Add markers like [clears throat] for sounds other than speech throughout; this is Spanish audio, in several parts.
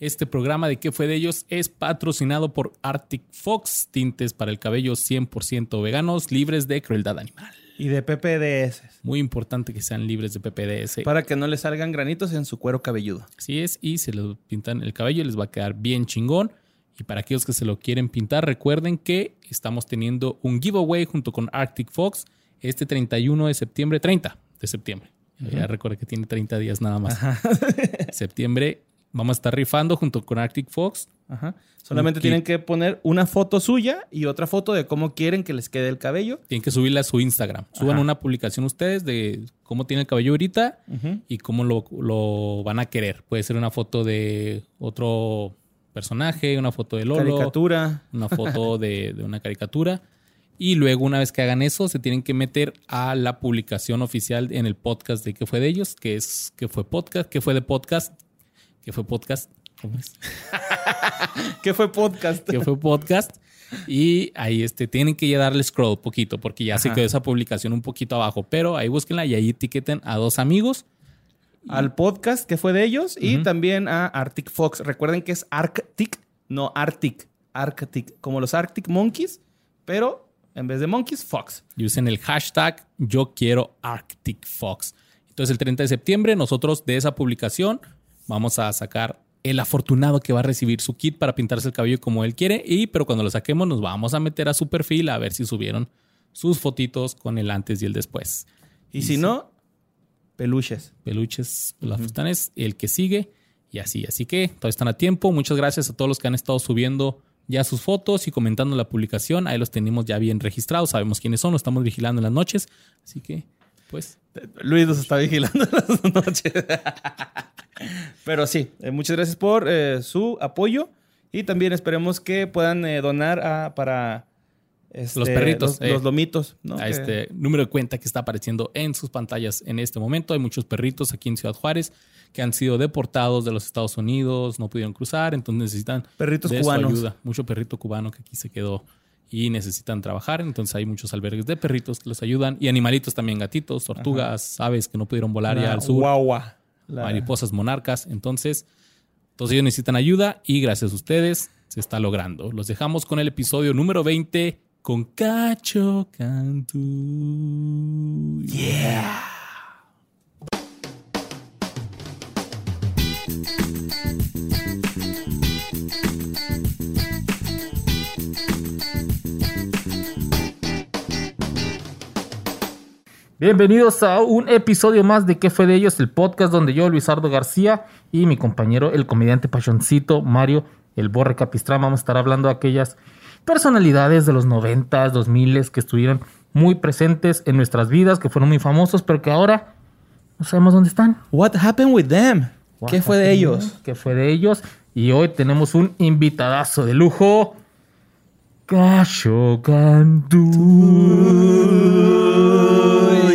Este programa de ¿Qué fue de ellos? es patrocinado por Arctic Fox, tintes para el cabello 100% veganos, libres de crueldad animal. Y de PPDS. Muy importante que sean libres de PPDS. Para que no les salgan granitos en su cuero cabelludo. Así es, y se les pintan el cabello, les va a quedar bien chingón. Y para aquellos que se lo quieren pintar, recuerden que estamos teniendo un giveaway junto con Arctic Fox este 31 de septiembre, 30 de septiembre. Ya recuerden que tiene 30 días nada más. [laughs] septiembre Vamos a estar rifando junto con Arctic Fox. Ajá. Solamente tienen que poner una foto suya y otra foto de cómo quieren que les quede el cabello. Tienen que subirla a su Instagram. Suban una publicación ustedes de cómo tiene el cabello ahorita y cómo lo, van a querer. Puede ser una foto de otro personaje, una foto de Lolo. Caricatura. Una foto [laughs] de, de una caricatura. Y luego, una vez que hagan eso, se tienen que meter a la publicación oficial en el podcast de qué fue de ellos, que es qué fue podcast, qué fue de podcast, que fue podcast. ¿Cómo es? [laughs] que fue podcast. que fue podcast. Y ahí este, tienen que ya darle scroll poquito, porque ya se quedó esa publicación un poquito abajo. Pero ahí búsquenla y ahí etiqueten a dos amigos. Al podcast que fue de ellos y también a Arctic Fox. Recuerden que es Arctic, no Arctic. Arctic, como los Arctic Monkeys, pero en vez de Monkeys, Fox. Y usen el hashtag yo quiero Arctic Fox. Entonces el 30 de septiembre nosotros de esa publicación vamos a sacar el afortunado que va a recibir su kit para pintarse el cabello como él quiere. Y pero cuando lo saquemos, nos vamos a meter a su perfil a ver si subieron sus fotitos con el antes y el después. Y, si no, peluches. Peluches, las fustanes, el que sigue y así. Así que todavía están a tiempo. Muchas gracias a todos los que han estado subiendo ya sus fotos y comentando la publicación. Ahí los tenemos ya bien registrados. Sabemos quiénes son, los estamos vigilando en las noches. Así que, pues. Luis nos está vigilando las noches. Pero sí, eh, muchas gracias por eh, su apoyo y también esperemos que puedan eh, donar para este, los perritos, los, lomitos. A este número de cuenta que está apareciendo en sus pantallas en este momento. Hay muchos perritos aquí en Ciudad Juárez que han sido deportados de los Estados Unidos, no pudieron cruzar, entonces necesitan perritos cubanos. ayuda. Mucho perrito cubano que aquí se quedó y necesitan trabajar. Entonces hay muchos albergues de perritos que los ayudan y animalitos también, gatitos, tortugas, aves que no pudieron volar ya al sur. Guagua mariposas monarcas. Entonces, todos ellos necesitan ayuda y gracias a ustedes se está logrando. Los dejamos con el episodio número 20 con Cacho Cantú. Yeah. Bienvenidos a un episodio más de ¿Qué fue de ellos? El podcast donde yo, Luisardo García, y mi compañero, el comediante pachoncito Mario, el Borre Capistrán, vamos a estar hablando de aquellas personalidades de los 90s, 2000 que estuvieron muy presentes en nuestras vidas, que fueron muy famosos, pero que ahora no sabemos dónde están. What happened with them? ¿Qué fue de ellos? ¿Qué fue de ellos? Y hoy tenemos un invitadazo de lujo. Cacho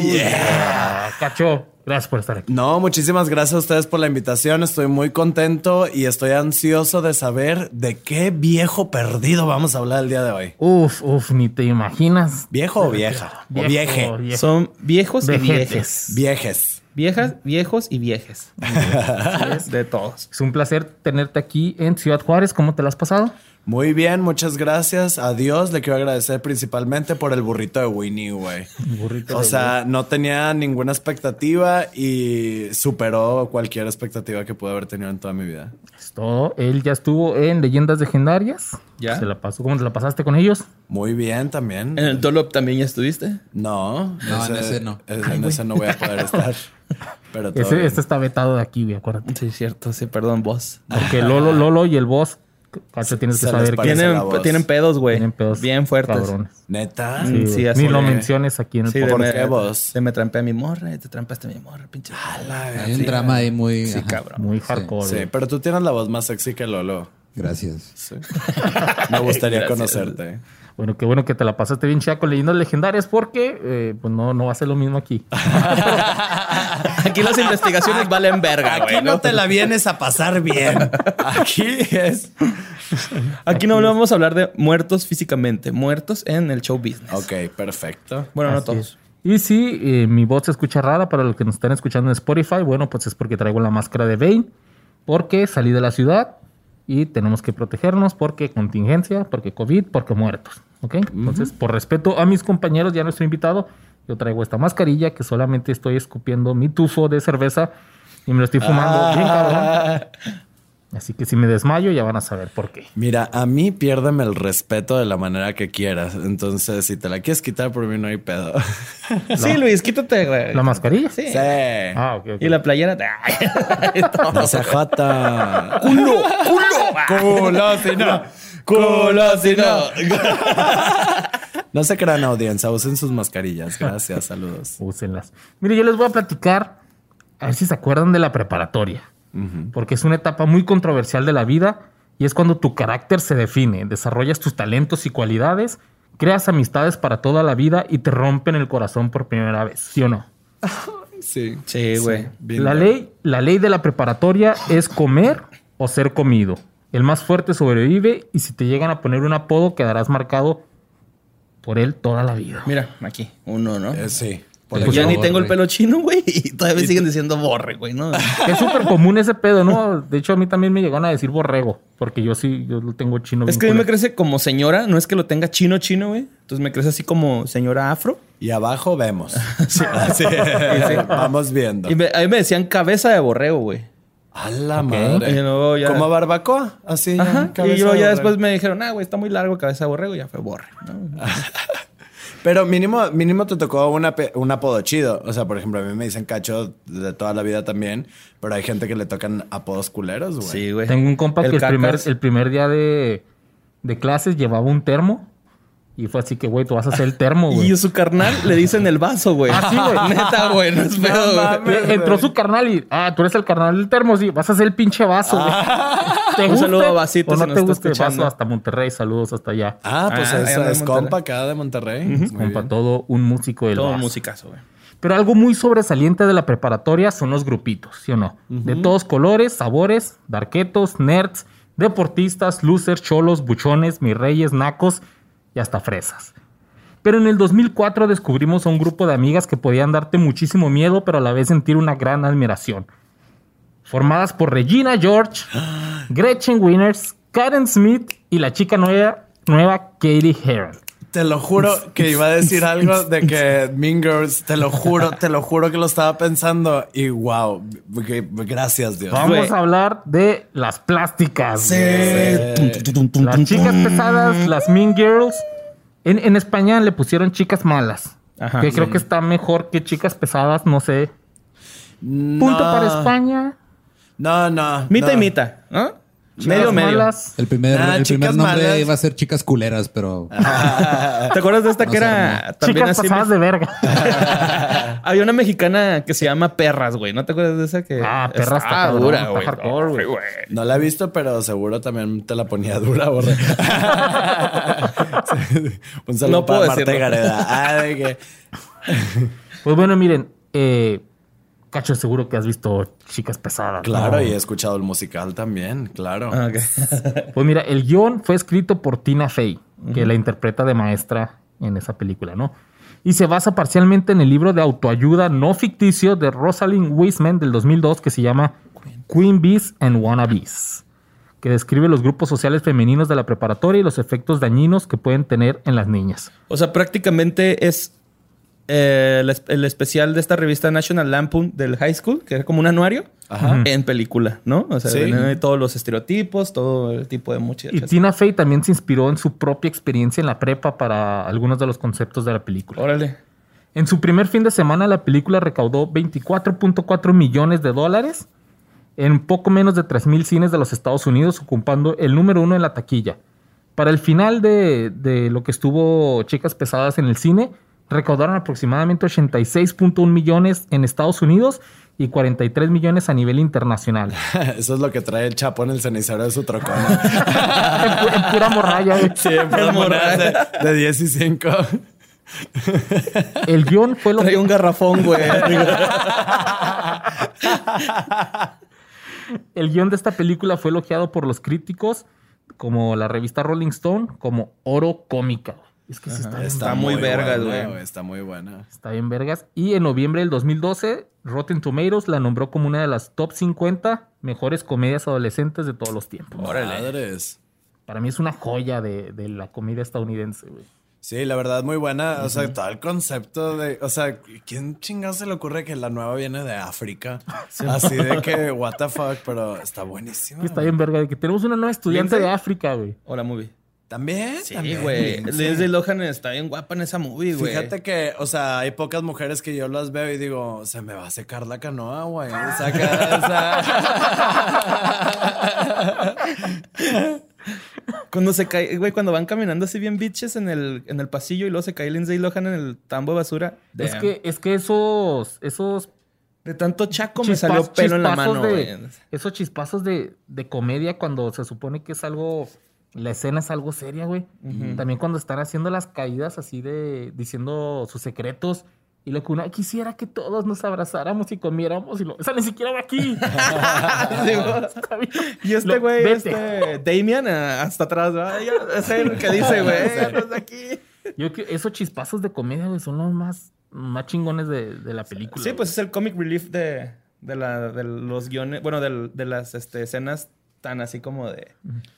Yeah. Cacho, gracias por estar aquí. No, muchísimas gracias a ustedes por la invitación. Estoy muy contento y estoy ansioso de saber de qué viejo perdido vamos a hablar el día de hoy. Uf, uf, ni te imaginas. ¿Viejo o vieja? o vieje. Son viejos y viejes. Viejes. Viejas, viejos y viejes. [laughs] de todos. Es un placer tenerte aquí en Ciudad Juárez. ¿Cómo te la has pasado? Muy bien, muchas gracias. A Dios le quiero agradecer principalmente por el burrito de Winnie, güey. Burrito o sea, no tenía ninguna expectativa y superó cualquier expectativa que pude haber tenido en toda mi vida. Esto, él ya estuvo en Leyendas Legendarias. ¿Ya? Se la pasó. ¿Cómo te la pasaste con ellos? Muy bien, también. ¿En el Dolop también ya estuviste? No. No, en ese no. En ese no voy a poder estar. [laughs] Pero este está vetado de aquí, güey, acuérdate. Sí, cierto, sí, perdón, vos. Porque Lolo, Lolo y el boss Cacho, tienes que saber que tienen, tienen pedos, güey. Tienen pedos bien fuertes. Cabrones. ¿Neta? Sí, sí así Ni lo menciones aquí en el sí, podcast. ¿Por qué vos? Se me trampé a mi morra y te trampaste a mi morra, pinche. Hay un drama ahí muy... Sí, cabrón. Muy hardcore. Sí, pero tú tienes la voz más sexy que Lolo. Gracias. Me gustaría [laughs] conocerte. Bueno, qué bueno que te la pasaste bien chida con leyendas legendarias porque eh, pues no, no va a ser lo mismo aquí. [laughs] aquí las investigaciones valen verga. Aquí no te la vienes a pasar bien. Aquí es. Aquí no vamos a hablar de muertos físicamente, muertos en el show business. Ok, perfecto. Bueno, no todos. Y si eh, mi voz se escucha rara para los que nos están escuchando en Spotify, bueno, pues es porque traigo la máscara de Bane, porque salí de la ciudad y tenemos que protegernos porque contingencia, porque COVID, porque muertos. ¿Ok? Entonces, por respeto a mis compañeros y a nuestro invitado, yo traigo esta mascarilla que solamente estoy escupiendo mi tufo de cerveza y me lo estoy fumando bien cabrón. [laughs] Así que si me desmayo ya van a saber por qué. Mira, a mí piérdeme el respeto de la manera que quieras. Entonces, si te la quieres quitar, por mí no hay pedo. [laughs] Sí, Luis, quítate. güey. ¿La mascarilla? Sí. Sí. Ah, ok, ok. Y la playera. [laughs] No se jota. culo, culo. Culo, si no. Culo, si no. [laughs] No se crean audiencia, usen sus mascarillas. Gracias, saludos. Úsenlas. Mire, yo les voy a platicar, a ver si se acuerdan de la preparatoria. Porque es una etapa muy controversial de la vida y es cuando tu carácter se define, desarrollas tus talentos y cualidades, creas amistades para toda la vida y te rompen el corazón por primera vez, ¿sí o no? [laughs] Sí. Sí, güey. La ley, la ley de la preparatoria es comer o ser comido. El más fuerte sobrevive y si te llegan a poner un apodo quedarás marcado por él toda la vida. Mira, aquí, uno, ¿no? Eh, sí. Por Pues ya ni borre. tengo el pelo chino, güey. [laughs] Y todavía me siguen diciendo borre, güey, ¿no? [laughs] Es súper común ese pedo, ¿no? De hecho, a mí también me llegaron a decir borrego, porque yo sí, yo lo tengo chino. Es que a mí me crece como señora, no es que lo tenga chino, chino, güey. Entonces me crece así como señora afro. Y abajo vemos. [laughs] Sí. Vamos viendo. Y me- a mí me decían cabeza de borrego, güey. A la madre. Y luego ya- Como barbacoa, así. Ajá. Y yo ya después me dijeron, ah, güey, está muy largo cabeza de borrego. Y ya fue borre. ¿no? Pero mínimo, mínimo te tocó una, un apodo chido. O sea, por ejemplo, a mí me dicen cacho de toda la vida también. Pero hay gente que le tocan apodos culeros, güey. Sí, güey. Tengo un compa que el primer, el primer día de, de clases llevaba un termo y fue así que, güey, tú vas a hacer el termo, [laughs] güey. Y su carnal le dicen el vaso, güey. Ah, sí, güey. [laughs] Neta, güey, no es pedo, mames. Eh, Entró su carnal y, ah, tú eres el carnal del termo, sí, vas a hacer el pinche vaso, güey. ¿Te Un guste saludo a Vasito, o si no nos te guste escuchando. vaso hasta Monterrey? Saludos hasta allá. Ah, pues Ah, es, es compa acá de Monterrey. Compa, bien. todo un músico del Todo un vaso. musicazo, güey. Pero algo muy sobresaliente de la preparatoria son los grupitos, ¿sí o no? De todos colores, sabores, darquetos, nerds, deportistas, losers, cholos, buchones, mis reyes, nacos y hasta fresas. Pero en el 2004 descubrimos a un grupo de amigas que podían darte muchísimo miedo, pero a la vez sentir una gran admiración. Formadas por Regina George, [gasps] Gretchen Winners, Karen Smith y la chica nueva, nueva Katie Heron. Te lo juro [laughs] que iba a decir algo de que Mean Girls, te lo juro, te lo juro que lo estaba pensando y wow, gracias Dios. Vamos Güey. a hablar de las plásticas. tum, Las chicas pesadas, las Mean Girls. En, en España le pusieron chicas malas. Ajá, que creo sí. que está mejor que chicas pesadas, no sé. Punto para España. No, no. Mita no. y mita, ¿no? Chicas medio, medio. malas. El primer, Ah, el primer nombre malas. iba a ser Chicas Culeras, pero [laughs] ¿Te acuerdas de esta que No era también Chicas así? pasadas de verga. [laughs] Había una mexicana que se llama Perras, güey. ¿No te acuerdas de esa que Ah, Perras está dura, está güey? hardcore, güey. No la he visto, pero seguro también te la ponía dura, borre. [laughs] Un saludo No puedo para Marta decirlo. y Gareda. Ah, de que- Pues bueno, miren. eh, Cacho, seguro que has visto chicas pesadas. Claro, ¿no? y he escuchado el musical también, claro. Ah. [laughs] Pues mira, el guion fue escrito por Tina Fey, que la interpreta de maestra en esa película, ¿no? Y se basa parcialmente en el libro de autoayuda no ficticio de Rosalind Wiseman del 2002 que se llama Queen Bees and Wannabes, que describe los grupos sociales femeninos de la preparatoria y los efectos dañinos que pueden tener en las niñas. O sea, prácticamente es eh, el, es- el especial de esta revista National Lampoon del High School, que era como un anuario, en película, ¿no? O sea, Sí. todos los estereotipos, todo el tipo de Y muchachas. Tina Fey también se inspiró en su propia experiencia en la prepa para algunos de los conceptos de la película. Órale. En su primer fin de semana, la película recaudó 24.4 millones de dólares en poco menos de 3.000 cines de los Estados Unidos, ocupando el número uno en la taquilla. Para el final de, de lo que estuvo Chicas Pesadas en el cine, recaudaron aproximadamente 86.1 millones en Estados Unidos y 43 millones a nivel internacional. [laughs] Eso es lo que trae el chapo en el cenicero de su trocón. [laughs] en, pu- en pura morralla. güey. Siempre monedas de, de 10 y 5. El guion fue lo Traía un garrafón, güey. [laughs] El guion de esta película fue elogiado por los críticos, como la revista Rolling Stone, como oro cómica. Es que sí está, bien Está muy vergas, buena, güey. Está muy buena. Está bien vergas. Y en noviembre del 2012, Rotten Tomatoes la nombró como una de las top 50 mejores comedias adolescentes de todos los tiempos. Madres. Para mí es una joya de, de la comedia estadounidense, güey. Sí, la verdad, muy buena. O sea, todo el concepto de. O sea, ¿quién chingado se le ocurre que la nueva viene de África? [laughs] Así de que, what the fuck, pero está buenísima. Está bien verga. de Que tenemos una nueva estudiante Lindsay. de África, güey. O la movie. También. Sí, también. güey. Sí. Lindsay Lohan está bien guapa en esa movie, güey. Fíjate que, o sea, hay pocas mujeres que yo las veo y digo, se me va a secar la canoa, güey. Saca, o sea, [laughs] Cuando se cae, güey, cuando van caminando así bien bitches en el, en el pasillo y luego se cae Lindsay Lohan en el tambo de basura. Es que, es que esos, esos De tanto chaco me salió pelo en la mano, de- güey. Esos chispazos de, de comedia cuando se supone que es algo. La escena es algo seria, güey. También cuando están haciendo las caídas así de. diciendo sus secretos. Y lo que una quisiera que todos nos abrazáramos y comiéramos y lo. O sea, ni siquiera va aquí. [laughs] Y este güey, este Damian, ah, hasta atrás, ¿verdad? Ya, Es el que dice, güey, [laughs] "Eh, no está aquí. Yo que esos chispazos de comedia, güey, son los más, más chingones de, de la película. Sí, pues es el comic relief de, de, la, de los guiones, bueno, del- de, las este, escenas tan así como de,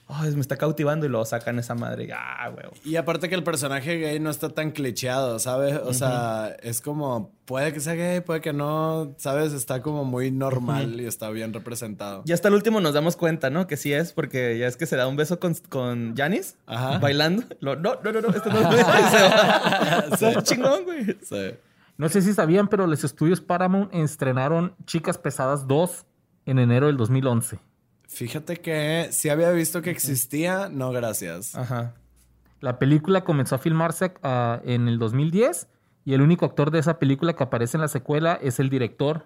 ay, me está cautivando y luego sacan esa madre. y, Ah, güey. y aparte que el personaje gay no está tan clicheado, ¿sabes? O sea, es como, puede que sea gay, puede que no, ¿sabes? Está como muy normal y está bien representado. Ya hasta el último nos damos cuenta, ¿no? Que sí es, porque ya es que se da un beso con, con Janis Ajá. bailando. Lo- no, no, no, no, esto no es [laughs] se va. [laughs] Está chingón, güey. Sí. No sé si sabían, pero los estudios Paramount estrenaron Chicas Pesadas 2 en enero del 2011. Fíjate que si había visto que existía, no gracias. Ajá. La película comenzó a filmarse ah, en el 2010 y el único actor de esa película que aparece en la secuela es el director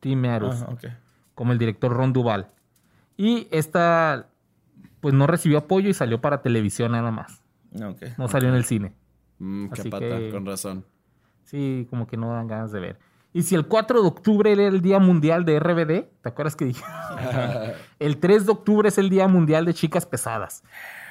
Tim Meadows, Ajá, ok. como el director Ron Duval. Y esta, pues no recibió apoyo y salió para televisión nada más. Ok. No salió en el cine. Mm, qué Así pata, que- con razón. Sí, como que no dan ganas de ver. Y si el 4 de octubre era el Día Mundial de RBD, ¿te acuerdas que dije? [laughs] el 3 de octubre es el Día Mundial de Chicas Pesadas.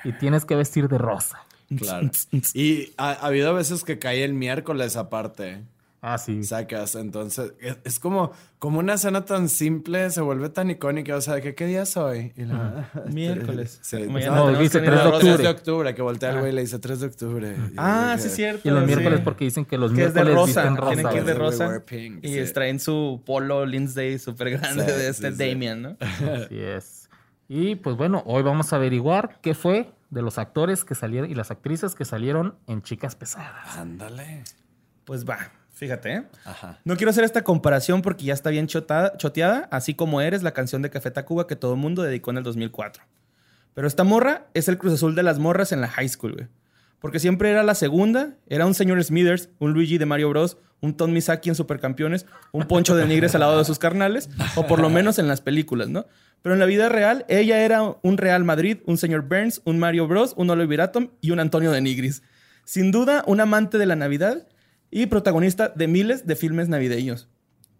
Y tienes que vestir de rosa. Claro. Y ha, ha habido veces que cae el miércoles aparte. Ah, sí. Sacas, entonces es, es como, como una escena tan simple se vuelve tan icónica. O sea, ¿qué, qué día es hoy? Y la- [laughs] Miércoles. [laughs] Sí. Mañana No, tenemos dice que venir 3 de octubre. 3 de octubre, que voltea el güey y le dice 3 de octubre. Y Ah, sí, es cierto. Y los sí. miércoles porque dicen que los Que es de miércoles rosa. visten rosa. Tienen que ir de rosa. pink, y sí. traen su polo Lindsay súper grande Sí, de este. Damian, ¿no? [laughs] Así es. Y pues bueno, hoy vamos a averiguar qué fue de los actores que salieron y las actrices que salieron en Chicas Pesadas. Ándale. Pues va, fíjate, ¿eh? Ajá. No quiero hacer esta comparación porque ya está bien chotada- choteada, así como eres la canción de Café Tacuba que todo el mundo dedicó en el 2004. Pero esta morra es el Cruz Azul de las morras en la high school, güey. Porque siempre era la segunda, era un señor Smithers, un Luigi de Mario Bros, un Tom Misaki en Supercampeones, un Poncho de Nigres al lado de sus carnales, o por lo menos en las películas, ¿no? Pero en la vida real, ella era un Real Madrid, un señor Burns, un Mario Bros, un Oliver Atom y un Antonio de Nigris. Sin duda, un amante de la Navidad y protagonista de miles de filmes navideños.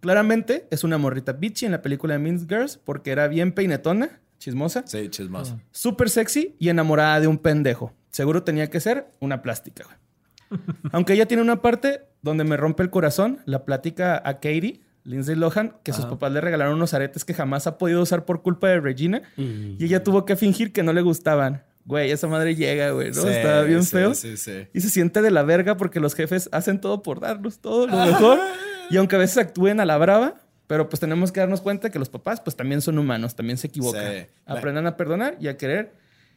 Claramente es una morrita bitchy en la película de Mean Girls porque era bien peinetona, chismosa, Sí, chismoso. súper sexy y enamorada de un pendejo. Seguro tenía que ser una plástica. güey. [laughs] Aunque ella tiene una parte donde me rompe el corazón, la plática a Katie, Lindsay Lohan, que sus papás le regalaron unos aretes que jamás ha podido usar por culpa de Regina y ella tuvo que fingir que no le gustaban. Güey, esa madre llega, güey, ¿no? Sí, Está bien sí, feo. Sí, sí. Y se siente de la verga porque los jefes hacen todo por darnos todo lo mejor. Y aunque a veces actúen a la brava, pero pues tenemos que darnos cuenta que los papás pues también son humanos, también se equivocan. Sí. Aprendan a perdonar y a querer.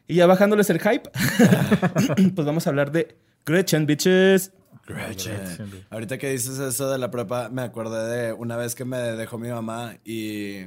Y ya bajándoles el hype, [laughs] pues vamos a hablar de Gretchen, bitches. Gretchen. Ahorita que dices eso de la prepa, me acordé de una vez que me dejó mi mamá y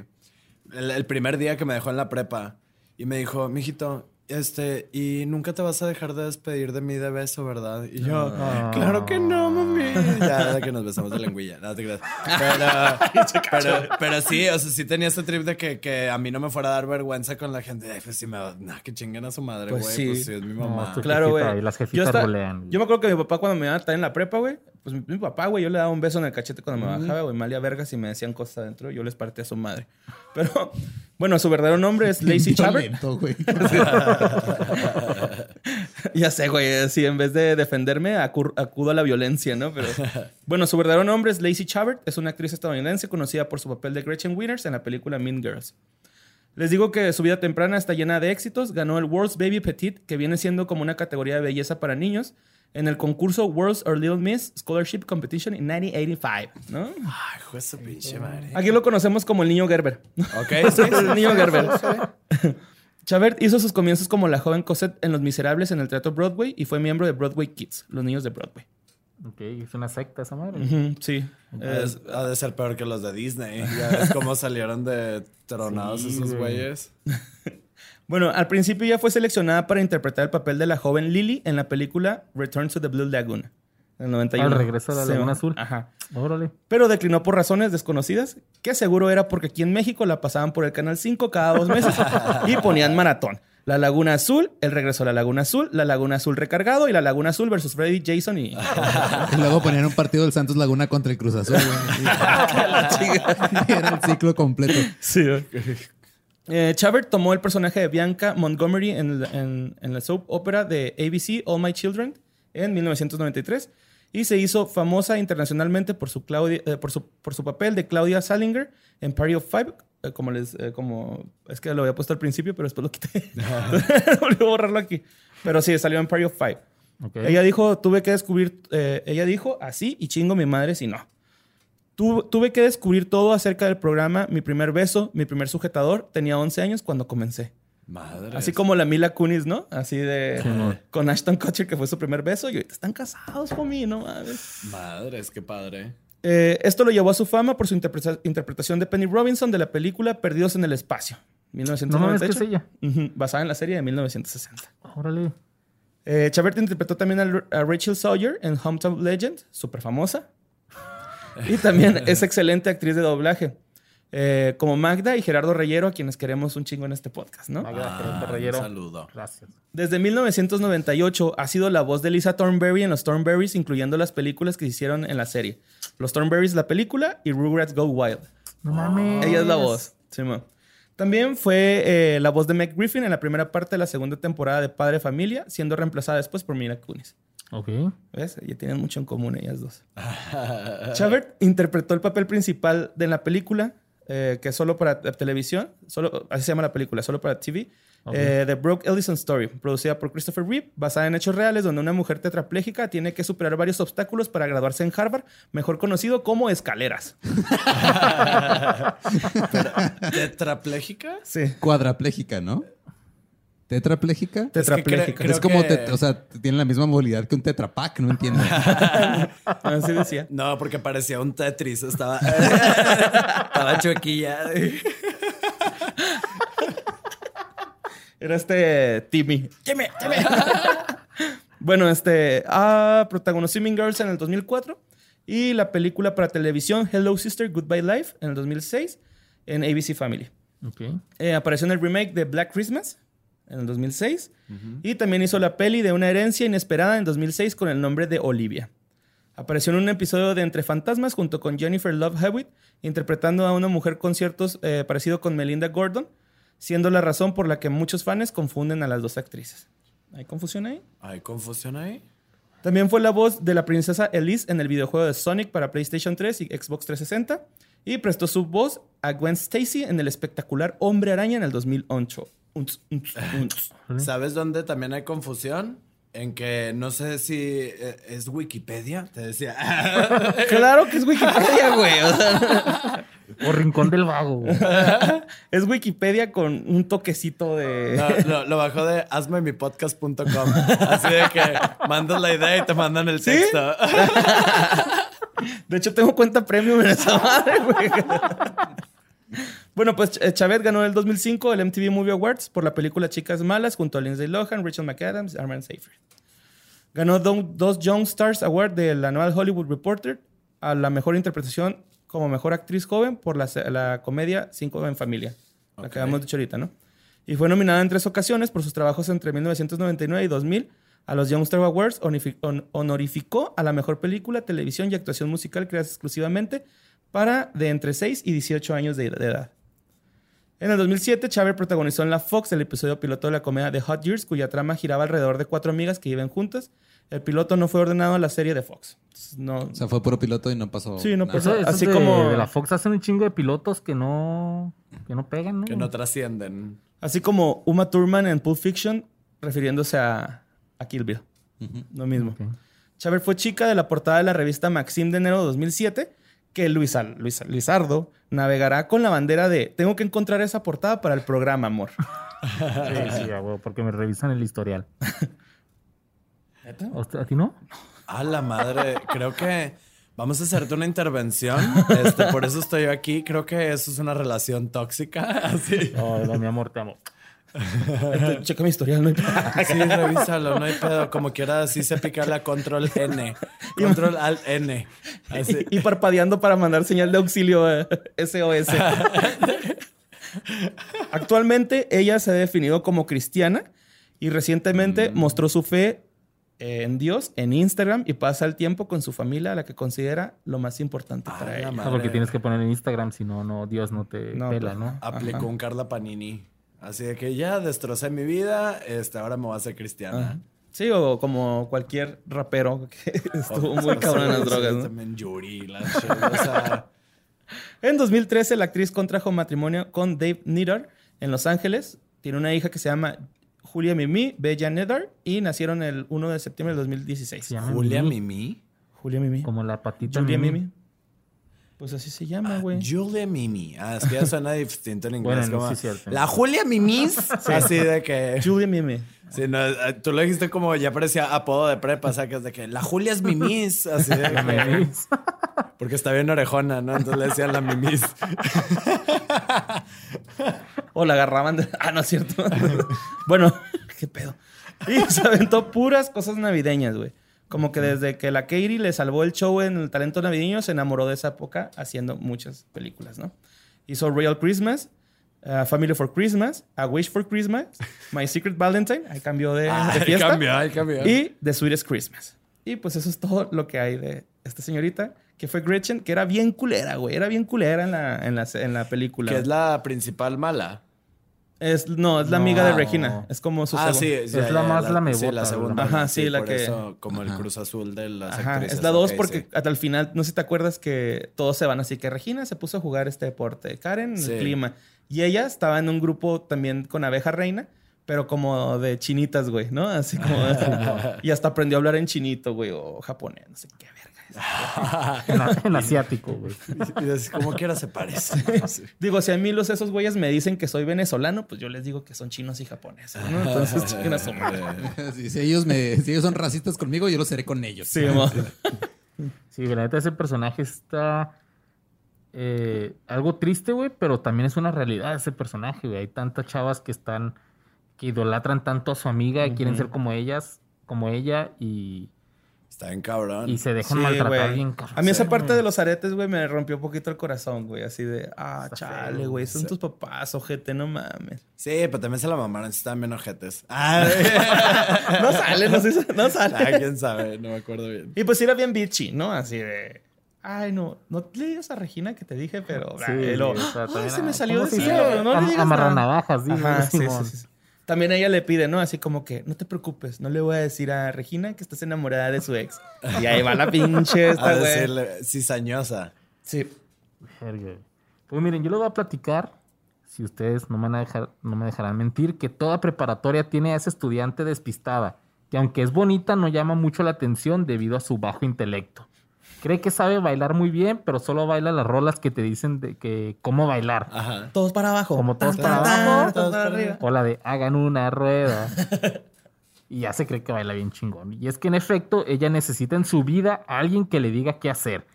el, el primer día que me dejó en la prepa y me dijo, mijito, este, y nunca te vas a dejar de despedir de mí de beso, ¿verdad? Y yo, claro que no, mami. Ya, de que nos besamos de lengüilla, no te creas. Pero, [laughs] pero, pero sí, o sea, sí tenía este trip de que, que a mí no me fuera a dar vergüenza con la gente. Ay, pues sí me va, nah, que chinguen a su madre, güey. Pues Pues sí. es mi mamá. Claro, güey. y las Yo jefitas hasta- rolean. Yo me acuerdo que mi papá cuando me iba a estar en la prepa, güey, pues mi, mi papá, güey, yo le daba un beso en el cachete cuando me bajaba, güey, malía vergas y me decían cosas adentro, yo les partía a su madre. [laughs] Pero, bueno, su verdadero nombre es Lacey Chabert. [laughs] Ya sé, güey. Sí, en vez de defenderme, acudo a la violencia, ¿no? Pero [laughs] bueno, su verdadero nombre es Lacey Chabert. Es una actriz estadounidense conocida por su papel de Gretchen Winners en la película Mean Girls. Les digo que su vida temprana está llena de éxitos. Ganó el World's Baby Petite, que viene siendo como una categoría de belleza para niños, en el concurso World's or Little Miss Scholarship Competition en 1985, ¿no? Ay, juez pinche madre. Aquí lo conocemos como el niño Gerber. Ok, [laughs] el niño Gerber. [laughs] Chavert hizo sus comienzos como la joven Cosette en Los Miserables en el Teatro Broadway y fue miembro de Broadway Kids, los niños de Broadway. Ok, es una secta esa madre. sí. ha de ser peor que los de Disney. Ya ves cómo salieron de tronados esos güeyes. [laughs] bueno, al principio ya fue seleccionada para interpretar el papel de la joven Lily en la película Return to the Blue Lagoon. En el 91. Al regreso a la Laguna Azul. Ajá. Órale. Pero declinó por razones desconocidas, que seguro era porque aquí en México la pasaban por el Canal 5 cada dos meses [laughs] y ponían maratón. La Laguna Azul, el regreso a la Laguna Azul, la Laguna Azul recargado y la Laguna Azul versus Freddy Jason y. y luego ponían un partido del Santos Laguna contra el Cruz Azul, [laughs] [laughs] Era el ciclo completo. Sí. Eh, Chavert tomó el personaje de Bianca Montgomery en, en la soap opera de ABC All My Children en 1993 y se hizo famosa internacionalmente por su, eh, por su, por su papel de Claudia Salinger en Party of Five, eh, como les, eh, como, es que lo había puesto al principio, pero después lo quité. [laughs] [laughs] Volví a borrarlo aquí. Pero sí, salió en Party of Five. Ella dijo, tuve que descubrir, ella dijo, así y chingo mi madre si no. Tuve que descubrir todo acerca del programa Mi primer beso, mi primer sujetador. Tenía 11 años cuando comencé. Madre. Así como la Mila Kunis, ¿no? Así de. con Ashton Kutcher, que fue su primer beso. Y ahorita están casados, homie, ¿no mames? Madre, qué padre. Eh, esto lo llevó a su fama por su interpretación de Penny Robinson de la película Perdidos en el Espacio, 1998. No, es ella. basada en la serie de 1960. Órale. Eh, Chavert interpretó también a, Rachel Sawyer en Hometown Legend, súper famosa. Y también es [laughs] excelente actriz de doblaje. Eh, como Magda y Gerardo Reyero, a quienes queremos un chingo en este podcast, ¿no? Magda, Gerardo Reyero. Un saludo. Gracias. Desde 1998 ha sido la voz de Lisa Thornberry en los Thornberries, incluyendo las películas que se hicieron en la serie. Los Thornberries, la película, y Rugrats Go Wild. No mames. Ella es la voz. Sí, También fue eh, la voz de Meg Griffin en la primera parte de la segunda temporada de Padre Familia, siendo reemplazada después por Mila Kunis. Ok. ¿Ves? Ya tienen mucho en común ellas dos. [laughs] Chavert interpretó el papel principal de la película, eh, que es solo para televisión, solo, así se llama la película, solo para TV. Eh, The Broke Ellison Story, producida por Christopher Reeve, basada en hechos reales donde una mujer tetrapléjica tiene que superar varios obstáculos para graduarse en Harvard, mejor conocido como escaleras. [laughs] [laughs] ¿Tetrapléjica? Sí. Cuadrapléjica, ¿no? ¿Tetrapléjica? Tetrapléjica. Es, como, o sea, tiene la misma movilidad que un tetrapack, no entiendo. [laughs] Así decía. No, porque parecía un Tetris. Estaba, [laughs] estaba chuequilla. Era este Timmy. Timmy, Timmy. [laughs] bueno, este ah, protagonizó Mean Girls en el 2004 y la película para televisión Hello Sister Goodbye Life en el 2006 en ABC Family. Okay. Eh, apareció en el remake de Black Christmas en el 2006. Y también hizo la peli de una herencia inesperada en 2006 con el nombre de Olivia. Apareció en un episodio de Entre Fantasmas junto con Jennifer Love Hewitt, interpretando a una mujer con ciertos eh, parecido con Melinda Gordon, siendo la razón por la que muchos fans confunden a las dos actrices. ¿Hay confusión ahí? ¿Hay confusión ahí? También fue la voz de la princesa Elise en el videojuego de Sonic para PlayStation 3 y Xbox 360 y prestó su voz a Gwen Stacy en el espectacular Hombre Araña en el 2008. [laughs] ¿Sabes dónde también hay confusión? En que no sé si eh, es Wikipedia, te decía. [laughs] claro que es Wikipedia, güey. O, Rincón del Vago. [laughs] es Wikipedia con un toquecito de. No, lo bajó de hazmemipodcast.com. Así de que mandas la idea y te mandan el texto. de hecho, tengo cuenta premium en esa madre, güey. Bueno, pues Chávez ganó en el 2005 el MTV Movie Awards por la película Chicas Malas junto a Lindsay Lohan, Rachel McAdams y Armand Seyfried. Ganó dos Young Stars Award del anual Hollywood Reporter a la mejor interpretación como mejor actriz joven por la, comedia Cinco en Familia, la que habíamos dicho ahorita, ¿no? Y fue nominada en tres ocasiones por sus trabajos entre 1999 y 2000 a los Young Star Awards, honorificó a la mejor película, televisión y actuación musical creadas exclusivamente para de entre 6 y 18 años de edad. En el 2007, Chávez protagonizó en la Fox el episodio piloto de la comedia The Hot Years, cuya trama giraba alrededor de cuatro amigas que viven juntas. El piloto no fue ordenado a la serie de Fox. No, O sea, fue puro piloto y no pasó. Sí, no nada. pasó. Eso- eso así de, como- de la Fox hacen un chingo de pilotos que no, que no pegan, ¿no? Que no trascienden. así como Uma Thurman en Pulp Fiction, refiriéndose a, a Kill Bill. Lo mismo. Chávez fue chica de la portada de la revista Maxim de enero de 2007, que Luis, Luis, Luisardo navegará con la bandera de tengo que encontrar esa portada para el programa, amor. [laughs] Sí, sí, porque me revisan el historial. [laughs] ¿A, ti no? A la madre, creo que vamos a hacerte una intervención. Este, por eso estoy aquí. Creo que eso es una relación tóxica. [laughs] Así. No, no, mi amor, te amo. [laughs] Checa mi historial, no hay problema. [laughs] Sí, revísalo, no hay pedo. Como quiera, así se pica la control N. [laughs] Control alt N. Así. Y parpadeando para mandar señal de auxilio eh, SOS. Actualmente ella se ha definido como cristiana y recientemente mostró su fe eh, en Dios en Instagram y pasa el tiempo con su familia, la que considera lo más importante Ah, para la ella. No, madre. porque tienes que poner en Instagram, si no, no, Dios no te No, pela, pues, ¿no? Aplicó un Carla Panini. Así de que ya destrocé mi vida, este, ahora me voy a hacer cristiana. Sí, o como cualquier rapero que [laughs] estuvo muy cabrón en las drogas. ¿no? También Yuri, la shit, o sea, [laughs] En 2013, la actriz contrajo matrimonio con Dave Niddar en Los Ángeles. Tiene una hija que se llama Julia Mimi Bella Niddar y nacieron el 1 de septiembre del 2016. Se llama Julia Mimi, Mimi. Julia Mimi. Como la patita Julia Mimi. Mimi. Pues así se llama, güey. Julia Mimi. Ah, es que ya suena [laughs] distinto en inglés. Bueno, no, sí, cierto. La Julia Mimis. [laughs] Así de que. Julia Mimi. Sí, no, eh, tú lo dijiste como ya parecía apodo de prepa, o sea, que es de que la Julia es Mimis. Así de que. [laughs] Porque está bien orejona, ¿no? Entonces le decían la Mimis. O la agarraban de... Ah, no es cierto. bueno, qué pedo. Y se aventó puras cosas navideñas, güey. Como que desde que la Katie le salvó el show en el talento navideño, se enamoró de esa época haciendo muchas películas, ¿no? Hizo Real Christmas, uh, Family for Christmas, A Wish for Christmas, [laughs] My Secret Valentine, ahí cambió de, de Ay, fiesta. cambió, ay, cambió. Y The Sweetest Christmas. Y pues eso es todo lo que hay de esta señorita, que fue Gretchen, que era bien culera, güey. Era bien culera en la, en la, en la película. Que es la principal mala. Es- no, es la No. amiga de Regina. Es como su Ah, sí. Es la más Sí, lamebota, la segunda. Ajá, sí, la por que- eso, como el Cruz Azul de las Ajá, actrices. es la 2 ok, porque sí. hasta el final, no sé si te acuerdas que todos se van así que Regina se puso a jugar este deporte, Karen Sí. el clima y ella estaba en un grupo también con abeja reina, pero como de chinitas, güey, ¿no? Así como [laughs] y hasta aprendió a hablar en chinito, güey, o japonés, no sé qué verga. En, [laughs] en asiático, güey. Y dices, como quiera se parece. [laughs] Digo, si a mí los esos güeyes me dicen que soy venezolano, pues yo les digo que son chinos y japoneses, ¿no? Entonces, [laughs] a su. Si, ellos me, si ellos son racistas conmigo, yo lo seré con ellos. Sí. Sí, la neta, ese personaje está eh, algo triste, güey, pero también es una realidad ese personaje, güey. Hay tantas chavas que están, que idolatran tanto a su amiga y quieren ser como ellas, como ella y, Está bien cabrón. y se dejan Sí, maltratar güey. bien cabrón. A mí esa Sí, parte de los aretes, güey, me rompió un poquito el corazón, güey. Así de, ah, Está chale, feo, güey, son sí. tus papás, ojete, no mames. Sí, pero también se la mamaron. sí Estaban bien ojetes. Ah, [laughs] No sale, no, no sale. ah, quién sabe. No me acuerdo bien. Y pues era bien bitchy, ¿no? Así de, ay, no, no le digas a Regina que te dije, pero... Sí, ah, y luego, o sea, "Ay, también, se me salió ¿cómo se decirlo, dice? pero no le digas amarranavajas, nada". dice, Ajá, sí, Simón. sí, sí. También ella le pide, ¿no? Así como que, no te preocupes, no le voy a decir a Regina que estás enamorada de su ex. Y ahí va la [laughs] pinche A esta, güey. cizañosa. Sí. Pues miren, yo les voy a platicar, si ustedes no me, van a dejar, no me dejarán mentir, que toda preparatoria tiene a esa estudiante despistada, que aunque es bonita, no llama mucho la atención debido a su bajo intelecto. Cree que sabe bailar muy bien, pero solo baila las rolas que te dicen de que cómo bailar. Ajá. Todos para abajo. Como todos Tan, para tan, abajo. todos para arriba. O la de hagan una rueda. [laughs] Y ya se cree que baila bien chingón. Y es que en efecto, ella necesita en su vida a alguien que le diga qué hacer.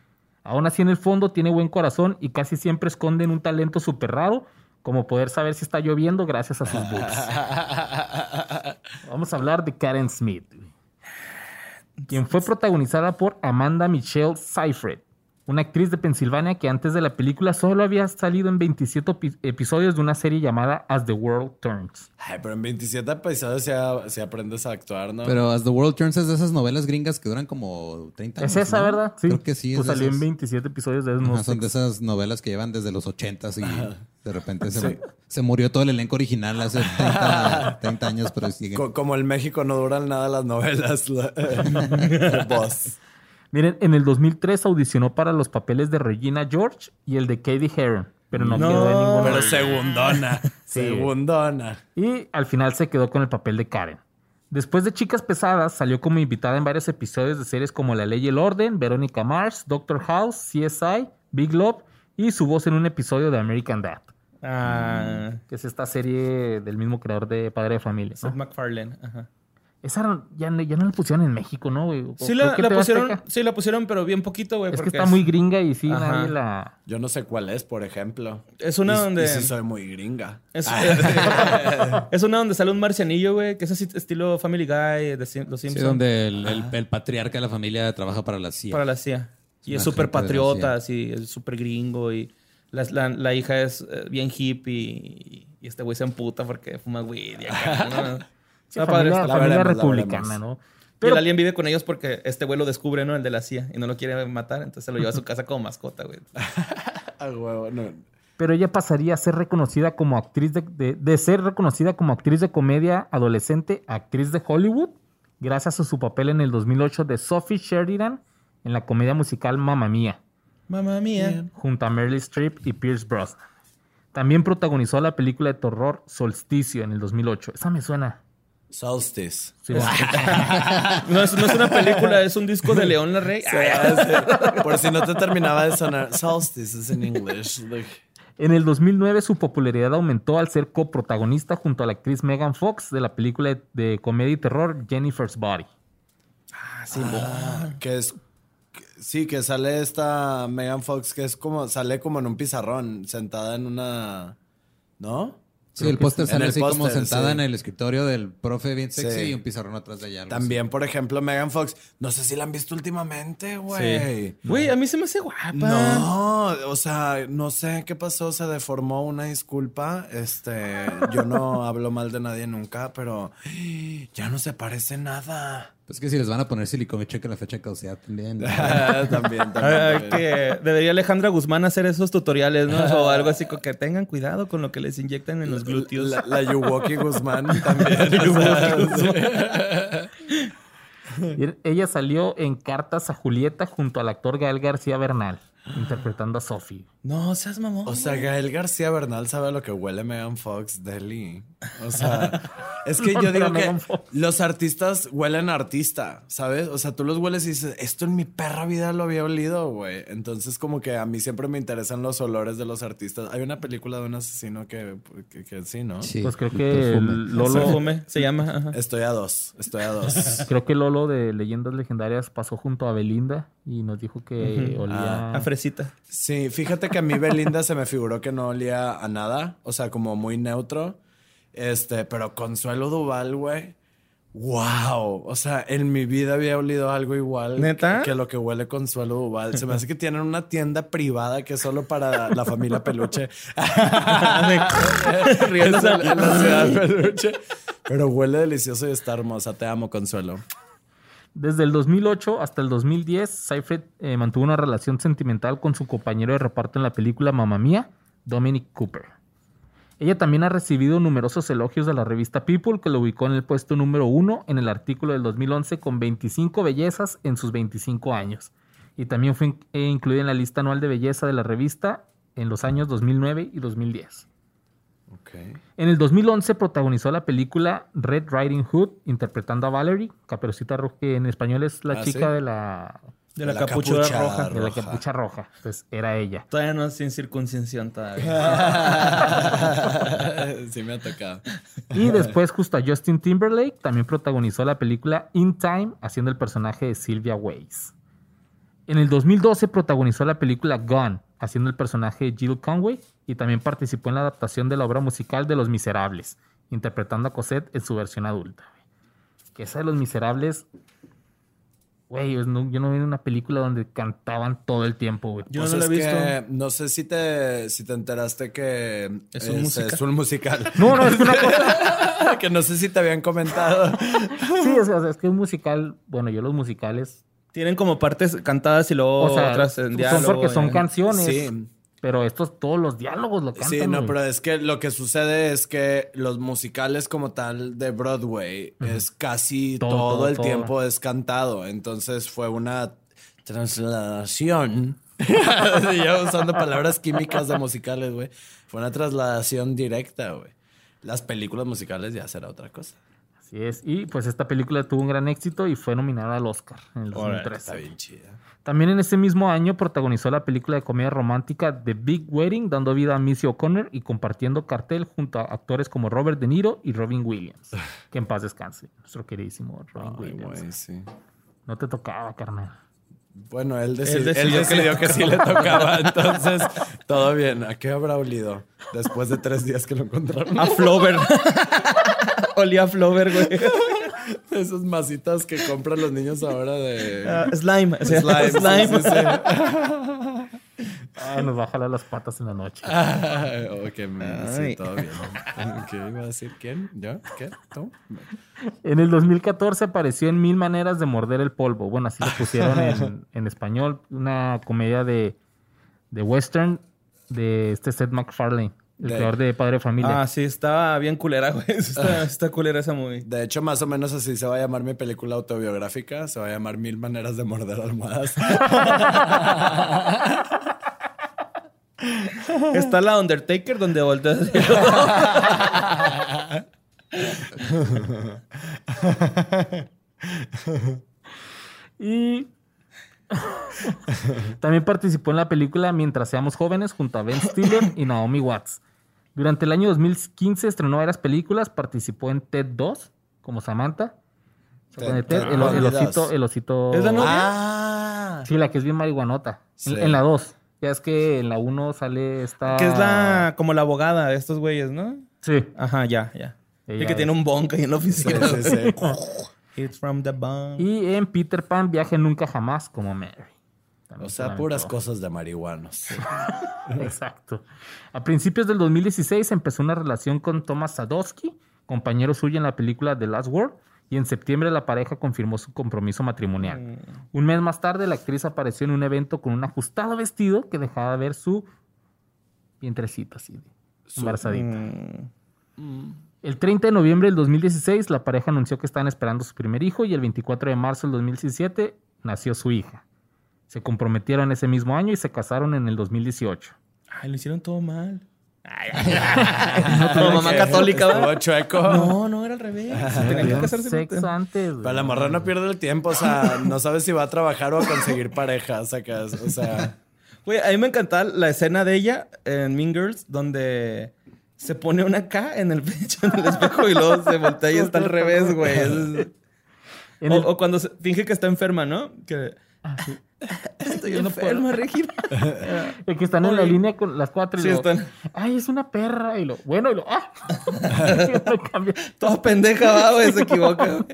Aún así, en el fondo, tiene buen corazón y casi siempre esconden un talento súper raro, como poder saber si está lloviendo gracias a sus boobs. [laughs] Vamos a hablar de Karen Smith, quien fue protagonizada por Amanda Michelle Seyfried. Una actriz de Pensilvania que antes de la película solo había salido en 27 epi- episodios de una serie llamada As the World Turns. Ay, pero en 27 episodios ya, ya aprendes a actuar, ¿no? Pero As the World Turns es de esas novelas gringas que duran como 30 años. Es esa, ¿no? ¿verdad? Sí. Creo que sí. Pues salió en esas. 27 episodios de Ajá, no son de esas novelas que llevan desde los 80 y de repente se, se murió todo el elenco original hace 30, 30 [laughs] años, pero sigue. Co- como en México no duran nada las novelas. la- [laughs] voz. Miren, en el 2003 audicionó para los papeles de Regina George y el de Katie Heron, pero no, No, quedó en ninguno. Pero segundona. [laughs] Sí. Segundona. Y al final se quedó con el papel de Karen. Después de Chicas Pesadas, salió como invitada en varios episodios de series como La Ley y el Orden, Verónica Mars, Doctor House, CSI, Big Love y su voz en un episodio de American Dad, Ah, que es esta serie del mismo creador de Padre de Familia. ¿no? Seth MacFarlane. Ajá. Esa ya, no- ya no la pusieron en México, ¿no? güey? Sí la, pusieron, sí la pusieron, pero bien poquito, güey. Es que está muy gringa y sí, Ajá. nadie la... Yo no sé cuál es, por ejemplo. Es una Y- donde- Y sí soy muy gringa. Es, [laughs] es una donde sale un marcianillo, güey, que es así estilo Family Guy, de Los Sí, Simpsons. donde el, el- el patriarca de la familia trabaja para la CIA. Para la CIA. Y es súper patriota, así, es súper gringo. Y la, la- la hija es eh, bien hippie. Y, y este güey se emputa porque fuma weed. Y acá, [laughs] ¿no? Sí, Está padre, familia, está la familia veremos, republicana. ¿no? Y Pero el alien vive con ellos porque este güey lo descubre, ¿no? El de la CIA. Y no lo quiere matar. Entonces se lo lleva a su casa como mascota, güey. [laughs] Ah, huevo, no. pero ella pasaría a ser reconocida como actriz de, de- de ser reconocida como actriz de comedia adolescente, a actriz de Hollywood, gracias a su papel en el 2008 de Sophie Sheridan en la comedia musical Mamma Mía, Mamma mía. junto a Meryl Streep y Pierce Brosnan. También protagonizó la película de terror Solsticio en el 2008. Esa me suena. Solstice. Sí. [laughs] No es, no es una película, es un disco de León la Rey. Por si no te terminaba de sonar. Solstice es en inglés. En el 2009 su popularidad aumentó al ser coprotagonista junto a la actriz Megan Fox de la película de, de comedia y terror Jennifer's Body. ah, que es. que- sí, que sale esta Megan Fox, que es como. Sale como en un pizarrón, sentada en una. ¿No? Sí, el póster En sale el así como póster, sentada sí. en el escritorio del profe bien sexy Sí. y un pizarrón atrás de ella. También, por ejemplo, Megan Fox. No sé si la han visto últimamente, güey. Sí. Güey, a mí se me hace guapa. No, o sea, no sé qué pasó, se deformó una disculpa. Este, yo no hablo mal de nadie nunca, pero ya no se parece nada. Pues que si les van a poner silicona, chequen la fecha de caducidad también. [laughs] también, [laughs] también. También. que, debería Alejandra Guzmán hacer esos tutoriales, ¿no? O algo así, con que tengan cuidado con lo que les inyectan en los glúteos. La, la Yuwoki Guzmán [laughs] también. o sea, Y Ella salió en Cartas a Julieta junto al actor Gael García Bernal, interpretando a Sophie. No, seas mamón. O sea, Gael García Bernal sabe a lo que huele Megan Fox Deli. O sea, [laughs] es que No, yo digo que los artistas huelen a artista, ¿sabes? O sea, tú los hueles y dices, esto en mi perra vida lo había olido, güey. Entonces, como que a mí siempre me interesan los olores de los artistas. Hay una película de un asesino que, que, que sí, ¿no? Sí, Pues creo que. Lolo, Perfume, [laughs] se llama. ajá. Estoy a dos, estoy a dos. creo que Lolo de Leyendas Legendarias pasó junto a Belinda y nos dijo que olía A Sí, fíjate que a mí Belinda se me figuró que no olía a nada, o sea, como muy neutro. Este, pero Consuelo Duval, güey. Wow, o sea, en mi vida había olido algo igual ¿Neta? Que, que lo que huele Consuelo Duval. Se me hace que tienen una tienda privada que es solo para la familia Peluche. [laughs] [laughs] Riéndose. en, en la ciudad Peluche. Pero huele delicioso y está hermosa. Te amo, Consuelo. Desde el 2008 hasta el 2010, Seyfried eh, mantuvo una relación sentimental con su compañero de reparto en la película Mamma Mía, Dominic Cooper. Ella también ha recibido numerosos elogios de la revista People, que lo ubicó en el puesto número uno en el artículo del 2011 con 25 bellezas en sus 25 años. Y también fue eh, incluida en la lista anual de belleza de la revista en los años 2009 y 2010. En el 2011 protagonizó la película Red Riding Hood, interpretando a Valerie, Caperucita Roja, que en español es la Ah, chica ¿sí? de la, De la, De la capucha, capucha roja. de la capucha roja. Entonces era ella. Todavía no sin circuncisión todavía. [laughs] sí me ha tocado. Y después, justo a Justin Timberlake, también protagonizó la película In Time, haciendo el personaje de Sylvia Weiss. En el 2012 protagonizó la película Gone, haciendo el personaje de Jill Conway, y también participó en la adaptación de la obra musical de Los Miserables, interpretando a Cosette en su versión adulta. Que esa de Los Miserables Güey, yo no, yo no vi una película donde cantaban todo el tiempo, güey. Yo Pues no lo he visto. que no sé si te, si te enteraste que Es un musical. es un musical. [laughs] No, no, es que una cosa. [laughs] que no sé si te habían comentado. [laughs] Sí, o sea, es que un musical, bueno, yo los musicales, Tienen como partes cantadas y luego o sea, otras en son diálogo. porque son canciones. Sí. Pero estos, todos los diálogos lo cantan. Sí, no, pero es que lo que sucede es que los musicales como tal de Broadway es casi Todo, todo, todo, el todo. tiempo es cantado. Entonces fue una trasladación. [laughs] ya usando palabras químicas de musicales, güey. Fue una trasladación directa, güey. Las películas musicales ya será otra cosa. Así es. Y pues esta película tuvo un gran éxito y fue nominada al Oscar en el Órale, 2013. Está bien chida. También en ese mismo año protagonizó la película de comedia romántica The Big Wedding, dando vida a Missy O'Connor y compartiendo cartel junto a actores como Robert De Niro y Robin Williams. [laughs] Que en paz descanse, nuestro queridísimo Robin Ay, Williams. sí. No te tocaba, carnal. Bueno, él, decidi- Él él decidió decidió, que que, sí le tocaba. [laughs] Entonces, todo bien. ¿A qué habrá olido? Después de tres días que lo encontraron. A Flover. [laughs] [laughs] Olía a Flover, güey. [laughs] Esas masitas que compran los niños ahora de... Ah, slime. o sea, Slime. slime. sí, sí, sí. [laughs] Ay, nos va a jalar las patas en la noche. Ay, ok, me- sí, todo bien. ¿Qué iba a decir? ¿Quién? ¿Yo? ¿Qué? ¿Tú? En el 2014 apareció en Mil Maneras de Morder el Polvo. Bueno, así lo pusieron en, en español. Una comedia de, de western de este Seth MacFarlane, el De- creador de Padre de Familia. Ah, sí, estaba bien culera, güey. [laughs] Está, está culera esa movie. De hecho, más o menos así se va a llamar mi película autobiográfica. Se va a llamar Mil Maneras de Morder Almohadas. [laughs] Está la Undertaker donde voltea. [laughs] Y [laughs] también participó en la película Mientras seamos jóvenes junto a Ben Stiller y Naomi Watts. Durante el año 2015 estrenó varias películas, participó en Ted 2 como Samantha. ¿Se acuerdan de Ted- Ted? El, el osito, 2. el osito. ¿Es la novia? ah. Sí, la que es bien marihuanota. En- Sí. En, la 2. Ya es que en la 1 sale esta. Que es la como la abogada de estos güeyes, ¿no? Sí. Ajá, ya, ya. Y que tiene un bonk ahí en la Sí, oficina. sí, sí. [laughs] It's from the bone. Y en Peter Pan, Viaje Nunca Jamás como Mary. También O se sea, puras cosas de marihuanos. [laughs] Exacto. A principios del 2016 empezó una relación con Thomas Sadowski, compañero suyo en la película The Last Word, y en septiembre la pareja confirmó su compromiso matrimonial. Un mes más tarde, la actriz apareció en un evento con un ajustado vestido que dejaba ver su vientrecito así, embarazadita. Mm. El 30 de noviembre del 2016, la pareja anunció que estaban esperando su primer hijo y el 24 de marzo del 2017 nació su hija. Se comprometieron ese mismo año y se casaron en el 2018. Ay, lo hicieron todo mal. Ay, Como [laughs] mamá católica, ¿verdad? chueco. No, no era al revés. Tenían que casarse. sexo antes. güey. Pero la morra no pierde el tiempo, o sea, no sabe si va a trabajar o a conseguir pareja, sacas, o sea, Güey, a mí me encantaba la escena de ella en Mean Girls donde se pone una K en el pecho, en el espejo y luego se voltea y está al revés, güey. Es- O, el- o cuando se- finge que está enferma, ¿no? Que [laughs] estoy Yo no puedo. enferma, Regina. el que están en la línea con las cuatro y Sí, lo, están. ay, es una perra. Y lo, bueno, y lo, ah. [laughs] Lo. Toda pendeja, va, güey, se equivoca, güey.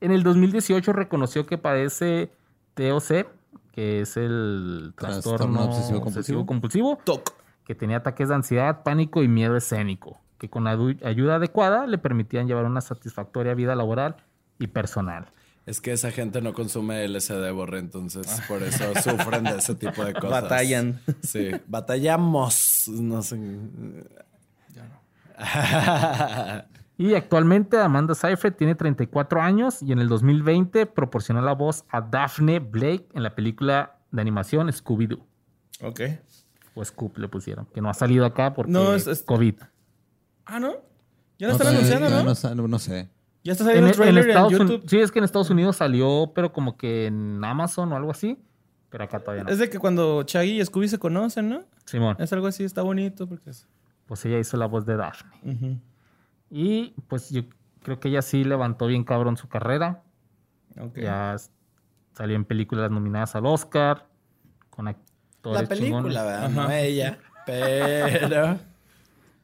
En el 2018 reconoció que padece TOC, que es el Trastorno trastorno obsesivo compulsivo. obsesivo compulsivo, Toc. Que tenía ataques de ansiedad, pánico y miedo escénico, que con ayuda adecuada le permitían llevar una satisfactoria vida laboral y personal. es que esa gente no consume LSD, borre, entonces por eso sufren de ese [laughs] tipo de cosas. Batallan. Sí, batallamos, no sé. [laughs] Y actualmente Amanda Seyfried tiene 34 años y en el 2020 proporcionó la voz a Daphne Blake en la película de animación Scooby-Doo. Ok. O Scoop le pusieron, que no ha salido acá porque No, es- es- COVID. Ah, ¿no? Ya lo No están sé, anunciando, no, ¿no? no sé, no sé. Ya está En, saliendo el en trailer en, Estados YouTube. Unidos, sí, es que en Estados Unidos salió, pero como que en Amazon o algo así, pero acá todavía no. Es de que cuando Chaggy y Scooby se conocen, ¿no? Simón, Es algo así, está bonito porque es... pues ella hizo la voz de Daphne. Y pues yo creo que ella sí levantó bien cabrón su carrera. Ok. Ya salió en películas nominadas al Oscar, con La película. ¿verdad? No ella, [laughs] pero...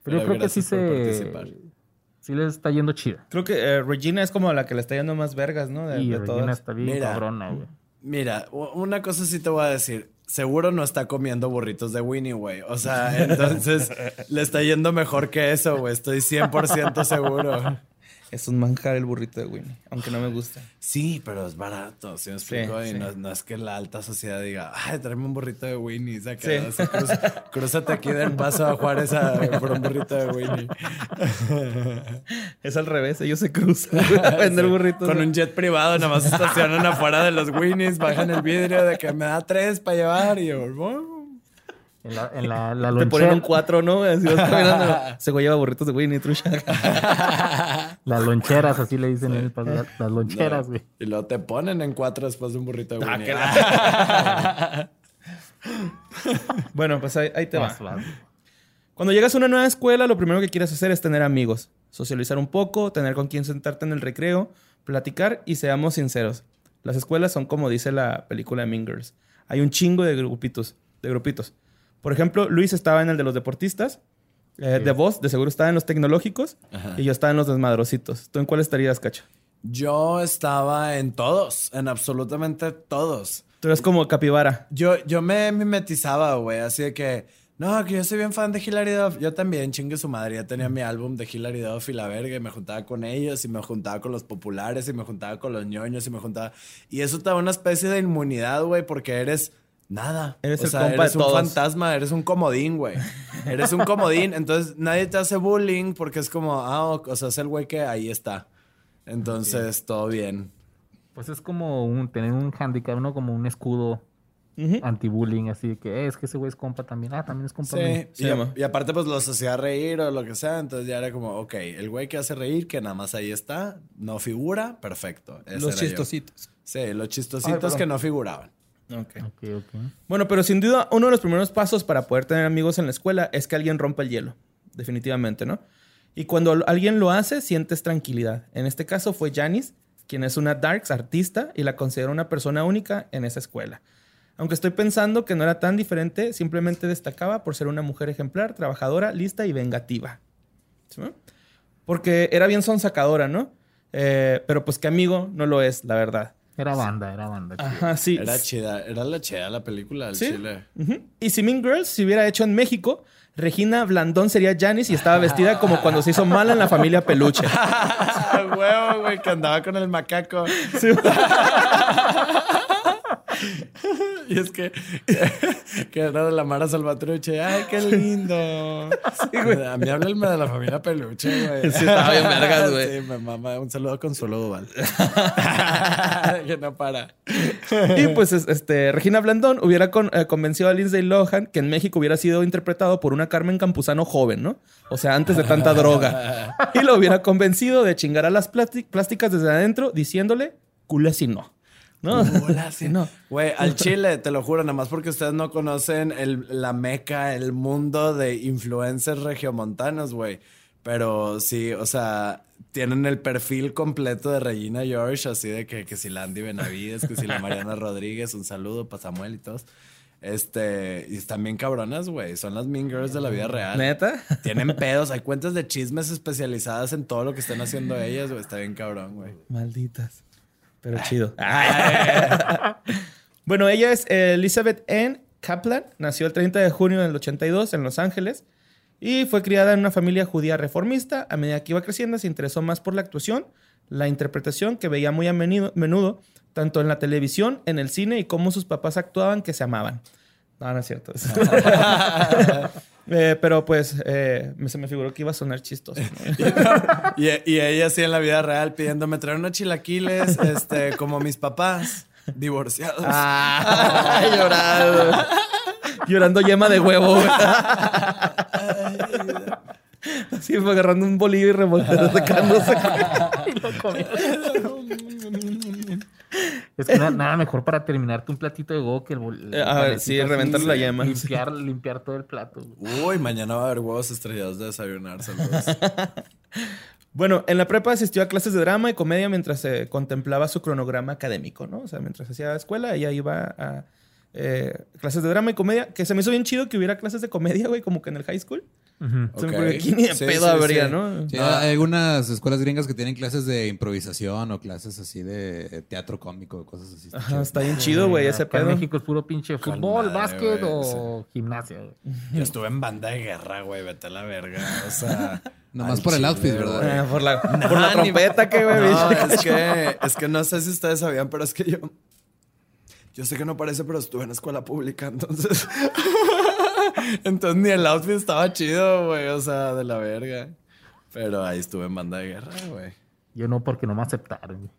Pero yo creo que sí se... participar. Sí les está yendo chida. Creo que eh, Regina es como la que le está yendo más vergas, ¿no? De, y de Regina todas. está bien Mira. cabrona, güey. Mira, una cosa sí te voy a decir. Seguro no está comiendo burritos de Winnie, güey. O sea, entonces [laughs] le está yendo mejor que eso, güey. Estoy 100% seguro. Es un manjar el burrito de Winnie, aunque no me gusta. Sí, pero es barato, ¿sí me explico? Sí, y sí. No, no es que la alta sociedad diga, ay, tráeme un burrito de Winnie. Saca, Sí. o sea, cruza- crúzate aquí del paso a Juárez a, por un burrito de Winnie. [laughs] Es al revés, ellos se cruzan [laughs] a vender burritos. Con un jet privado, nada más estacionan afuera de los Winnies, bajan el vidrio de que me da tres para llevar y yo. En la, en la, la Te ponen un cuatro, ¿no? Así vas caminando. [laughs] Se lleva burritos de Winnie, trucha. [laughs] las loncheras, así le dicen en el país, las- loncheras, güey. Y luego te ponen en cuatro después de un burrito de Ah, Winnie. que la- [laughs] bueno, pues ahí, ahí te va. Vas, vas. Cuando llegas a una nueva escuela, lo primero que quieres hacer es tener amigos, socializar un poco, tener con quién sentarte en el recreo, platicar y seamos sinceros. Las escuelas son como dice la película de Mean Girls. Hay un chingo de grupitos, de grupitos. Por ejemplo, Luis estaba en el de los deportistas, eh, de vos, de seguro estaba en los tecnológicos Ajá. y yo estaba en los desmadrositos. ¿Tú en cuál estarías, Cacho? Yo estaba en todos, en absolutamente todos. Tú eres como capibara. Yo, yo me mimetizaba, güey, así de que, no, que yo soy bien fan de Hilary Duff. Yo también, chingue su madre, ya tenía mi álbum de Hilary Duff y la verga, y me juntaba con ellos, y me juntaba con los populares, y me juntaba con los ñoños, y me juntaba... Y eso te da una especie de inmunidad, güey, porque eres nada. Eres o el sea, compa eres de un todos. fantasma, eres un comodín, güey. Eres un comodín, entonces nadie te hace bullying porque es como, ah, o o sea, es el güey que ahí está. Entonces, todo bien. Pues es como un, tener un handicap, ¿no? Como un escudo anti-bullying, así de que "Eh, es que ese güey es compa también. Ah, también es compa mío. Sí, y, y aparte pues los hacía reír o lo que sea, entonces ya era como, ok, el güey que hace reír, que nada más ahí está, no figura, perfecto. Ese Los yo. chistositos. Sí, los chistositos que no figuraban. Ok. Ok, ok. Bueno, pero sin duda, uno de los primeros pasos para poder tener amigos en la escuela es que alguien rompa el hielo. Definitivamente, ¿no? Y cuando alguien lo hace, sientes tranquilidad. En este caso fue Janice, quien es una Darks artista y la considero una persona única en esa escuela. Aunque estoy pensando que no era tan diferente, simplemente destacaba por ser una mujer ejemplar, trabajadora, lista y vengativa. ¿Sí? Porque era bien sonsacadora, ¿no? Eh, pero pues que amigo no lo es, la verdad. Era banda, era banda. Ajá, sí. Era chida, era la chida la película del Sí. Chile. Y si Mean Girls se hubiera hecho en México, Regina Blandón sería Janice y estaba vestida como cuando se hizo mala en la familia Peluche. [laughs] Huevo, güey, que andaba con el macaco. [laughs] [laughs] y es que, [laughs] que era de la Mara Salvatruche. Ay, qué lindo. A mí háblenme de la familia Peluche, güey. Sí, estaba bien vergas, güey. Sí, me mama. Un saludo con Consuelo Duval. [laughs] que no para. Y pues es- este, Regina Blandón hubiera con- eh, convencido a Lindsay Lohan que en México hubiera sido interpretado por una Carmen Campuzano joven, ¿no? O sea, antes de tanta droga. Y lo hubiera convencido de chingar a las plásticas desde adentro diciéndole, culé si no. ¿No? [laughs] No. Güey, al Chile, te lo juro, nada más porque ustedes no conocen el- la meca, el mundo de influencers regiomontanos, güey. Pero sí, o sea, tienen el perfil completo de Regina George, así de que, que si la Andy Benavides, que si la Mariana [laughs] Rodríguez, un saludo para Samuel y todos. Este, y están bien cabronas, güey. Son las Mean Girls de la vida real. ¿Neta? Tienen [laughs] pedos, hay cuentas de chismes especializadas en todo lo que están haciendo ellas, güey. Está bien cabrón, güey. Malditas. Pero chido. [laughs] bueno, ella es Elizabeth Ann Kaplan. Nació el 30 de junio del 82 en Los Ángeles. Y fue criada en una familia judía reformista. A medida que iba creciendo, se interesó más por la actuación, la interpretación que veía muy a menudo, menudo, tanto en la televisión, en el cine y cómo sus papás actuaban que se amaban. No, no es cierto. [laughs] Eh, pero pues eh, se me figuró que iba a sonar chistoso. ¿no? [laughs] Y, y ella así en la vida real pidiéndome traer unos chilaquiles, este, como mis papás, divorciados. Ah, [laughs] llorando. Llorando yema de huevo. güey. Así fue agarrando un bolillo y revolviendo, sacándose. Es que nada, nada mejor para terminarte un platito de go que el bol- Eh, a ver, sí, reventar la llama. Limpiar, limpiar todo el plato. güey. Uy, mañana va a haber huevos estrellados de desayunar, saludos. [laughs] Bueno, en la prepa asistió a clases de drama y comedia mientras se contemplaba su cronograma académico, ¿no? O sea, mientras hacía escuela, ella iba a eh, clases de drama y comedia, que se me hizo bien chido que hubiera clases de comedia, güey, como que en el high school. Porque aquí ni de pedo habría, ¿no? hay algunas escuelas gringas que tienen clases de improvisación o clases así de teatro cómico, cosas así. Ajá, está bien chido, güey, ese pedo. En México es puro pinche fútbol, básquet o gimnasia. Yo estuve en banda de guerra, güey, vete a la verga. O sea... [laughs] Nomás por el outfit, ¿verdad? Ah, por la, [laughs] por la trompeta que, güey. No, [laughs] es que, es que no sé si ustedes sabían, pero es que yo... Yo sé que no parece, pero estuve en escuela pública, entonces... entonces ni el outfit estaba chido, güey. O sea, de la verga. Pero ahí estuve en banda de guerra, güey. Yo no, porque no me aceptaron.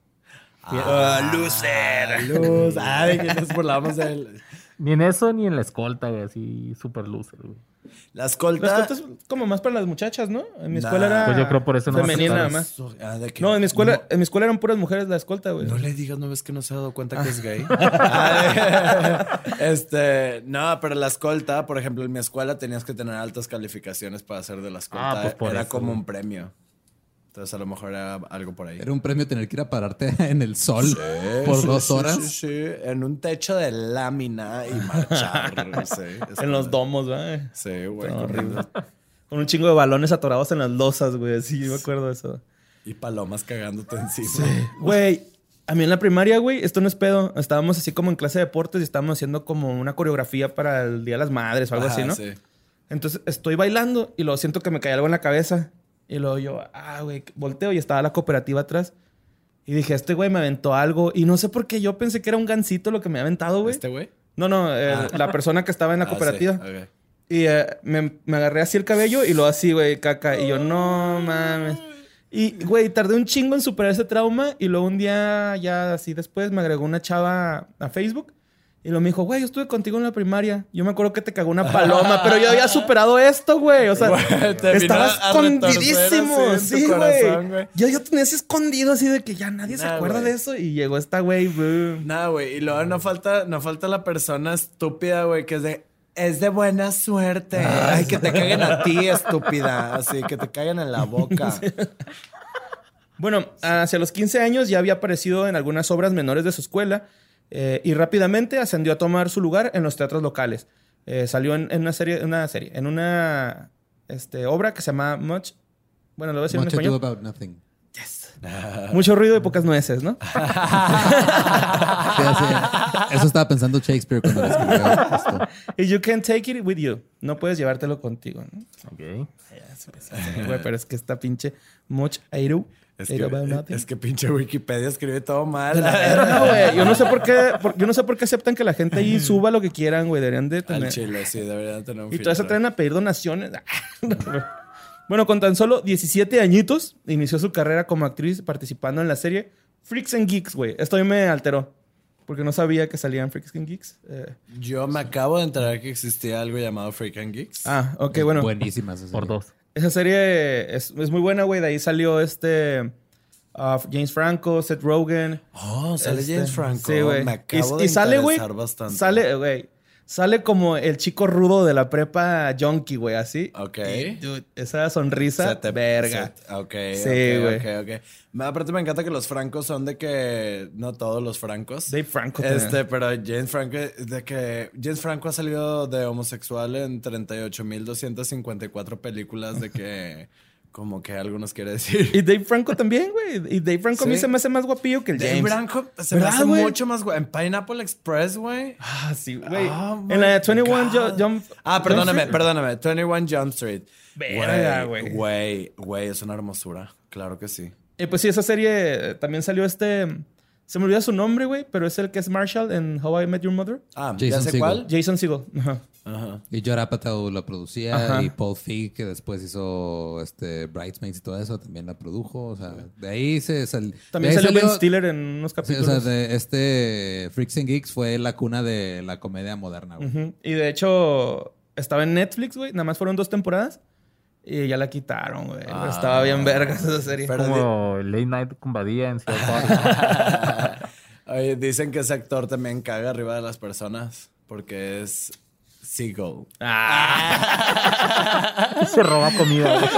Ah, loser. Luz. Ay, que nos burlamos de él. Ni en eso ni en la escolta, güey. Así, súper loser, güey. La escolta. La escolta es como más para las muchachas, ¿no? En mi escuela era. Pues yo creo por eso no Femenina nada más. Ah. No, en mi escuela, en mi escuela eran puras mujeres la escolta, güey. No le digas, no ves que no se ha dado cuenta que es gay. [laughs] Ah, [laughs] este, no, pero la escolta, por ejemplo, en mi escuela tenías que tener altas calificaciones para hacer de la escolta. Ah, pues por era eso, como un premio. Entonces a lo mejor era algo por ahí. Era un premio tener que ir a pararte [laughs] en el sol Sí, por sí, dos sí, horas. Sí, sí, en un techo de lámina y marchar. En los domos, güey. Sí, güey. Horrible. corriendo. Con un chingo de balones atorados en las losas, güey. Sí, yo me acuerdo de eso. Y palomas cagándote encima. Güey, a mí en la primaria, güey, esto no es pedo. Estábamos así como en clase de deportes y estábamos haciendo como una coreografía para el Día de las Madres o algo Ajá, así, ¿no? sí. Entonces estoy bailando y luego siento que me cae algo en la cabeza. Y luego yo, ah, güey, volteo y estaba la cooperativa atrás. Y dije, este güey me aventó algo. Y no sé por qué yo pensé que era un gancito lo que me había aventado, güey. ¿Este güey? No, no, eh, la persona que estaba en la [laughs] Ah, cooperativa. sí, ok. Y eh, me, me agarré así el cabello y luego así, güey, caca. Y yo, no mames. Y, güey, tardé un chingo en superar ese trauma. Y luego un día, ya así después, me agregó una chava a Facebook. Y luego me dijo, güey, yo estuve contigo en la primaria. Yo me acuerdo que te cagó una paloma, pero yo había [laughs] superado esto, güey. O sea, Güey, te escondidísimo. así Sí, corazón, güey. Yo, yo tenía así escondido, así de que ya nadie se acuerda güey. de eso. Y llegó esta güey. Nada, güey. Y luego no falta, no falta la persona estúpida, güey, que es de. Es de buena suerte. Ay, que te caguen a [laughs] ti, estúpida. Así, que te caigan en la boca. [laughs] Bueno, hacia los 15 años ya había aparecido en algunas obras menores de su escuela eh, y rápidamente ascendió a tomar su lugar en los teatros locales. Eh, salió en, en una serie, una serie, en una este, obra que se llama Much. Bueno, lo voy a decir Much en español. about nothing. Mucho ruido y pocas nueces, ¿no? [laughs] Sí, eso estaba pensando Shakespeare cuando lo escribió esto. Y you can take it with you. No puedes llevártelo contigo, ¿no? Ok. Pero es que esta pinche Much ado. Es que, about nothing. es que pinche Wikipedia escribe todo mal. [laughs] Verga, güey. Yo no sé por qué, por- yo no sé por qué aceptan que la gente ahí suba lo que quieran, güey. Deberían de Al tener. chile, sí, deberían tener un Y todavía se traen a pedir donaciones. [laughs] bueno, con tan solo 17 añitos, inició su carrera como actriz participando en la serie Freaks and Geeks, güey. Esto a mí me alteró. Porque no sabía que salían Freaks and Geeks. Eh, Yo me acabo de enterar que existía algo llamado Freak and Geeks. ah, ok, bueno. Buenísimas. Por dos. Esa serie es, es muy buena, güey. De ahí salió este... ah, James Franco, Seth Rogen. Oh, sale Este, James Franco. Sí, güey. Me acabo y, de y sale, güey. Sale, güey. Sale como el chico rudo de la prepa junkie, güey, así. Ok. Y, dude, esa sonrisa, Se te- verga. se- ok, Sí, güey. ok, ok. Me- Aparte me encanta que los francos son de que... No todos los francos. Dave Franco. Este, también. pero James Franco, de que James Franco ha salido de homosexual en 38.254 películas de que [laughs] como que algunos quiere decir. Y Dave Franco también, güey. Y Dave Franco a mí se me hace más guapillo que el Dave James. Franco se me ¿Verdad, hace mucho más guay. En Pineapple Express, güey. Ah, sí, güey. Oh, en la my 21 God. Ju- Jump... Ah, perdóname, Jump- perdóname. 21 Jump Street. Verga, güey. Güey, güey, es una hermosura. Claro que sí. Y pues sí, esa serie eh, también salió este... Se me olvidó su nombre, güey, pero es el que es Marshall en How I Met Your Mother. Ah, ¿ya Jason sé Segel. cuál? Jason Segel. Ajá. Ajá. Y Judd Apatow la producía Ajá. y Paul Feig que después hizo este Bridesmaids y todo eso también la produjo, o sea, de ahí se sal- También de ahí salió Ben Stiller en unos Sí, capítulos. o sea, de este Freaks and Geeks fue la cuna de la comedia moderna, güey. Ujú. Y de hecho, estaba en Netflix, güey. Nada más fueron dos temporadas. Y ya la quitaron, güey. Ah. estaba bien verga esa serie. Pero- Como Late Night con Badía en. [laughs] Oye, dicen que ese actor también caga arriba de las personas porque es Seagull. Ah. [laughs] Se roba comida. güey.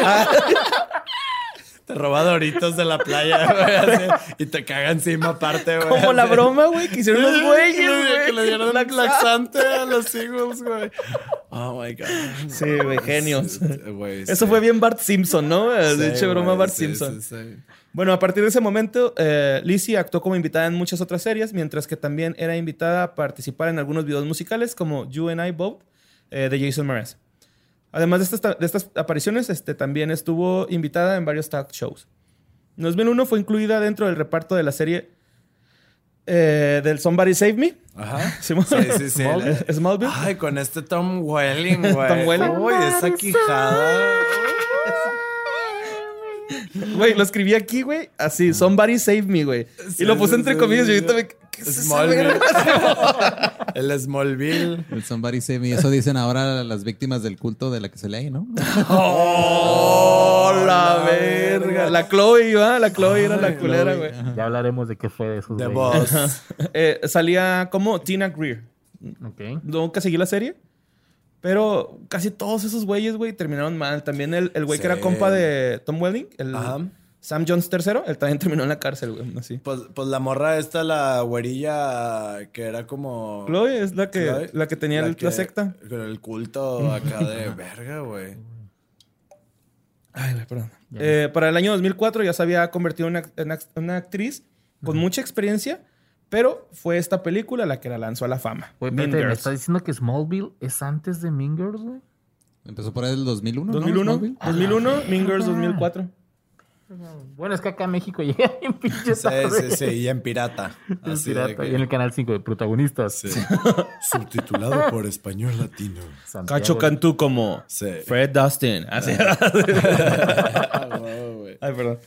Te roba doritos de la playa, güey, así, y te caga encima aparte, güey. Como la broma, güey, que hicieron los güeyes, Que le- güey. Que le dieron Laxa- laxante a los Seagulls, güey. Oh my God. Sí, güey, genios. Güey, Eso sí. fue bien Bart Simpson, ¿no? De hecho, Sí, broma güey, Bart sí, Simpson. sí, sí. Bueno, a partir de ese momento, eh, Lizzie actuó como invitada en muchas otras series, mientras que también era invitada a participar en algunos videos musicales como You and I Both eh, de Jason Mraz. Además de estas, de estas apariciones, este, también estuvo invitada en varios talk shows. En 2001 fue incluida dentro del reparto de la serie eh, del Somebody Save Me. Ajá. [laughs] Sí, sí, sí. Smallville. Smallville. Ay, con este Tom Welling, [laughs] güey. Tom Welling. Uy, esa quijada. Güey, lo escribí aquí, güey. Así, Somebody Save Me, güey. Sí, y lo puse entre comillas y ahorita me... ¿Qué es Smallville. [laughs] El Smallville. El somebody save me. Eso dicen ahora las víctimas del culto de la que se lee ¿no? [laughs] ¡Oh, la verga! La Chloe, ¿va? La Chloe era la culera, güey. Ya hablaremos de qué fue de esos The. Boss. [laughs] Eh, salía como Tina Greer. Ok. Nunca seguí la serie. Pero casi todos esos güeyes, güey, terminaron mal. También el el güey que era compa de Tom Welling, el Ajá. Sam Jones III, él también [laughs] terminó en la cárcel, güey. Así. Pues, pues la morra esta, la güerilla que era como... Chloe es la que, Chloe, la que tenía el- la, que- secta. El culto acá de [laughs] verga, güey. Ay, güey, perdón. Eh, para el año 2004 ya se había convertido en una, en act- una actriz con mucha experiencia, pero fue esta película la que la lanzó a la fama. Güey, Mean espérate, ¿me está diciendo que Smallville es antes de Mean Girls, güey? Empezó por ahí el 2001, ¿no? 2001, Smallville. 2001, Mean Girls 2004. Bueno, es que acá en México [laughs] llega bien pinche Sí, tarde. sí, sí. Y en pirata. [laughs] De pirata. que- Y en el canal 5 de protagonistas. Sí. [laughs] Subtitulado por español latino. Santiago. Cacho Cantú como Sí. Fred Dustin. Así. güey. Ay, perdón.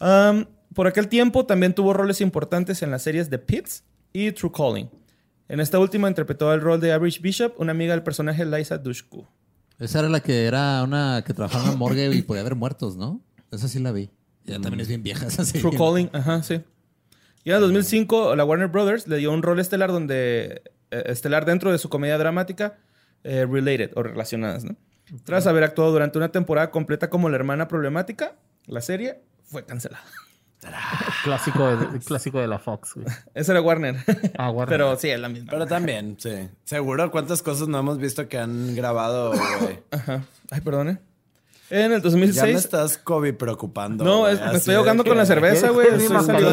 Um, por aquel tiempo también tuvo roles importantes en las series The Pits y True Calling. En esta última interpretó el rol de Average Bishop, una amiga del personaje Liza Dushku. Esa era la que era una que trabajaba en morgue y podía haber muertos, ¿no? Esa sí la vi. Ya también es bien vieja esa serie. True Calling, ajá, sí. Y en el 2005, la Warner Brothers le dio un rol estelar donde eh, estelar dentro de su comedia dramática eh, Related o Relacionadas, ¿no? Tras haber actuado durante una temporada completa como la hermana problemática, la serie fue cancelada. [laughs] [laughs] Clásico de, clásico de la Fox, güey. Esa era Warner. Ah, Warner. Pero sí, es la misma. Pero también, sí. Seguro cuántas cosas no hemos visto que han grabado, güey. Ajá. Ay, perdone. En el Ya me 2006... estás COVID preocupando. No, es- me estoy ahogando que- con la cerveza, güey.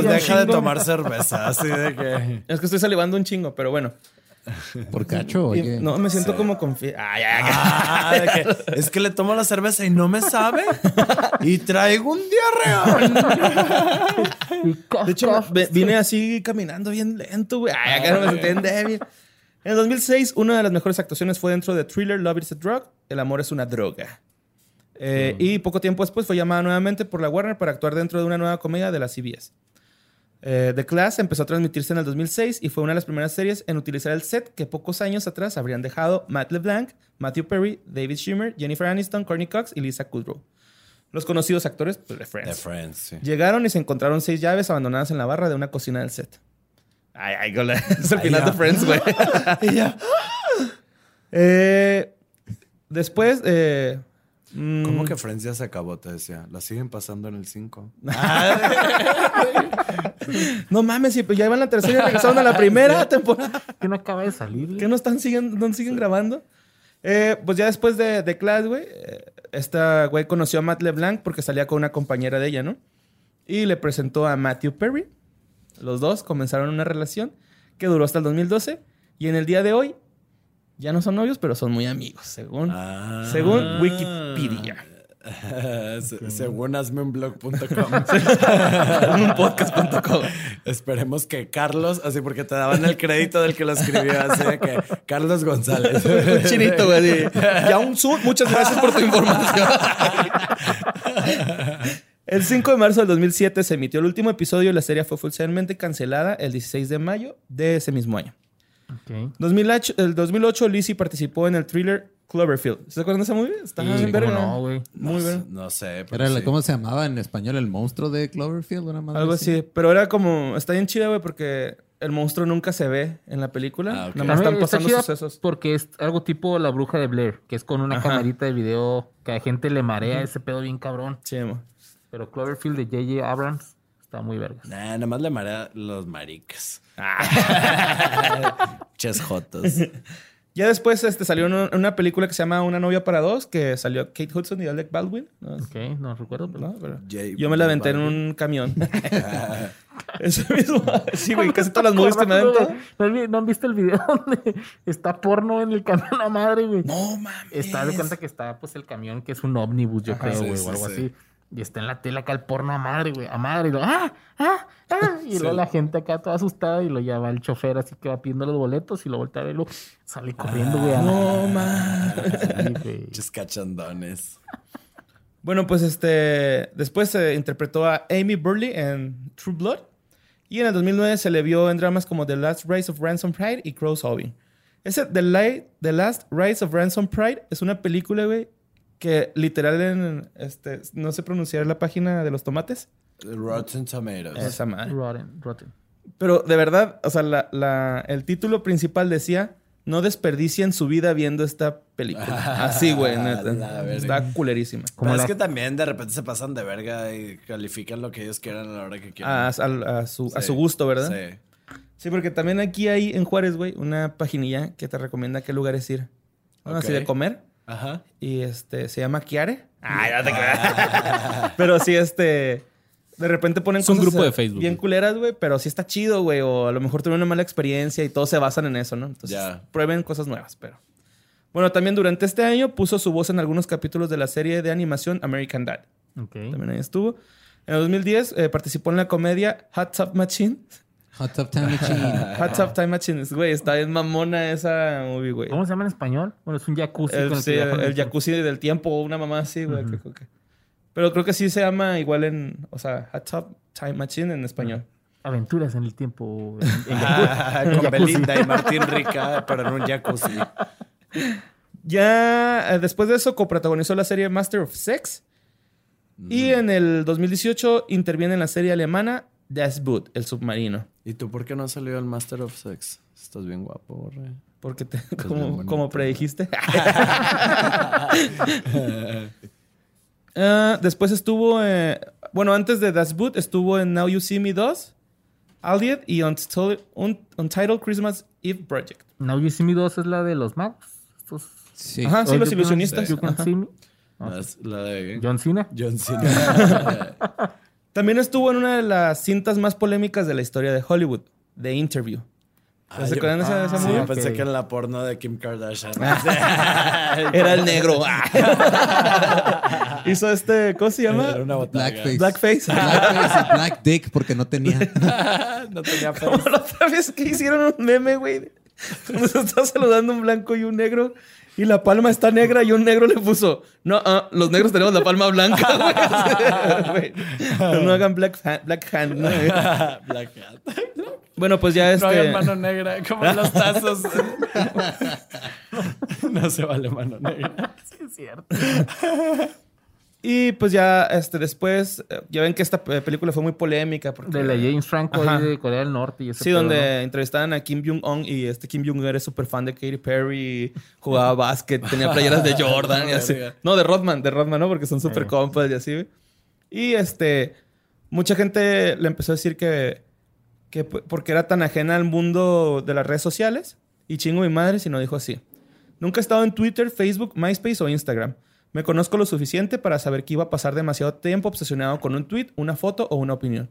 Deja de tomar cerveza, así de que... Es que estoy salivando un chingo, pero bueno. [laughs] Por cacho, Y- oye. no, me siento como confi... Ay, ay, ay. Ah, que, es que le tomo la cerveza y no me sabe. Y traigo un diarreón. [laughs] De hecho, vine así caminando bien lento, güey. Ay, acá no me sentí débil. En el 2006, una de las mejores actuaciones fue dentro de Thriller Love is a Drug. El amor es una droga. Eh, Y poco tiempo después fue llamada nuevamente por la Warner para actuar dentro de una nueva comedia de la CBS. Eh, The Class empezó a transmitirse en el 2006 y fue una de las primeras series en utilizar el set que pocos años atrás habrían dejado Matt LeBlanc, Matthew Perry, David Schwimmer, Jennifer Aniston, Courtney Cox y Lisa Kudrow. Los conocidos actores pues, de Friends. De Friends, sí. Llegaron y se encontraron seis llaves abandonadas en la barra de una cocina del set. Ay, ay. [laughs] Es el final de Friends, güey. [laughs] Y ya. Eh, después, eh, mm, ¿Cómo que Friends ya se acabó? Te decía. La siguen pasando en el 5. [laughs] No mames, si ya iban a la tercera y regresaron a la [laughs] primera temporada. Que no acaba de salir, güey. ¿Qué no están siguen, no siguen grabando? Eh, pues ya después de, de Class, güey, eh, esta güey conoció a Matt LeBlanc porque salía con una compañera de ella, ¿no? Y le presentó a Matthew Perry. Los dos comenzaron una relación que duró hasta el 2012. Y en el día de hoy, ya no son novios, pero son muy amigos, según, Ah. según Wikipedia. [laughs] Se- Según hazmeunblog.com. [laughs] un podcast.com. Esperemos que Carlos, así porque te daban el crédito del que lo escribió, así de que Carlos González. Un chinito, güey. Ya un sur. Muchas gracias por tu información. El 5 de marzo del 2007 se emitió el último episodio y la serie fue oficialmente cancelada el 16 de mayo de ese mismo año. Ok. 2008, el 2008 Lizzie participó en el thriller Cloverfield. ¿Se acuerdan de esa movie? Está Sí, verga. no, güey. Muy no, bien. No sé. pero Era la- sí. ¿Cómo se llamaba en español? ¿El monstruo de Cloverfield? Una madre Algo así. Pero era como... Está bien chida, güey, porque el monstruo nunca se ve en la película. Ah, ok. Nada más están está pasando chida sucesos. Porque es algo tipo la bruja de Blair, que es con una Ajá. camarita de video que a la gente le marea ese pedo bien cabrón. Sí, mo. Pero Cloverfield de J.J. Abrams está muy vergas. Nah, nada más le marea los maricas. [laughs] Ches jotos. [laughs] Ya después este, salió una, una película que se llama Una novia para dos, que salió Kate Hudson y Alec Baldwin. ¿no? Ok, no recuerdo. Pero... ¿No? Pero yo me la aventé en un camión. [laughs] Eso mismo. Sí, güey, casi todas las movies que me güey. ¿No, han- ¿No han visto el video donde está porno en el camión la madre, güey? No mames. Está de cuenta que está, pues, el camión que es un ómnibus, yo creo, sí, güey, sí, o algo sí. así. Y está en la tela acá el porno a madre, güey, a madre. Y lo, ¡ah! ¡ah! ¡ah! [laughs] Y luego la gente acá toda asustada y lo lleva el chofer así que va pidiendo los boletos y lo voltea a ver y lo sale corriendo, güey. a- No. Pinches cachandones. Bueno, pues este. Después se interpretó a Amy Burley en True Blood. Y en el 2009 se le vio en dramas como The Last Rise of Ransom Pride y Crow Solving. Ese The, Light, The Last Rise of Ransom Pride es una película, güey, que literal en. Este, no sé pronunciar la página de los tomates. Rotten Tomatoes. Esa madre. Rotten, rotten. Pero de verdad, o sea, la- la- el título principal decía: No desperdicien su vida viendo esta película. [laughs] Así, güey. Está culerísima. Como Pero la- es que también de repente se pasan de verga y califican lo que ellos quieran a la hora que quieran. A, a- a su, a su gusto, ¿verdad? Sí. Sí, porque también aquí hay en Juárez, güey, una paginilla que te recomienda qué lugares ir. ¿no? Así Ok. de comer. Ajá. Y este, se llama Kiare. Ay, no te creas. [laughs] pero sí, este. De repente ponen Es un cosas grupo de eh, Facebook, Bien culeras, güey, pero sí está chido, güey. O a lo mejor tuvieron una mala experiencia y todos se basan en eso, ¿no? Entonces, Ya. prueben cosas nuevas, pero. Bueno, también durante este año puso su voz en algunos capítulos de la serie de animación American Dad. Ok. También ahí estuvo. En el 2010 eh, participó en la comedia Hot Tub Machine. Hot Tub Time Machine. [laughs] Hot Tub Time Machine. Güey, está bien mamona esa movie, güey. ¿Cómo se llama en español? Bueno, es un jacuzzi. El, con el sí, el jacuzzi del tiempo o una mamá así, güey. que- que- Pero creo que sí se llama igual en... O sea, Hot Tub Time Machine en español. Aventuras en el tiempo. en- en [laughs] Ah, con jacuzzi. Belinda y Martín [laughs] Rica, pero en un jacuzzi. Ya eh, después de eso coprotagonizó la serie Master of Sex. Y en el 2018 interviene en la serie alemana Das Boot, el submarino. ¿Y tú por qué no salió el Master of Sex? Estás bien guapo, borre. Porque te- como, bonito. como predijiste. [laughs] [laughs] Ah, después estuvo, eh, bueno, antes de Das Boot estuvo en Now You See Me 2, Aliet y Untitled, Un- Untitled Christmas Eve Project. Now You See Me 2 es la de los magos. Estos... Sí. Ajá, sí, Oh, los you can- ilusionistas. You can Ajá. see me. La, la de John Cena. John Cena. [laughs] También estuvo en una de las cintas más polémicas de la historia de Hollywood, The Interview. Ah, ¿Se acuerdan de esa, esa Sí, movie? pensé que en la porno de Kim Kardashian. [laughs] Era el negro. [laughs] Hizo este, ¿cómo se llama? Era una. Blackface. Blackface. Blackface y Black Dick porque no tenía. [laughs] no tenía face. Como la otra vez que hicieron un meme, güey. Se está saludando un blanco y un negro. Y la palma está negra y un negro le puso. No, ah, los negros tenemos la palma blanca, [laughs] güey. No hagan black, ha- black hand. ¿no? [laughs] Black Hat. Bueno, pues ya No hagan este. mano negra como en los tazos. [laughs] no se vale mano negra. Sí, es cierto. Y pues ya este, después. eh, Ya ven que esta eh, película fue muy polémica. Porque, De la James Franco Ajá. de Corea del Norte. Y ese Sí, pedo, donde entrevistaban a Kim Jong-un y este Kim Jong-un era súper fan de Katy Perry, jugaba básquet, tenía playeras de Jordan y [laughs] así. Verga. No, de Rodman, de Rodman, ¿no? Porque son súper Sí. compas y así. Y este, mucha gente le empezó a decir que, que porque era tan ajena al mundo de las redes sociales y chingo mi madre si no dijo así. Nunca he estado en Twitter, Facebook, MySpace o Instagram. Me conozco lo suficiente para saber que iba a pasar demasiado tiempo obsesionado con un tweet, una foto o una opinión.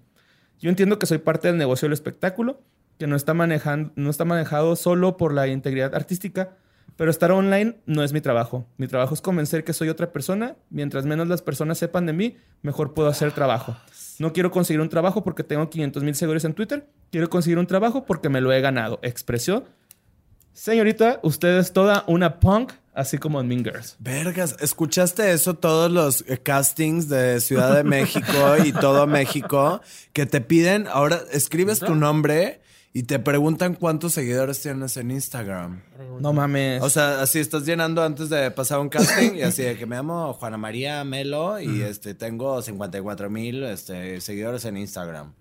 Yo entiendo que soy parte del negocio del espectáculo, que no está, manejado solo por la integridad artística, pero estar online no es mi trabajo. Mi trabajo es convencer que soy otra persona. Mientras menos las personas sepan de mí, mejor puedo hacer trabajo. No quiero conseguir un trabajo porque tengo 500 mil seguidores en Twitter. Quiero conseguir un trabajo porque me lo he ganado. Expresó. Señorita, usted es toda una punk, así como en Mean Girls. Vergas, ¿escuchaste eso todos los eh, castings de Ciudad de México [laughs] y todo México que te piden, ahora escribes tu nombre y te preguntan cuántos seguidores tienes en Instagram? No mames. O sea, así estás llenando antes de pasar un casting y así de que me llamo Juana María Melo y este tengo 54 mil este, seguidores en Instagram.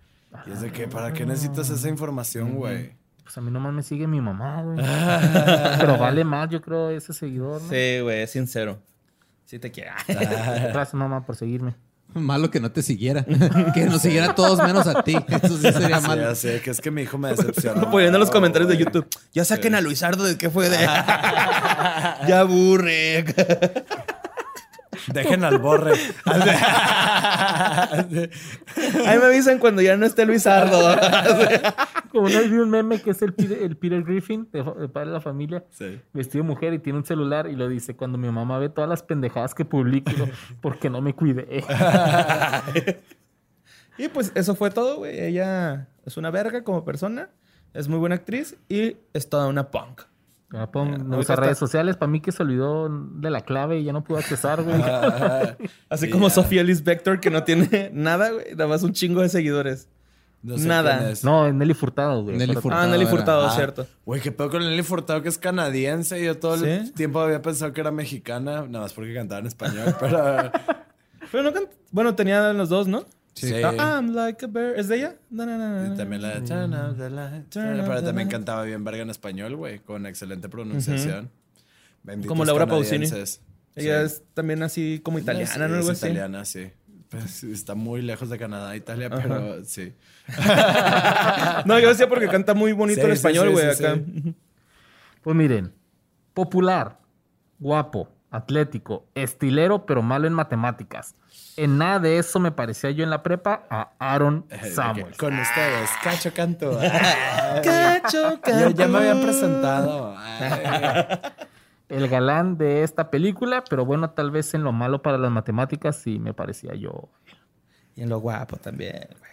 Y es de que, ¿para qué necesitas esa información, güey? Pues a mí nomás me sigue mi mamá, güey. [laughs] Pero vale más, yo creo, ese seguidor, ¿no? Sí, güey, es sincero. Sí te quiero. [laughs] Gracias, mamá, por seguirme. Malo que no te siguiera. [laughs] que nos siguiera todos menos a ti. Eso sí sería Sí, malo. así que es que mi hijo me decepcionó. Poniendo en los comentarios de YouTube. Ya saquen a Luisardo de qué fue de. ya aburre. Dejen al borre. Ahí me avisan cuando ya no esté Luisardo. Como una vez vi un meme que es el Peter, el Peter Griffin, de, de padre de la familia, Sí. vestido de mujer y tiene un celular y lo dice cuando mi mamá ve todas las pendejadas que publico, porque no me cuidé. Y pues eso fue todo, güey. Ella es una verga como persona. Es muy buena actriz y es toda una punk. Ya pon- no está- redes sociales, para mí que se olvidó de la clave y ya no pudo accesar, güey. [laughs] Así Sí, como ya. Sofía Liz Vector, que no tiene nada, güey. Nada más un chingo de seguidores. No sé Nada. No, Nelly Furtado, güey. Nelly Furtado. Ah, Nelly. Furtado, Ah, cierto. Güey, qué pedo con Nelly Furtado que es canadiense. Yo todo el ¿Sí? tiempo había pensado que era mexicana, nada más porque cantaba en español, [laughs] pero Pero no canta- Bueno, tenía los dos, ¿no? Sí. Ah, I'm like a bear. ¿Es de ella? No, no, no, Y también la de Turn up the light, turn up, Pero también cantaba bien verga en español, güey, con excelente pronunciación. Benditos Como Laura Pausini. Ella Sí. es también así como italiana, Sí, ¿no? Algo es así. italiana, sí. Pues, está muy lejos de Canadá, Italia, pero sí. [laughs] No, yo decía porque canta muy bonito sí, español, sí, güey, sí, acá. sí. Pues miren, popular, guapo, atlético, estilero, pero malo en matemáticas. En nada de eso me parecía yo en la prepa a Aaron [laughs] Eh, Samuel. Con ustedes, Cacho Canto. [laughs] Cacho, ya, ya me habían presentado. [laughs] El galán de esta película, pero bueno, tal vez en lo malo para las matemáticas sí me parecía yo. Y en lo guapo también, güey.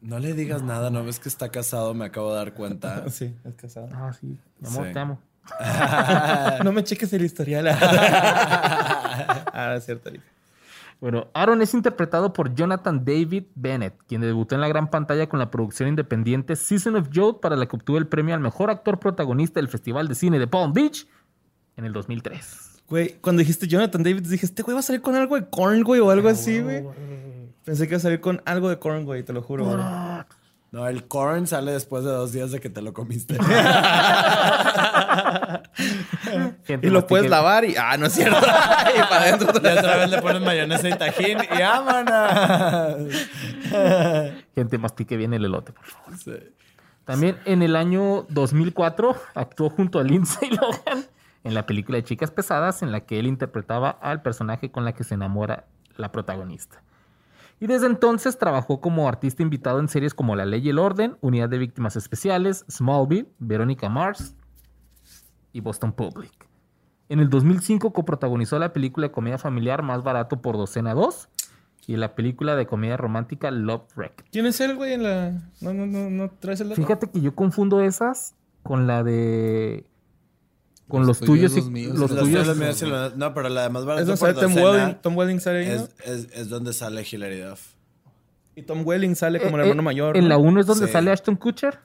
No le digas nada, ¿no ves que está casado? Me acabo de dar cuenta. Sí, es casado. Ah, sí, mi amor, Sí. te amo. no me cheques el historial. ah, es cierto. Lick. Bueno, Aaron es interpretado por Jonathan David Bennett, quien debutó en la gran pantalla con la producción independiente Season of Joe, para la que obtuvo el premio al mejor actor protagonista del Festival de Cine de Palm Beach en el 2003. Güey, cuando dijiste Jonathan David, dije, este güey va a salir con algo de corn, güey, o algo así, güey. Pensé que iba a salir con algo de corn, güey, te lo juro, güey. No, el corn sale después de dos días de que te lo comiste. [laughs] [laughs] Y lo puedes lavar y... Ah, no es cierto. [laughs] y para adentro. y otra vez le pones mayonesa y tajín y vámonos. Gente, mastique bien el elote, por favor. Sí. También en el año 2004 actuó junto a Lindsay [laughs] Lohan en la película de Chicas Pesadas, en la que él interpretaba al personaje con la que se enamora la protagonista. Y desde entonces trabajó como artista invitado en series como La Ley y el Orden, Unidad de Víctimas Especiales, Smallville, Verónica Mars y Boston Public. En el 2005 coprotagonizó la película de comedia familiar Más Barato por Docena 2 y la película de comedia romántica Love Wreck. ¿Quién es él, güey, en la... No, no, no, no traes el dato? Fíjate que yo confundo esas con la de. Con Los los, tuyos, tuyos, y los míos, los Los tuyos. míos No, pero la de más Es barata donde por sale Tom Welling. Tom Welling sale ahí, ¿no? es, es, es donde sale Hilary Duff. Y Tom Welling sale como el Eh, hermano eh, mayor. En ¿no? la 1 es donde Sí. sale Ashton Kutcher.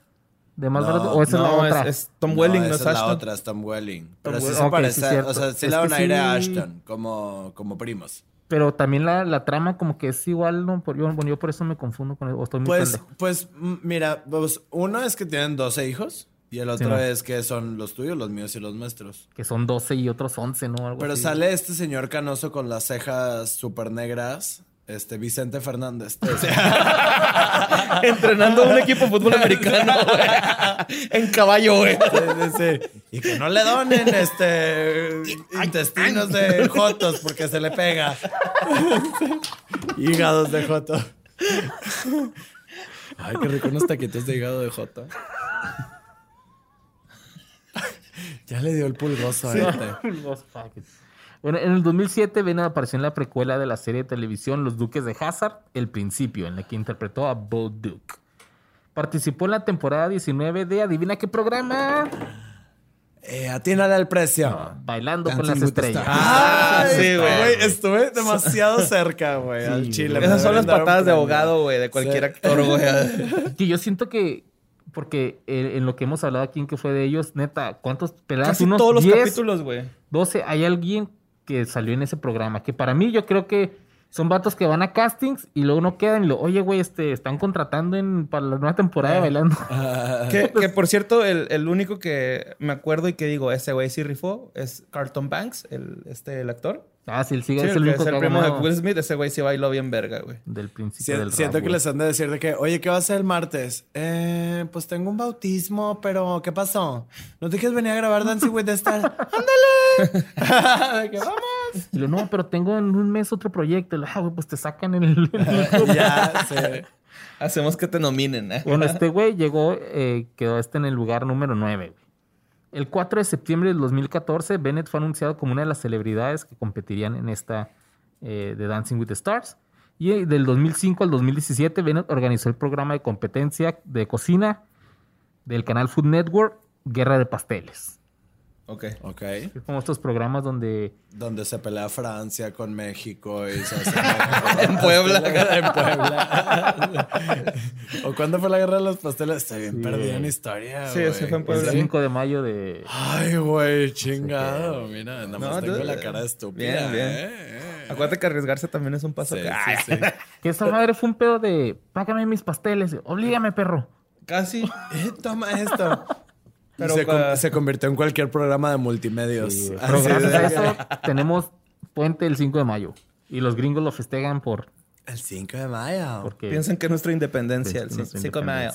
De más No, barato. O esa no, es la otra. es, es Tom Welling, no, esa es es la Ashton. otra, es Tom Welling. Pero sí Wel- se parece, sí, o sea, sí Es le da un aire a sí- Ashton, como, como primos. Pero también la, la trama, como que es igual. ¿no? Por, yo, bueno, yo por eso me confundo con. el- O estoy muy Pues, pendejo. pues, mira, pues, uno es que tienen 12 hijos y el otro no. es que son los tuyos, los míos y los nuestros. Que son 12 y otros 11, ¿no? Algo Pero así. sale este señor canoso con las cejas súper negras, este Vicente Fernández. [laughs] [laughs] Entrenando a un equipo de fútbol americano, [laughs] güey. En caballo, güey. sí, sí, sí. Y que no le donen este intestinos de jotos porque se le pega. Hígados de joto. Ay, qué rico unos taquitos de hígado de joto. Ya le dio el pulgoso a este. Bueno, en el 2007 Bennett apareció en la precuela de la serie de televisión Los Duques de Hazard, El Principio, en la que interpretó a Bo Duke. Participó en la temporada 19 de Adivina qué programa, Eh, atínale al precio. Bailando con Dancing las with the Estrellas. Stars. Ah, sí, güey. Estuve demasiado cerca, güey, al chile. Esas son las patadas de abogado, güey, de cualquier Sí. actor, güey. [laughs] Que yo siento que, porque eh, en lo que hemos hablado aquí, en que fue de ellos, neta, ¿cuántos peladas? Casi Unos todos los 10, capítulos, güey. 12. Hay alguien que salió en ese programa, que para mí yo creo que Son vatos que van a castings y luego no quedan y lo, oye, güey, este, están contratando en, para la nueva temporada de bailando. [laughs] Que, que, por cierto, el, el único que me acuerdo y que digo, ese güey sí rifó, es Carlton Banks, el, este, el actor. Ah, sí, él sigue, Sí, es el, el que único es el primo de Will Smith, ese güey sí bailó bien verga, güey. del principio Si- del rap, siento que les han de decir de que, oye, ¿qué va a ser el martes? Eh, pues tengo un bautismo, pero ¿qué pasó? ¿No te quieres venir a grabar Dancing with the Stars? [laughs] ¡Ándale! [laughs] de que vamos. Y lo, no, pero tengo en un mes otro proyecto. Y lo, ah, güey, pues te sacan en el... [laughs] ya, sí. Hacemos que te nominen, ¿eh? Bueno, este güey llegó, eh, quedó este en el lugar número 9. güey. El 4 de septiembre del 2014, Bennett fue anunciado como una de las celebridades que competirían en esta eh, de Dancing with the Stars. Y eh, del 2005 al 2017, Bennett organizó el programa de competencia de cocina del canal Food Network, Guerra de Pasteles. Ok. Ok. Es como estos programas donde Donde se pelea Francia con México y se hace [laughs] En Puebla. [laughs] en Puebla. ¿O cuándo fue la guerra de los pasteles? Estoy bien Sí, perdido en historia. Sí, ese fue en el Puebla. 5 de mayo de... Ay, güey, chingado. Mira, nada más No, tengo tú- la cara estúpida. Bien, bien. eh, eh. Acuérdate que arriesgarse también es un paso. Sí, [laughs] que- sí, Ay, sí. Que esa madre fue un pedo de... Págame mis pasteles. Oblígame, perro. Casi. Eh, toma esto. Pero se, cua- con- se convirtió en cualquier programa de multimedios. Sí, güey. Así Pero gracias de a que- eso tenemos puente el 5 de mayo. Y los gringos lo festejan por... El 5 de mayo. Porque Piensan que es nuestra independencia, el nuestra 5 de mayo.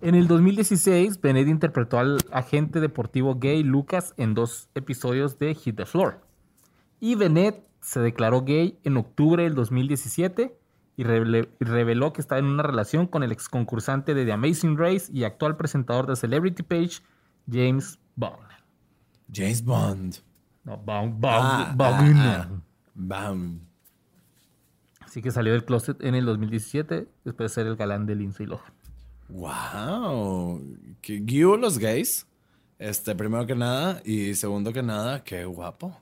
En el 2016, Bennett interpretó al agente deportivo gay Lucas en dos episodios de Hit the Floor. Y Bennett se declaró gay en octubre del 2017 y reveló que estaba en una relación con el ex concursante de The Amazing Race y actual presentador de Celebrity Page, James Bond. James Bond. No, Bond, Bond, Ah, Bond. ah, ah. Bam. Así que salió del closet en el 2017 después de ser el galán de Lindsay Lohan. Wow. Que guió los gays. Este, primero que nada. Y segundo que nada, qué guapo.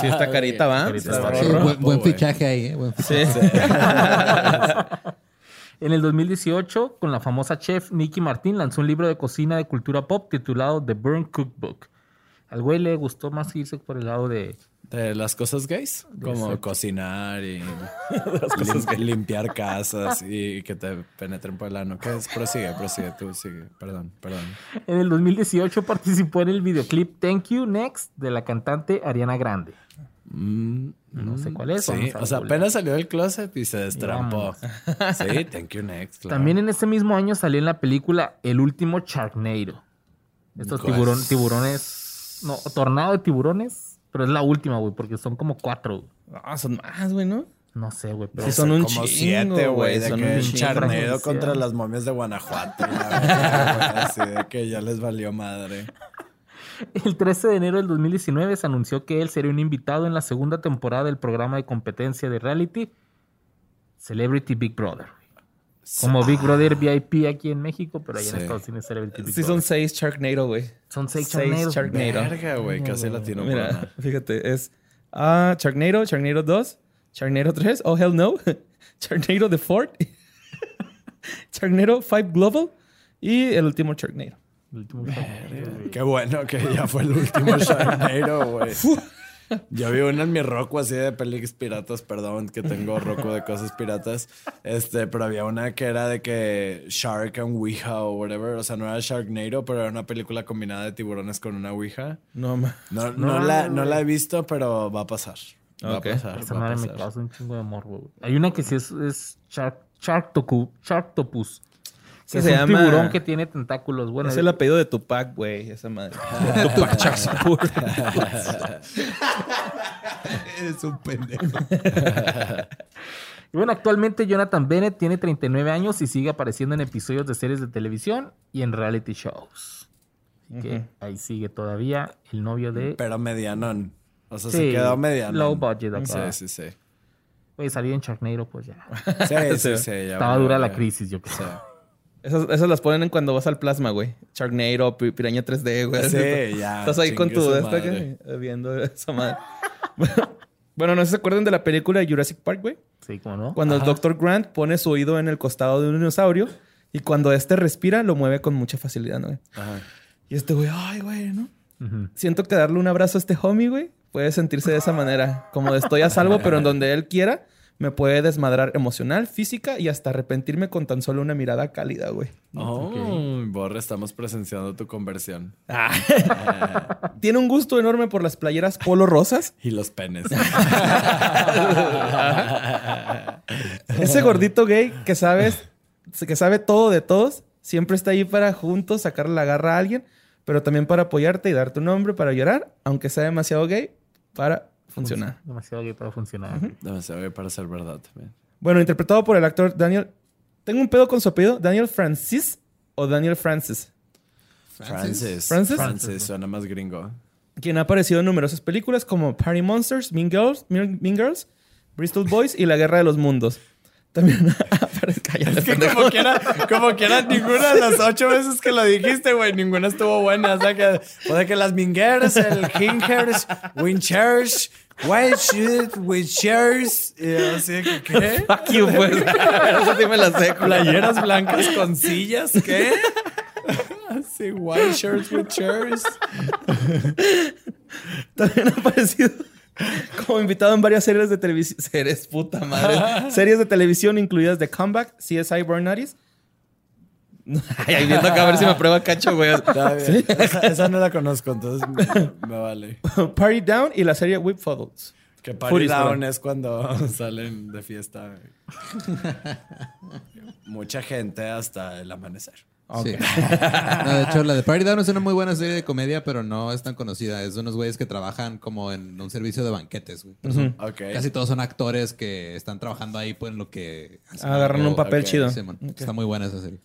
Sí, esta [laughs] carita va. Carita Está va. Sí, rorro. buen, fichaje ahí, ¿eh? Buen fichaje. Sí. [laughs] En el 2018, con la famosa chef Nicky Martín, lanzó un libro de cocina de cultura pop titulado The Burn Cookbook. Al güey le gustó más irse por el lado de... De las cosas gays. Como Exacto. cocinar y [laughs] lim- limpiar casas [laughs] y que te penetren por el ano. ¿Qué es? Prosigue, prosigue, tú sigue. Perdón, perdón. En el 2018 participó en el videoclip Thank You Next de la cantante Ariana Grande. Mm, No sé cuál es. Sí, o sea, apenas salió del closet y se destrampó. [laughs] Sí, thank you next. claro. También en ese mismo año salió en la película El último Sharknado. Estos tiburones... No, tornado de tiburones. Pero es la última, güey, porque son como cuatro. Ah, son más, güey, ¿no? No sé, güey. Pero Sí, son un como chingo, siete, güey. son que un un chingo. Franquicia. contra las momias de Guanajuato. la Así de que ya les valió madre. El 13 de enero del 2019 se anunció que él sería un invitado en la segunda temporada del programa de competencia de reality Celebrity Big Brother. Como Big Brother VIP aquí en México, pero allá en Sí. Estados Unidos Celebrity Big Sí, Brother. son seis Sharknado, güey. Son seis seis. Sharknado. Verga, güey. Casi latino. Mira, fíjate, es ah, Sharknado, Sharknado 2, Sharknado 3, oh hell no, [laughs] Sharknado The Fort, [laughs] Sharknado 5 Global y el último Sharknado. El último Sharknado, güey. Qué bueno que ya fue el último Sharknado, güey. [laughs] Yo vi una en mi roco así de películas piratas, perdón, que tengo roco de cosas piratas. Este, pero había una que era de que Shark and Ouija o whatever. O sea, no era Sharknado, pero era una película combinada de tiburones con una Ouija. No, ma. No, No, no, la, no la he visto, pero va a pasar. Va Ok. a pasar. Esa va a madre me causa un chingo de amor, güey. Hay una que sí es, es Shark, Sharktopus. Que se es un llama- tiburón que tiene tentáculos. Bueno, Es el apellido de Tupac, güey, esa madre. [laughs] Tupac Shakur. [laughs] Eres [laughs] un pendejo. Y bueno, actualmente Jonathan Bennett tiene 39 años y sigue apareciendo en episodios de series de televisión y en reality shows. Así que ahí sigue todavía el novio de... Pero medianón. O sea, Sí, se quedó medianón. low budget acá. Sí, sí, sí. Oye, salió en Sharknado, pues ya. Sí, sí, sí. ya Estaba dura la crisis, yo creo. Esas, esas las ponen en cuando vas al plasma, güey. Sharknado, pi- Piraña 3D, güey. Sí, ya, Estás ahí con tu esta que- viendo esa madre. bueno, no se acuerdan de la película de Jurassic Park, güey. Sí, ¿cómo no? Cuando el Dr. Grant pone su oído en el costado de un dinosaurio y cuando este respira, lo mueve con mucha facilidad, ¿no? güey? Ajá. Y este güey, ay, güey, ¿no? Siento que darle un abrazo a este homie, güey, puede sentirse de esa manera. Como de estoy a salvo, pero en donde él quiera me puede desmadrar emocional, física y hasta arrepentirme con tan solo una mirada cálida, güey. Oh, Borre, estamos presenciando tu conversión. Ah. [laughs] Tiene un gusto enorme por las playeras polo rosas. y los penes. [laughs] Ese gordito gay que sabes, que sabe todo de todos, siempre está ahí para juntos sacarle la garra a alguien, pero también para apoyarte y darte un nombre para llorar, aunque sea demasiado gay, para funcionar. Demasiado gay para funcionar. Demasiado gay para ser verdad también. Bueno, interpretado por el actor Daniel. Tengo un pedo con su apellido. Daniel Francis o Daniel Francis. Francis. Francis. Francis suena más gringo. Quien ha aparecido en numerosas películas como Party Monsters, Mean Girls, Mean Mean Girls Bristol Boys y La Guerra de los Mundos. También [laughs] aparece. Cállate, Es que pendejo. como quiera, como quiera, ninguna de las ocho veces que lo dijiste, güey, ninguna estuvo buena. O sea que, puede que las Mingers, el Kingers, Winchers, White Shit, Winchers, y así de que, ¿qué? Fuck you, pues. [laughs] Eso sí me la sé. Playeras blancas con sillas, ¿qué? Así, white shirts with chairs. También ha aparecido como invitado en varias series de televisión. Series, puta madre. series de televisión incluidas The Comeback, CSI Burn Notice. [laughs] Ay, ahí viendo acá a ver si me prueba cacho, güey. Está bien. Esa, esa no la conozco, entonces me, me vale. [laughs] Party Down y la serie Whip Fuddles. Que party Furis, down es cuando [laughs] salen de fiesta. Mucha gente hasta el amanecer. Sí. No, de hecho, la de Party Down es una muy buena serie de comedia, pero no es tan conocida. Es de unos güeyes que trabajan como en un servicio de banquetes, güey. Casi todos son actores que están trabajando ahí pues, en lo que... Agarran un papel chido. Sí, man. Está muy buena esa serie.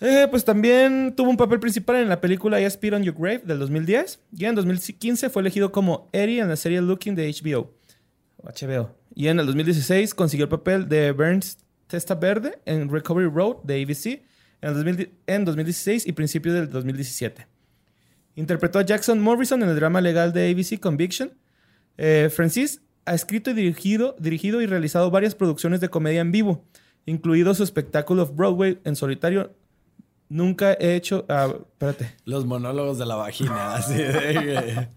Eh, pues también tuvo un papel principal en la película I Spit on Your Grave del 2010. Y en 2015 fue elegido como Eddie en la serie Looking de HBO. HBO. Y en el 2016 consiguió el papel de Burns Testa Verde en Recovery Road de ABC en, el 2000 en 2016 y principios del 2017. Interpretó a Jackson Morrison en el drama legal de ABC Conviction. Eh, Francis ha escrito y dirigido, dirigido y realizado varias producciones de comedia en vivo, incluido su espectáculo Broadway en solitario. Nunca he hecho. ah, espérate. Los monólogos de la vagina, [laughs] así de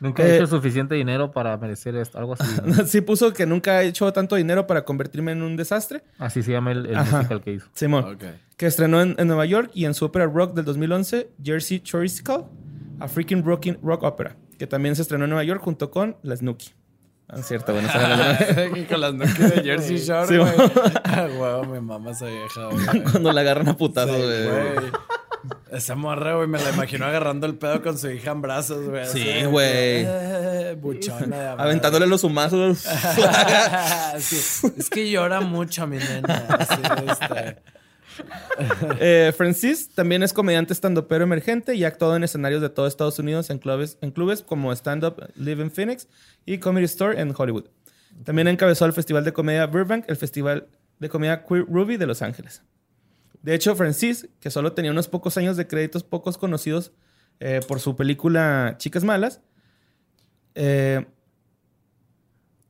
Nunca he Eh, hecho suficiente dinero para merecer esto, algo así. [laughs] sí puso que nunca he hecho tanto dinero para convertirme en un desastre. Así se llama el, el musical que hizo. Simón. Ok. Que estrenó en, en Nueva York y en su ópera rock del 2011, Jersey Choristical, a freaking rocking rock opera. Que también se estrenó en Nueva York junto con la Snooki. Ah, es cierto, bueno. esa era la- Y [laughs] con las nuques de Jersey Shore, Sí, güey. güey. Ah, huevo, mi mamá esa vieja, güey. [laughs] Cuando la agarran a putazos, Sí, güey. güey. Esa morra, güey, me la imagino agarrando el pedo con su hija en brazos, güey. Sí, güey. eh, Buchona de amor. Aventándole los humazos. [laughs] Sí, Es que llora mucho mi nena. Así, este. [laughs] Eh, Francis también es comediante estandopero emergente y ha actuado en escenarios de todo Estados Unidos en clubes, en clubes como Stand Up Live in Phoenix y Comedy Store en Hollywood. También encabezó el Festival de Comedia Burbank, el Festival de Comedia Queer Ruby de Los Ángeles. De hecho, Francis, que solo tenía unos pocos años de créditos pocos conocidos eh, por su película Chicas Malas, eh,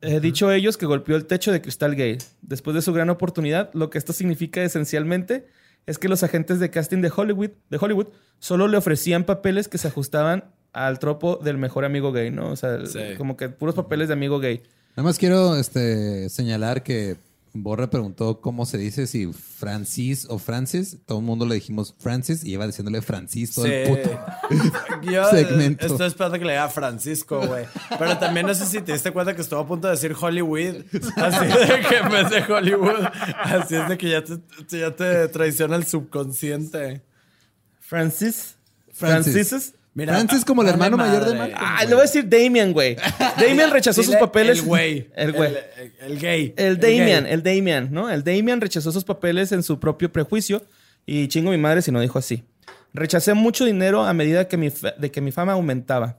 He dicho ellos que golpeó el techo de cristal gay. Después de su gran oportunidad, lo que esto significa esencialmente es que los agentes de casting de Hollywood, de Hollywood solo le ofrecían papeles que se ajustaban al tropo del mejor amigo gay, ¿no? O sea, Sí. como que puros papeles de amigo gay. Nada más quiero este, señalar que Borre preguntó cómo se dice si Francis o Francis. Todo el mundo le dijimos Francis y iba diciéndole Francis todo el puto. [laughs] Yo [laughs] segmento. estoy esperando que le diga Francisco, güey. Pero también no sé si te diste cuenta que estuvo a punto de decir Hollywood. Así de que en vez de Hollywood. Así es de que ya te, ya te traiciona el subconsciente. Francis. Francis. Francis. Mira, Francis como el hermano mayor de. Malcolm. Ah, le voy a decir Damien, güey. [laughs] Damien rechazó sus papeles. El güey. El güey. El, el gay. El Damian, gay. el Damian, ¿no? El Damian rechazó sus papeles en su propio prejuicio y chingo mi madre si no dijo así. Rechacé mucho dinero a medida que mi de que mi fama aumentaba.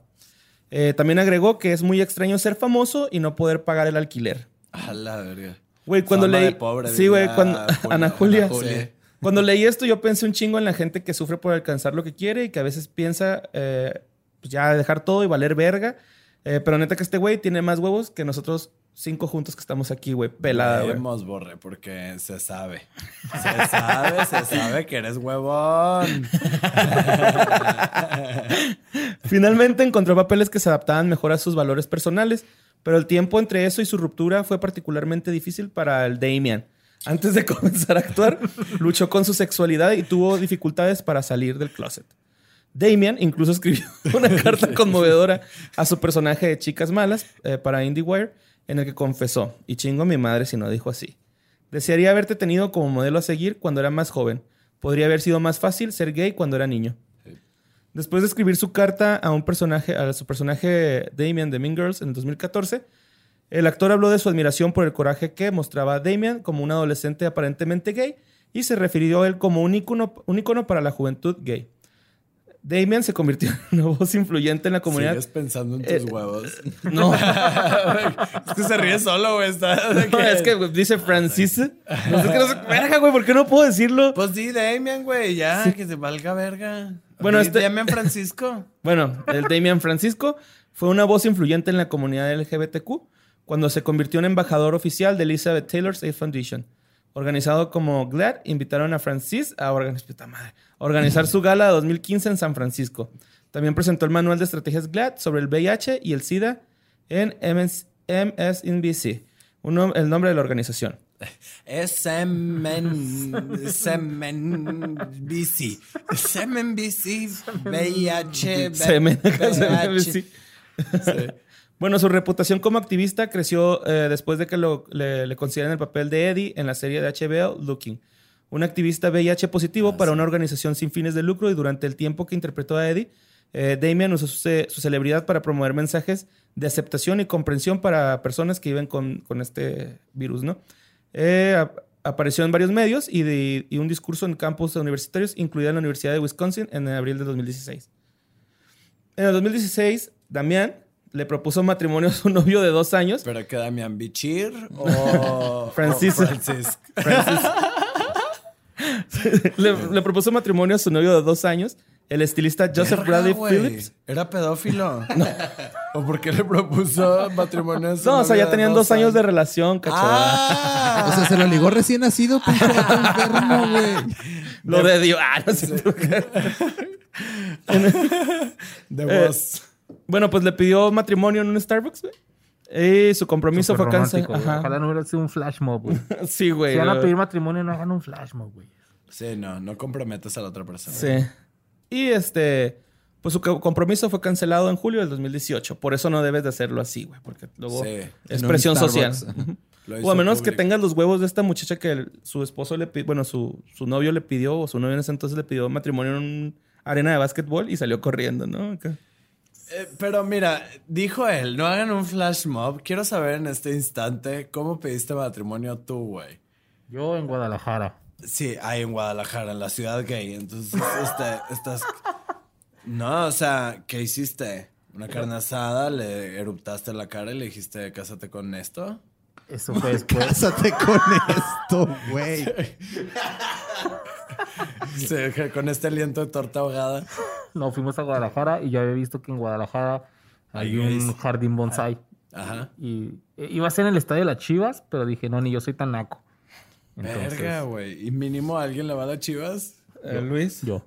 Eh, también agregó que es muy extraño ser famoso y no poder pagar el alquiler. A la verga. Güey, cuando leí... sí, güey, cuando... Julia. Ana Julia. Ana Julia. Sí. Cuando leí esto yo pensé un chingo en la gente que sufre por alcanzar lo que quiere y que a veces piensa eh, pues ya dejar todo y valer verga. Eh, pero neta que este güey tiene más huevos que nosotros cinco juntos que estamos aquí, güey, pelada, güey. Borre, porque se sabe. Se sabe, se sabe que eres huevón. [laughs] Finalmente encontró papeles que se adaptaban mejor a sus valores personales, pero el tiempo entre eso y su ruptura fue particularmente difícil para el Damian. Antes de [laughs] comenzar a actuar, luchó con su sexualidad y tuvo dificultades para salir del closet. Damian incluso escribió [laughs] una carta conmovedora a su personaje de Chicas Malas eh, para IndieWire, en el que confesó, y chingo a mi madre si no dijo así. Desearía haberte tenido como modelo a seguir cuando era más joven. Podría haber sido más fácil ser gay cuando era niño. Después de escribir su carta a un personaje, a su personaje Damian de Mean Girls en el 2014, el actor habló de su admiración por el coraje que mostraba Damian como un adolescente aparentemente gay y se refirió a él como un ícono, un ícono para la juventud gay. Damian se convirtió en una voz influyente en la comunidad. Sigues pensando en tus Eh, huevos. [laughs] No, [laughs] es que se ríe solo, güey. No, es que dice Francis. No sé qué no sé. Verga, güey, ¿por qué no puedo decirlo? Pues sí, Damian, güey, ya, que se valga verga. Bueno, este- Damian Francisco. [laughs] Bueno, el Damian Francisco fue una voz influyente en la comunidad LGBTQ cuando se convirtió en embajador oficial de Elizabeth Taylor's Aid Foundation. Organizado como GLAD, invitaron a Francis a organizar, su gala de 2015 en San Francisco. También presentó el manual de estrategias GLAD sobre el VIH y el SIDA en MS MSNBC, uno- el nombre de la organización. Es Semen. Semen. BC. Semen BC. VIH. VIH. Bueno, su reputación como activista creció eh, después de que lo- le, le el papel de Eddie en la serie de HBO Looking. Un activista VIH positivo para una organización sin fines de lucro y durante el tiempo que interpretó a Eddie, eh, Damian usó su, ce- su celebridad para promover mensajes de aceptación y comprensión para personas que viven con, con este virus, ¿no? Eh, ap- apareció en varios medios y, de- y un discurso en campus universitarios, incluida en la Universidad de Wisconsin en abril de 2016. En el 2016, Damián le propuso matrimonio a su [laughs] novio de dos años. Pero que Damian Bichir o. Francis. o Francis. le, le propuso matrimonio a su novio de dos años, el estilista Joseph Verga, Bradley güey. Phillips. Era pedófilo. [laughs] ¿O por qué le propuso matrimonio a su No, o sea, ya de tenían dos años de relación, cachorro. Ah. [laughs] O sea, se lo ligó recién nacido, pinche enfermo, güey. Lo de Dios. Ah, no sé. de Eh, voz. Bueno, pues le pidió matrimonio en un Starbucks, güey. Y su compromiso fue güey. Ojalá no hubiera sido un flash mob, güey. [laughs] Sí, güey. Si van a pedir matrimonio, no hagan un flash mob, güey. Sí, no, no comprometes a la otra persona. Sí. Y este, pues su co- compromiso fue cancelado en julio del 2018. Por eso no debes de hacerlo así, güey, porque luego Sí. es un presión social. [laughs] O a menos que tengas los huevos de esta muchacha que el- su esposo le pidió, bueno, su, su novio le pidió, o su novio en ese entonces le pidió matrimonio en una arena de básquetbol y salió corriendo, ¿no? Acá. Eh, pero mira, dijo él, no hagan un flash mob. Quiero saber en este instante cómo pediste matrimonio tú, güey. Yo en Guadalajara. Sí, ahí en Guadalajara, en la ciudad gay. Entonces, este, estás... No, o sea, ¿qué hiciste? ¿Una carne asada? ¿Le eruptaste la cara y le dijiste, cásate con esto? Eso fue después. [laughs] Cásate con esto, güey. [laughs] [laughs] Sí, con este aliento de torta ahogada. No, fuimos a Guadalajara y yo había visto que en Guadalajara hay un jardín bonsai. Ajá. Y eh, iba a ser en el estadio de las Chivas, pero dije, no, ni yo soy tan naco. Entonces, Verga, güey. ¿Y mínimo alguien le va a las chivas? Eh, Luis. yo.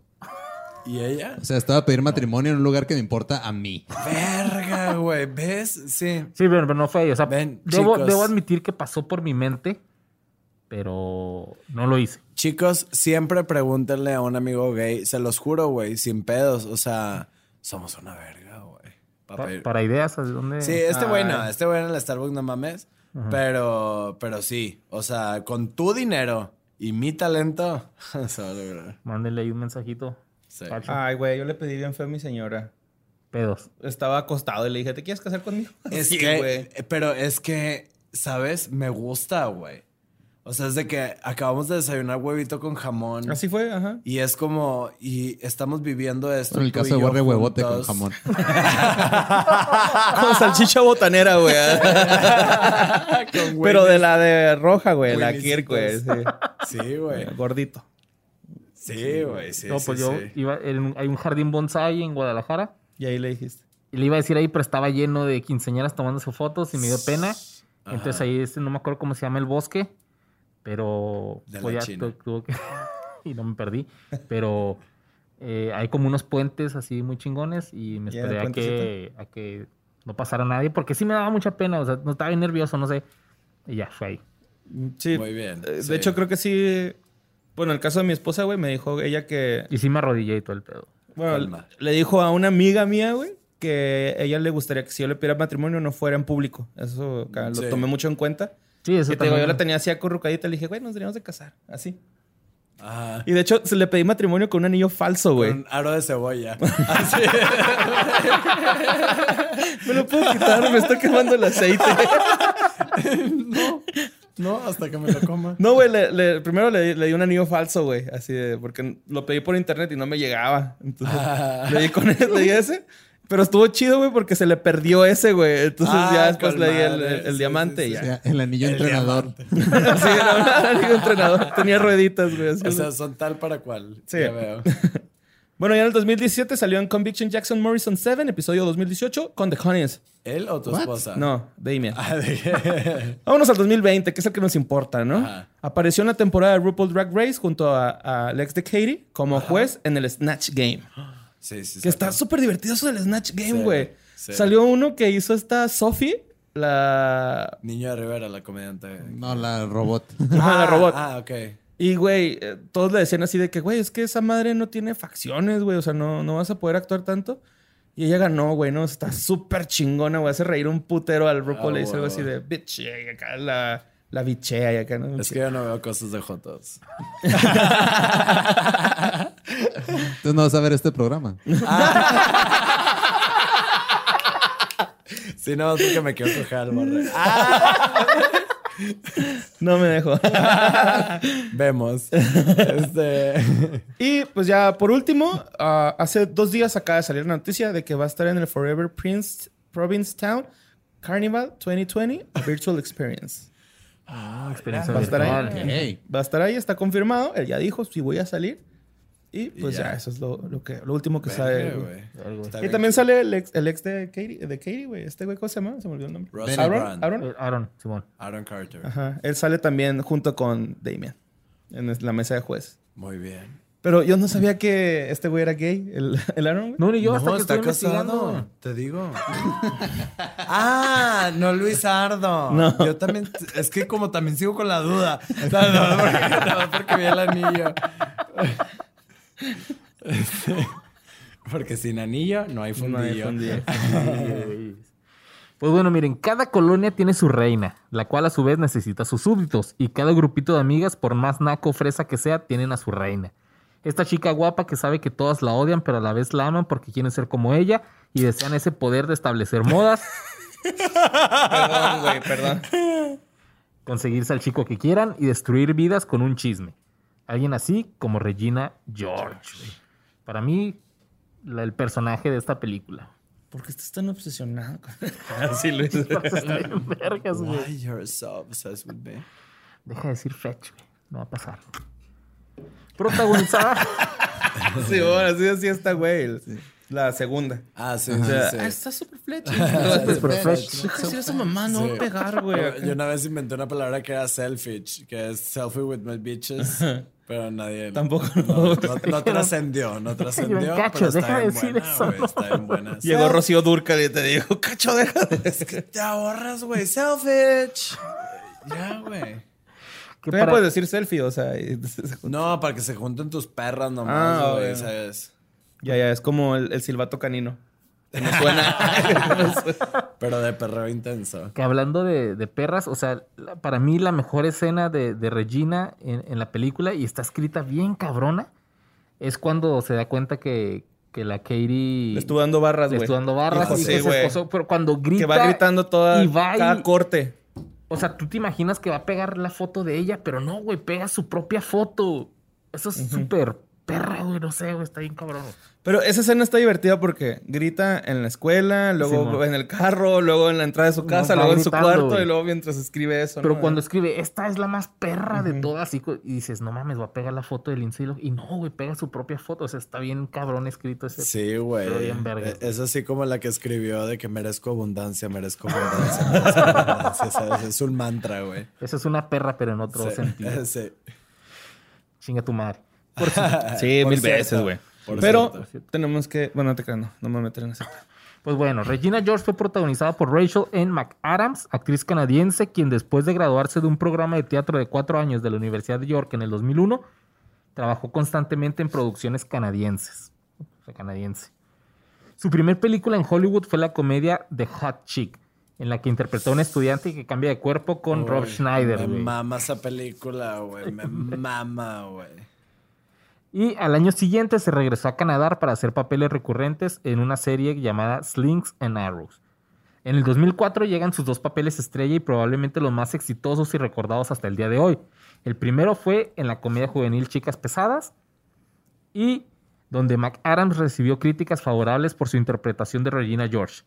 ¿Y ella? O sea, estaba a pedir matrimonio en un lugar que me importa a mí. Verga, güey. ¿Ves? Sí. Sí, pero, pero no fue ahí. O sea, Ven, debo, chicos. debo admitir que pasó por mi mente, pero no lo hice. Chicos, siempre pregúntenle a un amigo gay. Se los juro, güey. Sin pedos. O sea, somos una verga, güey. Pa' para ideas, ¿a dónde? Sí, este güey no. Ay. Este güey en el Starbucks no mames. Pero, pero sí. O sea, con tu dinero y mi talento, [laughs] se va a lograr. Mándenle ahí un mensajito. Sí. Ay, güey, yo le pedí bien feo a mi señora. Pedos. Estaba acostado y le dije, ¿te quieres casar conmigo? [laughs] Es Sí, que, güey. pero es que, ¿sabes? Me gusta, güey. O sea, es de que acabamos de desayunar huevito con jamón. Así fue, ajá. Y es como, y estamos viviendo esto. En el caso de Borre Huevote con jamón. [laughs] Con salchicha botanera, güey. [laughs] Con Pero de la de roja, güey. La. Kirk, güey. Sí. Sí, güey. Gordito. Sí, güey. Sí, no, sí, pues yo sí. iba, en- hay un jardín bonsai en Guadalajara Y ahí le dijiste. y le iba a decir ahí, pero estaba lleno de quinceañeras tomándose fotos y me dio pena Entonces ahí este, no me acuerdo cómo se llama el bosque, pero De pues, ya tuvo que [laughs] y no me perdí, pero eh, hay como unos puentes así muy chingones y me esperé a que, a que no pasara nadie porque sí me daba mucha pena, o sea, no estaba bien nervioso, no sé. Y ya, fue ahí. Sí. Muy bien, Eh, De sí. hecho, creo que sí. Bueno, en el caso de mi esposa, güey, me dijo ella que. Y sí me arrodillé y todo el pedo. Bueno, Calma. le dijo a una amiga mía, güey, que ella le gustaría que si yo le pidiera matrimonio no fuera en público. Eso lo Sí. tomé mucho en cuenta. Sí, eso Y te digo, yo la tenía así acurrucadita. Le dije, güey, nos deberíamos de casar. Así. Ajá. Y de hecho, se le pedí matrimonio con un anillo falso, güey. Un aro de cebolla. [laughs] Así. Me lo puedo quitar, me está quemando el aceite. [laughs] no, no, hasta que me lo coma. No, güey, le- le- primero le, le di un anillo falso, güey. Así de, porque lo pedí por internet y no me llegaba. Entonces, Ah. le di con él, le di ese. Pero estuvo chido, güey, porque se le perdió ese, güey. Entonces Ah, ya después con le di el, el- el Sí, diamante sí, y sí. Ya. sea, el anillo El entrenador. [laughs] [laughs] Sí, un anillo entrenador. Tenía rueditas, güey. O sea, son tal para cual. Sí. Ya veo. [laughs] bueno, ya en el 2017 salió en Conviction Jackson Morrison 7, episodio 2018, con The Honeys. ¿Él o tu What? esposa? No, Damien. Ah, Vámonos al 2020, que es el que nos importa, ¿no? Ajá. Apareció en la temporada de RuPaul Drag Race junto a, a Alex de Katie como juez en el Snatch Game. [gasps] Sí, sí. Que está súper divertido eso del Snatch Game, güey. sí. Salió uno que hizo esta Sophie, la... Niño de Rivera, la comediante. No, la robot. [laughs] Ah, la robot. Ah, ok. Y, güey, eh, todos le decían así de que, güey, es que esa madre no tiene facciones, güey. O sea, no, no vas a poder actuar tanto. Y ella ganó, güey, ¿no? Está súper chingona, güey. Hace reír un putero al RuPaul. Ah, le dice algo así de, bitch, y acá la, la bichea y acá, ¿no? Es que yo no veo cosas de Jotos. Entonces no vas a ver este programa. [laughs] Sí, no, es porque me quiero coger al borre. No me dejo. [laughs] Vemos. Este. Y pues ya por último, ah, hace dos días acaba de salir la noticia de que va a estar en el Forever Prince Province Town Carnival 2020 a Virtual Experience. Ah, experiencia Va a estar ahí. Hey. Va a estar ahí, está confirmado. Él ya dijo si voy a salir. Y pues Y ya. ya. eso es lo, lo que, lo último que güey. Algo. Está Y bien. también sale el ex, el ex de Katie, de Katie, güey. Este güey, ¿cómo se llama? Se me olvidó el nombre. Russell Aaron. Aaron. Eh, Aaron, Simón. Aaron Carter. Ajá. Él sale también junto con Damien en la mesa de juez. Muy bien. Pero yo no sabía que este güey era gay, el, [laughs] el Aaron. No, ni yo hasta no, que está estoy casado. Te digo. [laughs] ah, no Luis Ardo. No. Yo también. Es que como también sigo con la duda. [laughs] No, no, porque, no, porque vi el anillo. Este, porque sin anillo no hay No hay fundillo. fundillo. Pues bueno, miren, cada colonia tiene su reina, la cual a su vez necesita sus súbditos, y cada grupito de amigas, por más naco o fresa que sea, tienen a su reina. Esta chica guapa que sabe que todas la odian, pero a la vez la aman porque quieren ser como ella y desean ese poder de establecer modas, Perdón, güey, perdón. conseguirse al chico que quieran y destruir vidas con un chisme. Alguien así como Regina George. güey. Para mí, la- el personaje de esta película. ¿Por qué estás tan obsesionado con Así. [laughs] [laughs] Está bien vergas, güey. Why you're so obsessed with me? Deja de decir fetch, güey. No va a pasar. Protagonizada. [laughs] sí, bueno, así así está, güey. La segunda. Ah, sí, O sea, sí, ah, sí. está súper flecha. [laughs] Super fresh. Deja de decir a su mamá, no va a pegar, güey. Yo, una vez inventé una palabra que era selfish, que es selfie with my bitches, pero nadie. [laughs] Tampoco No, no. no, no trascendió, no trascendió. Cacho, pero está deja de decir buena, eso. Está bien buena. Llegó Rocío Durcal y te dijo, cacho, deja de Es que te ahorras, güey. Selfish. Ya, güey. También para- puedes decir selfie, o sea. y- [laughs] No, para que se junten tus perras nomás, Ah, güey, bueno. ¿sabes? Ya, ya, es como el, el silbato canino. No suena. [laughs] [laughs] Pero de perreo intenso. que hablando de, de perras, o sea, la- para mí la mejor escena de, de Regina en, en la película, y está escrita bien cabrona, es cuando se da cuenta que, que la Katie Le estuvo dando barras, le güey. estuvo dando barras y que se esposó, pero cuando grita Que va gritando toda y va cada y- corte. O sea, tú te imaginas que va a pegar la foto de ella, pero no, güey, pega su propia foto. Eso es súper perra, güey. No sé, güey. Está bien cabrón. Pero esa escena está divertida porque grita en la escuela, luego en el carro, luego en la entrada de su casa, luego en su cuarto güey. y luego mientras escribe eso. Pero ¿no? cuando escribe, esta es la más perra de todas, y, y dices, no mames, va a pegar la foto de Lindsay. Y no, güey, pega su propia foto. O sea, está bien cabrón escrito ese. Sí, güey. Pero bien verga. Eh, Es así como la que escribió de que merezco abundancia, merezco abundancia, merezco abundancia. [laughs] ¿sabes? Es un mantra, güey. Esa es una perra, pero en otro Sí, sentido. [laughs] sí. Chinga tu madre. Por [laughs] Sí, Por mil cierto, veces, güey. Pero cierto. tenemos que. Bueno, no te creas, no. No me voy a meter en ese. Pues bueno, Regina George fue protagonizada por Rachel N. McAdams, actriz canadiense, quien después de graduarse de un programa de teatro de cuatro años de la Universidad de York en el 2001, trabajó constantemente en producciones canadienses. O sea, canadiense. Su primer película en Hollywood fue la comedia The Hot Chick, en la que interpretó a un estudiante que cambia de cuerpo con Rob Schneider. Me mama esa película, güey. Me [laughs] mama, güey. Y al año siguiente se regresó a Canadá para hacer papeles recurrentes en una serie llamada Slings and Arrows. En el 2004 llegan sus dos papeles estrella y probablemente los más exitosos y recordados hasta el día de hoy. El primero fue en la comedia juvenil Chicas Pesadas y donde McAdams recibió críticas favorables por su interpretación de Regina George.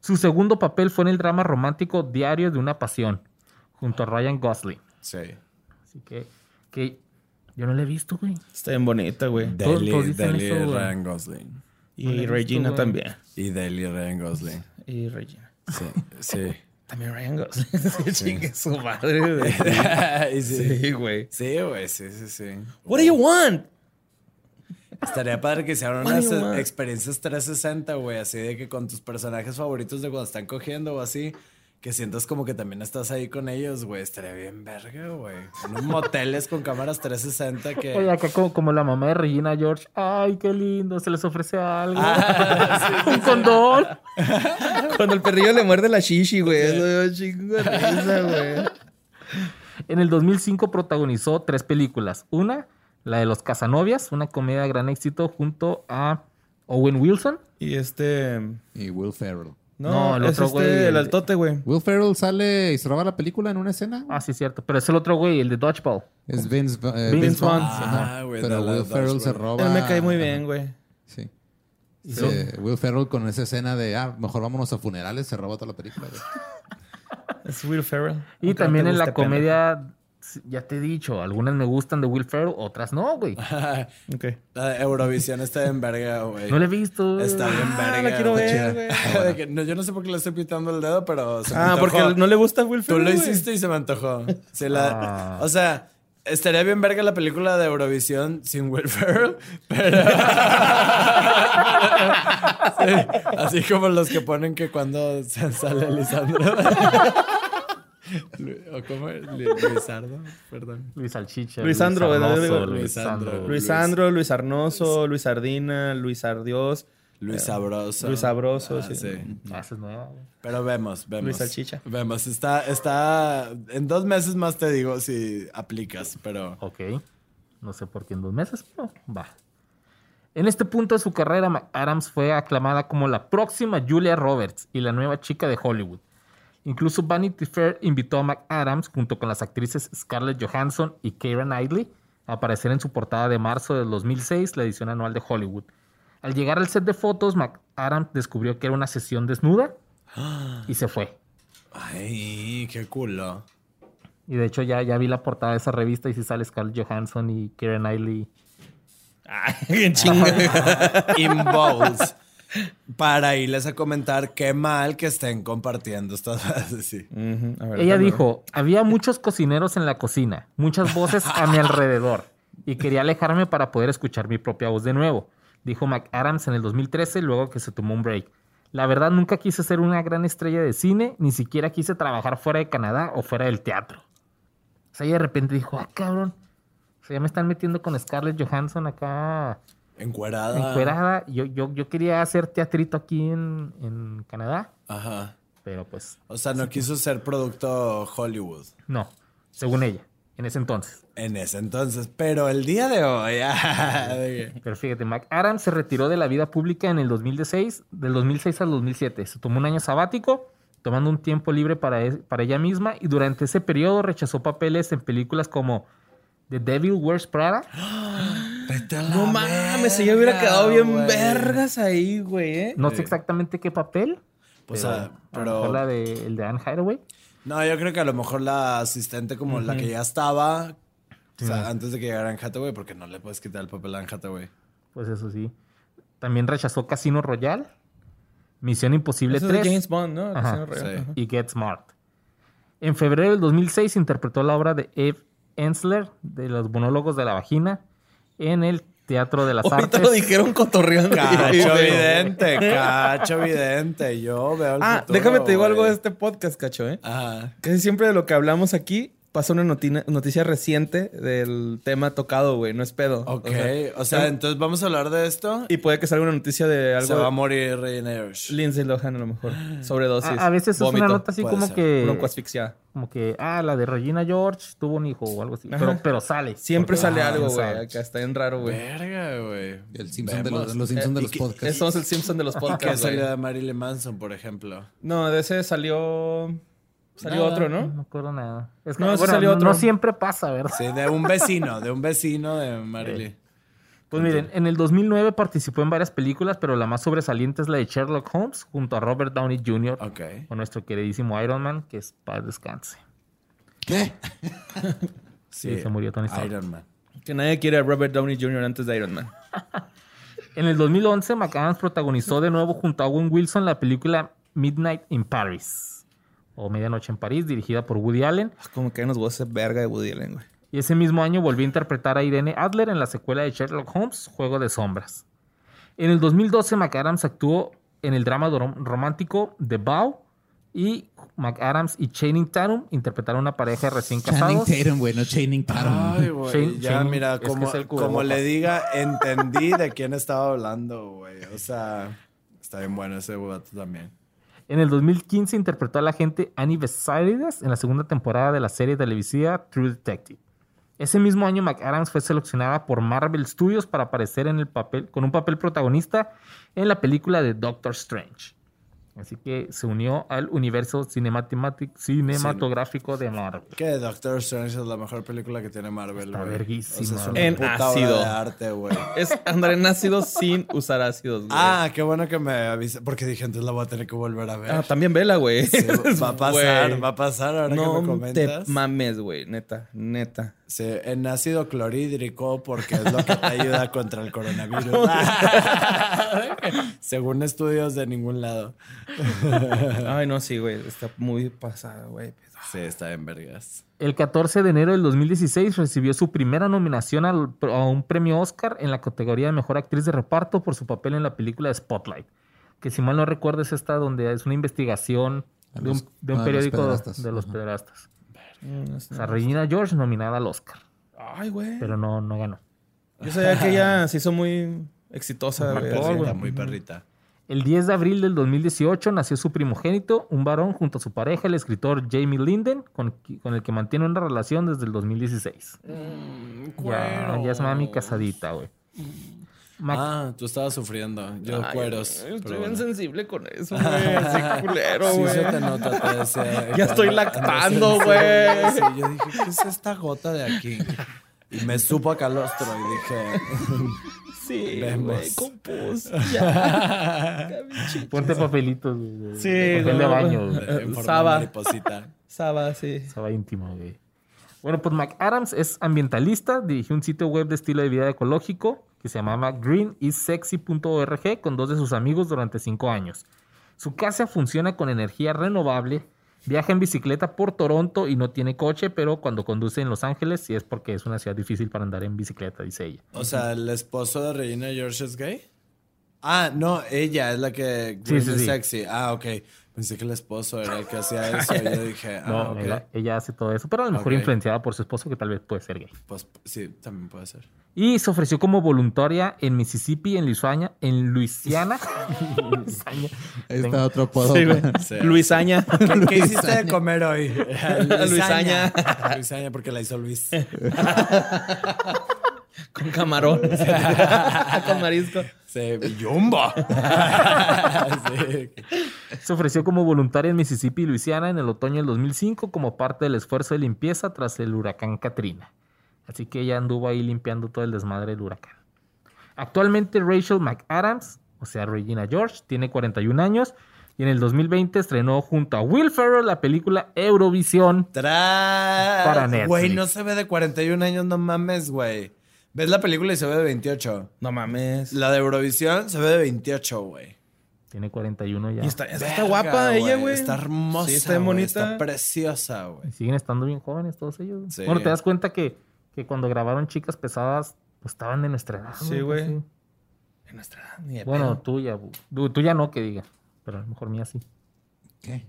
Su segundo papel fue en el drama romántico Diario de una Pasión, junto a Ryan Gosling. Sí. Así que, que yo no la he visto, güey. Está bien bonita, güey. Deli, Deli. Ryan Gosling. Y No visto, Regina también. Y Deli Ryan Gosling. Y Regina. Sí, sí. También Ryan Gosling. [laughs] Sí, chingue su madre, güey. [laughs] Sí. Güey. Sí, güey, sí, sí, sí. What do you want? Estaría padre que se do unas experiencias 360, güey, así de que con tus personajes favoritos de cuando están cogiendo o así, que sientas como que también estás ahí con ellos, güey. Estaría bien verga, güey. En un moteles con cámaras 360 que... Oye, acá como, como la mamá de Regina George. Ay, qué lindo, se les ofrece algo. Ah, Un condón. Cuando el perrillo le muerde la shishi, güey. Eso chingo de risa, güey. En el 2005 protagonizó tres películas. Una, la de Los Casanovias, una comedia de gran éxito junto a Owen Wilson. Y este. Y Will Ferrell. No, No, el es otro este, güey, el el altote, güey. Will Ferrell sale y se roba la película en una escena. Ah, sí, cierto. Pero es el otro güey, el de Dodgeball. Es Vince, eh, Vince Vaughn. Ah, güey, Pero Will Ferrell se roba. Él me cae muy bien, güey. Sí. Eh, Will Ferrell con esa escena de, ah, mejor vámonos a funerales, se roba toda la película. güey. Es Will Ferrell. Y también en la comedia, ya te he dicho, algunas me gustan de Will Ferrell, otras no, güey. [laughs] Ok. La de Eurovisión está bien verga, güey. No la he visto. Está bien Ah, verga. la quiero ver, güey. [laughs] No, yo no sé por qué le estoy pitando el dedo, pero se Ah, porque no le gusta Will Tú Ferrell. lo güey. hiciste y se me antojó. Sí, la- Ah. O sea, estaría bien verga la película de Eurovisión sin Will Ferrell, pero... [laughs] Sí, así como los que ponen que cuando se sale Lisandro... [laughs] ¿O cómo Luisardo, perdón. Luis Salchicha. Luis Sandro, Luis. Arnoso, Luis. Sandro. Luis Arnoso, Luis Sardina, Luis Ardios, Luis Sabroso. Luis Sabroso, Ah, sí. sí. Ah, es nueva. Pero vemos, vemos. Luis Salchicha. Vemos, está, está... En dos meses más te digo si aplicas, pero... Ok. No sé por qué en dos meses, pero va. En este punto de su carrera, McAdams fue aclamada como la próxima Julia Roberts y la nueva chica de Hollywood. Incluso Vanity Fair invitó a McAdams, junto con las actrices Scarlett Johansson y Keira Knightley, a aparecer en su portada de marzo del 2006, la edición anual de Hollywood. Al llegar al set de fotos, McAdams descubrió que era una sesión desnuda y se fue. Ay, qué culo. Y de hecho ya, ya vi la portada de esa revista y sí sale Scarlett Johansson y Keira Knightley. Ay, qué chinga. [laughs] In. Para irles a comentar qué mal que estén compartiendo estas. Sí. A ver, Ella dijo, había muchos cocineros en la cocina, muchas voces a mi alrededor, y quería alejarme para poder escuchar mi propia voz de nuevo, dijo McAdams en el 2013 luego que se tomó un break. La verdad nunca quise ser una gran estrella de cine, ni siquiera quise trabajar fuera de Canadá o fuera del teatro. O sea, ella de repente dijo, ah, cabrón, o sea, ya me están metiendo con Scarlett Johansson acá Encuerada. encuerada. Yo, yo, yo quería hacer teatrito aquí en, en Canadá, Ajá. pero pues O sea, no quiso ser producto Hollywood no, según ella, en ese entonces. en ese entonces. Pero el día de hoy. [laughs] Pero fíjate, McAdams se retiró de la vida pública en el 2016, del 2006 al 2007. Se tomó un año sabático, tomando un tiempo libre para, e- para ella misma, y durante ese periodo rechazó papeles en películas como The Devil Wears Prada [gasps] Vete a la No mames, ella hubiera verga, quedado bien vergas ahí, güey, ¿eh? No sé exactamente qué papel. Pues, pero, ah, a lo pero- mejor la de, el de Anne Hathaway. No, yo creo que a lo mejor la asistente como la que ya estaba, o sea, antes de que llegara Anne Hathaway, porque no le puedes quitar el papel a Anne Hathaway. Pues eso sí. También rechazó Casino Royale, Misión Imposible Eso es de 3 James Bond, ¿no? Ajá, Casino Royale, sí. y Get Smart. En febrero del 2006 interpretó la obra de Eve Ensler de los monólogos de la vagina en el Teatro de las Ahorita Artes. lo dijeron cotorreando. Cacho evidente, cacho evidente. Yo veo el Ah, futuro, déjame te digo algo güey. de este podcast, cacho, ¿eh? Ajá. Casi siempre de lo que hablamos aquí pasa una noti- noticia reciente del tema tocado, güey. No es pedo. Ok, O sea, o sea, entonces vamos a hablar de esto. y puede que salga una noticia de algo Se va a de morir. Lindsay Lohan a lo mejor. Sobredosis. A, a veces es vómito, una nota así puede como ser. que, Broncoasfixia. como que, ah, la de Regina George tuvo un hijo o algo así. Pero, pero sale. Siempre Porque- sale ah, algo, güey. Acá está bien raro, güey. Verga, güey. El Simpson de los, los Simpson de Eh, los que- podcasts. Somos el Simpson de los [laughs] ¿Qué podcasts, salió de Marilyn Manson, por ejemplo? No, de ese salió... Salió Nada. otro, No ¿no? me acuerdo nada. Es que, No, sí bueno, salió no- otro. no siempre pasa, ¿verdad? Sí, de un vecino, de un vecino de Marilyn. Pues miren, en el 2009 participó en varias películas, pero la más sobresaliente es la de Sherlock Holmes junto a Robert Downey Jr. Ok. con nuestro queridísimo Iron Man, que es para descanse. ¿Qué? [laughs] Sí, se murió Tony Stark. Iron Man. Que nadie quiere a Robert Downey Jr. antes de Iron Man. [laughs] En el 2011, McAdams protagonizó de nuevo junto a Owen Wilson la película Midnight in Paris, o Medianoche en París, dirigida por Woody Allen. Como que nos hacer verga de Woody Allen, güey. Y ese mismo año volvió a interpretar a Irene Adler en la secuela de Sherlock Holmes, Juego de Sombras. En el 2012, McAdams actuó en el drama romántico The Vow y McAdams y Channing Tatum interpretaron una pareja recién Channing casados. Tatum, güey, no Channing Tatum. Ay, güey. Ya, mira, es que como, como le diga, entendí de quién estaba hablando, güey. O sea, está bien bueno ese vato también. En el 2015 interpretó a la agente Annie Besarides en la segunda temporada de la serie televisiva True Detective. Ese mismo año McAdams fue seleccionada por Marvel Studios para aparecer en el papel, con un papel protagonista en la película de Doctor Strange. Así que se unió al universo cinematográfico de Marvel. Que Doctor Strange es la mejor película que tiene Marvel, Está verguísima, O sea, es. En ácido. de arte, güey. Es andar en ácido sin usar ácidos, güey. Ah, qué bueno que me avisa. Porque dije, entonces la voy a tener que volver a ver. Ah, también vela, güey. Sí, va a [laughs] pasar, va a pasar ahora no que me comentas. te mames, güey. Neta, neta. Sí, en ácido clorhídrico porque es lo que te ayuda [laughs] contra el coronavirus. [laughs] Según estudios de ningún lado. [laughs] Ay, no, sí, güey. Está muy pasada, güey. Sí, está en vergas. El 14 de enero del 2016 recibió su primera nominación al- a un premio Oscar en la categoría de Mejor Actriz de Reparto por su papel en la película Spotlight. Que si mal no recuerdo es esta donde es una investigación A de un, de un a los periódico pederastas. de los pederastas. Mm, O sea, Regina George nominada al Oscar, Ay, güey. pero no, no ganó. Yo sabía que ella se hizo muy exitosa, Muy güey. Marcó, así. perrita, güey. muy perrita. El 10 de abril del 2018 nació su primogénito, un varón, junto a su pareja, el escritor Jamie Linden, con, con el que mantiene una relación desde el 2016. Ya, ya es mami casadita, güey. Mac- Ah, tú estabas sufriendo. Yo Ay, cueros. güey, Estoy bien bueno. sensible con eso, [laughs] güey. Así culero, Sí, güey. se te nota. te decía, [laughs] Ya estoy lactando, ando güey. sí, yo dije, ¿qué es esta gota de aquí? Y me supo a calostro y dije, [laughs] Sí, Vemos. güey. Compus. Ya. Ponte papelitos, güey, Sí, papel de baño, güey. Eh, en forma Saba. Saba, sí. Estaba íntimo, güey. Bueno, pues McAdams es ambientalista, dirigió un sitio web de estilo de vida ecológico que se llamaba greenissexy.org con dos de sus amigos durante cinco años. Su casa funciona con energía renovable, viaja en bicicleta por Toronto y no tiene coche, pero cuando conduce en Los Ángeles sí es porque es una ciudad difícil para andar en bicicleta, dice ella. O sea, ¿el esposo de Regina George es gay? Ah, no, ella es la que Sí, sí, is sí. sexy. Ah, ok. Pensé que el esposo era el que [laughs] hacía eso. y yo dije, ah, No, ok. ella, ella hace todo eso, pero a lo mejor influenciada por su esposo que tal vez puede ser gay. Pues sí, también puede ser. Y se ofreció como voluntaria en Mississippi, en Luisiana, en Luisiana. Luisiana. [laughs] Ahí está otro apodo. Sí, güey. Sí. Luisaña. [laughs] ¿Qué, qué hiciste de comer hoy? Luisaña. Luisaña, porque la hizo Luis. Con camarón. [laughs] [laughs] Con marisco. Jumbo. [laughs] sí. Se ofreció como voluntaria en Mississippi y Luisiana en el otoño del 2005 como parte del esfuerzo de limpieza tras el huracán Katrina. Así que ella anduvo ahí limpiando todo el desmadre del huracán. Actualmente Rachel McAdams, o sea, Regina George, tiene 41 años y en el 2020 estrenó junto a Will Ferrell la película Eurovisión. Para Netflix. Güey, no se ve de 41 años, no mames, güey. ¿Ves la película y se ve de 28? No mames. La de Eurovisión se ve de 28, güey. Tiene 41 ya. Y está, está Verga, guapa ella, güey. Está hermosa. Sí, está güey, bonita. Está preciosa, güey. Y siguen estando bien jóvenes todos ellos. Sí. Bueno, te das cuenta que, que cuando grabaron Chicas Pesadas, pues estaban de nuestra edad. Sí, güey. En nuestra edad, ni de Bueno, pedo. tuya, bu- tú, tú ya no que diga, pero a lo mejor mía sí. ¿Qué?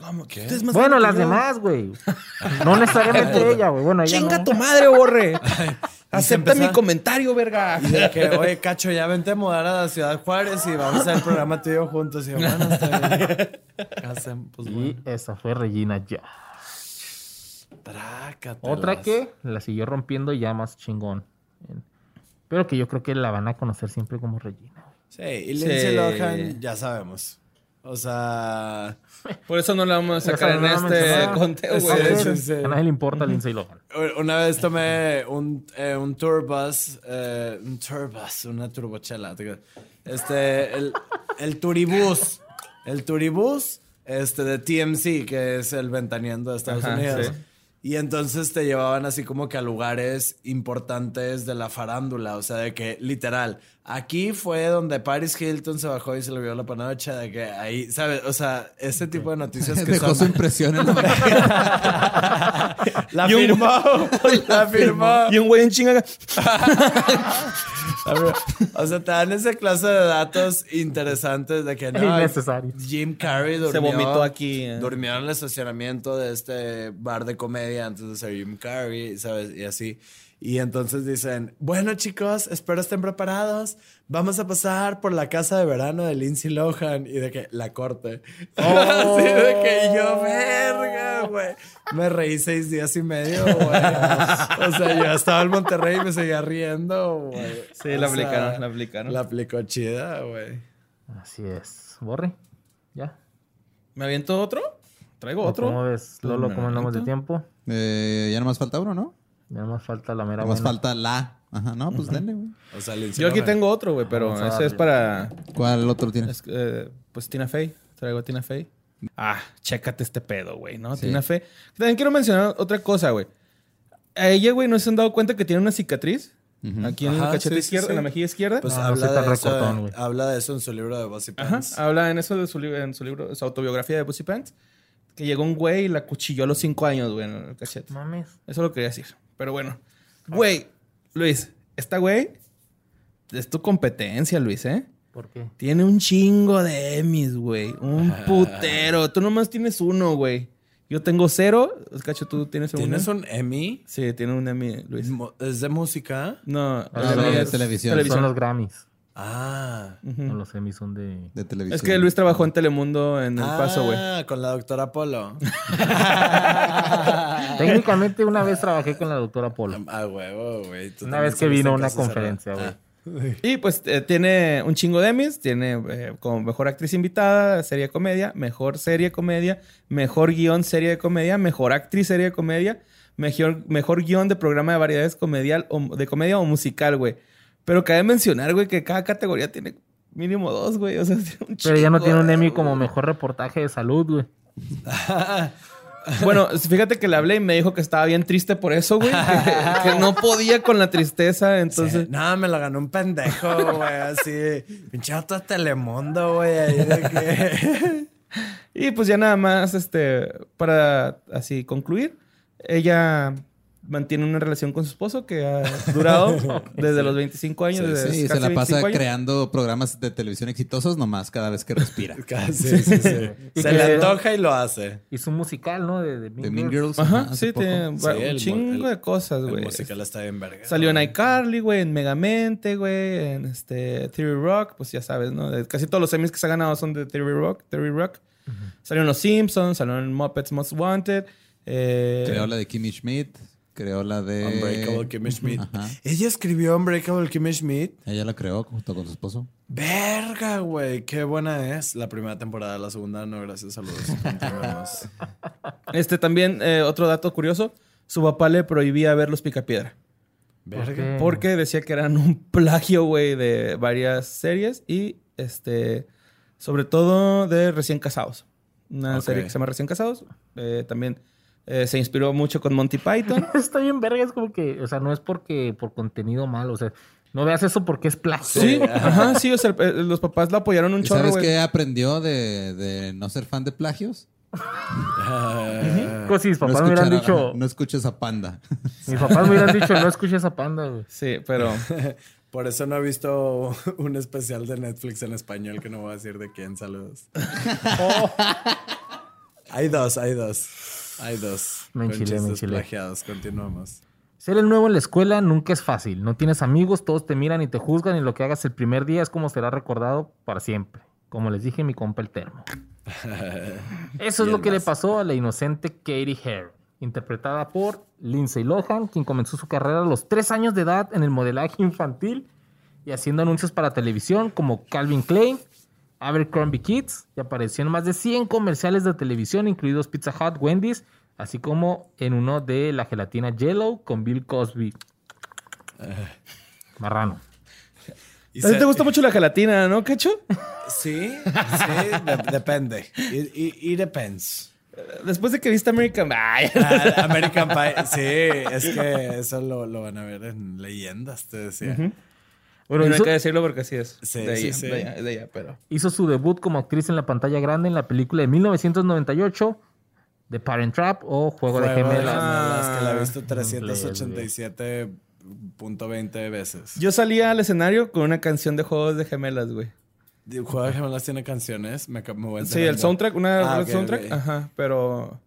¿Cómo? ¿Qué? Usted es más Bueno, las demás, güey. [laughs] No necesariamente ella, güey. Bueno, ella Chinga no. tu madre, borre. [laughs] Acepta mi comentario, verga. Y de que, [laughs] oye, Cacho, ya vente a mudar a la Ciudad Juárez y vamos a hacer el programa tú y yo juntos. Y yo, bueno, está bien. ¿Qué hacen? Pues Y esa fue Regina ya. Trácatelas. Otra que la siguió rompiendo ya más chingón. Pero que yo creo que la van a conocer siempre como Regina. Sí, y Lindsay Sí. Lohan, ya sabemos. O sea, [laughs] Por eso no la vamos a sacar en este conteo, Sí, güey. sí, sí. A nadie le importa Lindsay Lohan. una vez tomé un, eh, un tour bus, eh, un tour bus, una turbochela. Este, el, el turibús, el turibús este, de TMC, que es el ventaneando de Estados Ajá, Unidos. Y entonces te llevaban así como que a lugares importantes de la farándula. O sea, de que literal, aquí fue donde Paris Hilton se bajó y se le vio la panocha. De que ahí, ¿sabes? O sea, ese tipo de noticias [laughs] que Dejó son... su impresión en la... [laughs] La firmó, la firmó. Y un güey en chinga. [laughs] O sea, te dan esa clase de datos interesantes de que no. Innecesarios. Jim Carrey durmió. Se vomitó aquí, eh. Durmió en el estacionamiento de este bar de comedia antes de ser Jim Carrey, ¿sabes? Y así. Y entonces dicen, bueno chicos, espero estén preparados. Vamos a pasar por la casa de verano de Lindsay Lohan y de que la corte. [laughs] Así de que yo, verga, güey. Me reí seis días y medio, güey. [laughs] O sea, yo estaba en Monterrey y me seguía riendo, güey. Sí, la sea, aplicaron, la aplicaron. La aplicó chida, güey. Así es. Borre. Ya. ¿Me aviento otro? ¿Traigo ¿O otro? ¿Cómo ves, Lolo? ¿Me ¿Cómo andamos de tiempo? Eh, ya nomás falta uno, ¿no? Ya más falta la mera Nomás buena. falta la. Ajá, no, pues denle, güey. O sea, Yo aquí tengo otro, güey, pero Vamos a ese es darle. para. ¿Cuál otro tienes? es, eh, pues Tina Fey. Traigo a Tina Fey. Ah, chécate este pedo, güey, ¿no? Sí. Tina Fey. También quiero mencionar otra cosa, güey. A ella, güey, ¿no se han dado cuenta que tiene una cicatriz? Aquí en el Ajá, cachete sí, sí, izquierdo, sí. en la mejilla izquierda. Pues Ah, no habla, de eso, recortón, güey. habla de eso en su libro de Bossy Ajá, Pants. habla en eso de su libro, en su libro, su autobiografía de Pussy Pants. Que llegó un güey y la cuchilló a los cinco años, güey, en el cachete. Mames. Eso lo quería decir. Pero bueno. Güey, Luis, esta güey es tu competencia, Luis, ¿eh? ¿Por qué? Tiene un chingo de Emmys, güey. Un putero. Tú nomás tienes uno, güey. Yo tengo cero. Cacho, ¿tú tienes uno? ¿Tienes un Emmy? Sí, tiene un Emmy, Luis. ¿Es de música? No, Ah, no, Emmy de es televisión. Son los Grammys. Ah. No los Emmys son de... De televisión. Es que Luis trabajó en Telemundo en El Paso, güey. Ah, con la doctora Polo. [laughs] Técnicamente una vez trabajé con la doctora Polo. ah, huevo, güey. Una vez que vino a una conferencia, güey. Ah. Y pues eh, tiene un chingo de Emmys. Tiene eh, como mejor actriz invitada, serie de comedia, mejor serie de comedia, mejor guion, serie de comedia, mejor actriz, serie de comedia, mejor, mejor guion de programa de variedades comedial o, de comedia o musical, güey. Pero cabe mencionar, güey, que cada categoría tiene mínimo dos, güey. O sea, [laughs] tiene un Pero ya no tiene un Emmy güey. como mejor reportaje de salud, güey. [laughs] Bueno, fíjate que le hablé y me dijo que estaba bien triste por eso, güey. Que, [laughs] que no podía con la tristeza, entonces... Sí. No, me lo ganó un pendejo, güey. Así. Pinche otro Telemundo, güey. Ahí de que. Y pues ya nada más, este, para así concluir, ella mantiene una relación con su esposo que ha durado desde los 25 años. desde Sí, se casi la pasa 25 años. creando programas de televisión exitosos nomás cada vez que respira. [laughs] Sí, sí, sí. [laughs] Y Se le antoja y lo hace. Hizo un musical, ¿no? De, de Mean De Mean Girls. Girls. Ajá, sí, tiene el un chingo el- de cosas, El güey. musical está bien verga. Salió en iCarly, güey, en Megamente, güey, en este Theory Rock, pues ya sabes, ¿no? De- Casi todos los Emmys que se ha ganado son de Theory Rock, Theory Rock. Salió en Los Simpsons, salió en Muppets Most Wanted. Eh, Creó la de Kimmy Schmidt. Creó la de... Unbreakable Kimmy Schmidt. Ajá. Ella escribió Unbreakable Kimmy Schmidt. Ella la creó junto con su esposo. Verga, güey. Qué buena es. La primera temporada, la segunda no, gracias. Saludos. [laughs] Continuemos. Este también, eh, otro dato curioso, su papá le prohibía ver los Picapiedra. qué? Porque decía que eran un [laughs] plagio, güey, de varias series y, este, sobre todo de Recién Casados. Una serie que se llama Recién Casados. Eh, también eh, se inspiró mucho con Monty Python. [laughs] Está bien verga, es como que, o sea, no es porque por contenido malo, o sea, no veas eso porque es plagio. Sí, ajá, sí, o sea, los papás la apoyaron un ¿Y chorro, ¿Sabes qué aprendió de, de no ser fan de plagios? Pues si mis papás no, me hubieran dicho, no escuches a Panda. [laughs] mis papás me hubieran dicho, no escuches a Panda, güey. Sí, pero [laughs] Por eso no he visto un especial de Netflix en español que no voy a decir de quién. Saludos. hay dos, hay dos. Hay dos. Me enchilé, me enchilé. Continuamos. Ser el nuevo en la escuela nunca es fácil. No tienes amigos, todos te miran y te juzgan y lo que hagas el primer día es como será recordado para siempre. Como les dije mi compa el termo. [laughs] Eso es lo que le pasó a la inocente Katie Hare, interpretada por Lindsay Lohan, quien comenzó su carrera a los tres años de edad en el modelaje infantil y haciendo anuncios para televisión como Calvin Klein, Abercrombie Kids y apareció en más de 100 comerciales de televisión, incluidos Pizza Hut, Wendy's, así como en uno de la gelatina Yellow con Bill Cosby. Marrano. [laughs] Y ¿A ti te gusta mucho la gelatina, no, Cacho? Sí, sí, de- depende. It, it- it depends. Después de que viste American... Ay. Ah, American Pie, sí, es que eso lo, lo van a ver en leyendas, te decía. Bueno, Y no hay hizo, que decirlo porque así es. Sí, de sí, ella, sí. De ella, de ella, pero... hizo su debut como actriz en la pantalla grande en la película de 1998, The Parent Trap o Juego, de Juego de Gemelas. Gemelas, que la he Ah. visto 387.20 veces. Yo salía al escenario con una canción de Juegos de Gemelas, güey. Juego de Gemelas tiene canciones, me, me voy Sí, el soundtrack, una Ah, soundtrack, ajá, pero...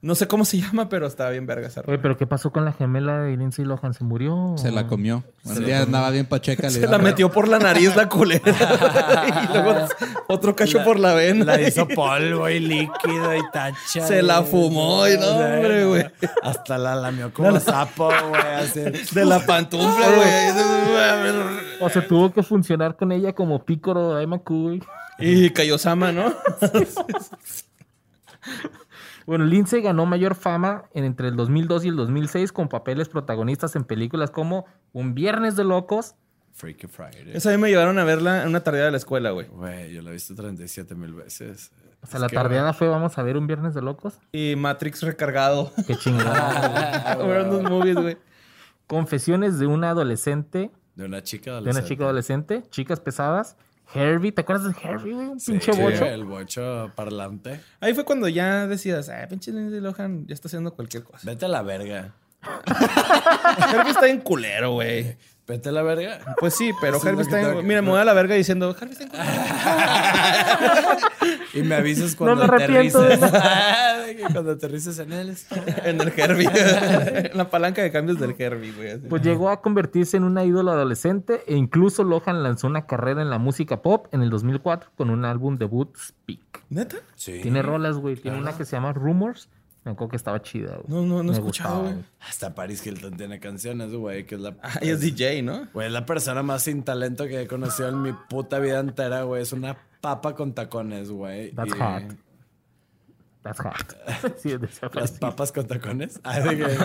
No sé cómo se [laughs] llama, pero estaba bien verga esa rola. Oye, pero ¿qué pasó con la gemela de Lindsay Lohan? ¿Se murió? Se la comió. Se Un la día comió. andaba bien pacheca. le Se la metió por la nariz la culera. [laughs] [laughs] y luego otro cacho por la vena. La hizo polvo y líquido y tacha. Se la fumó y no, hombre, güey. Hasta la lamió como sapo, güey. De la pantufla, güey. O se tuvo que funcionar con ella como pícoro de McCoy. Y Kaiosama, ¿no? Bueno, Lindsay ganó mayor fama en entre el 2002 y el 2006 con papeles protagonistas en películas como Un Viernes de Locos, Freaky Friday. Esa vez me llevaron a verla en una tarea de la escuela, güey. Güey, yo la he visto 37 mil veces. o sea, la tardeada fue vamos a ver Un Viernes de Locos. Y Matrix recargado. Qué chingada. [laughs] Fueron dos movies, güey. Confesiones de una adolescente, De una chica de adolescente. una chica adolescente, chicas pesadas. Herbie, ¿te acuerdas de Herbie, güey? Un Sí, pinche bocho. El bocho parlante. Ahí fue cuando ya decías, ah, pinche Lindsay Lohan ya está haciendo cualquier cosa. Vete a la verga. [laughs] Herbie está en culero, güey. Vete a la verga. Pues sí, pero en... que- Mira, me voy a la verga diciendo, en culero. [laughs] Y me avisas cuando me de aterrices. [laughs] cuando aterrices en él. en el Herbie. en [laughs] la palanca de cambios del Herbie, güey. Pues llegó a convertirse en una ídola adolescente e incluso Lohan lanzó una carrera en la música pop en el 2004 con un álbum debut Speak. ¿Neta? Sí. Tiene rolas, güey. Tiene una que se llama Rumors. Me acuerdo que estaba chida, güey. No, no, no he escuchado, güey. Hasta Paris Hilton tiene canciones, güey, que es la... Ah, y es DJ, ¿no? Güey, es la persona más sin talento que he conocido en mi puta vida entera, güey. Es una papa con tacones, güey. That's Y- hot. That's hot. [laughs] sí, es de esa Las papas con tacones. Ah, de que-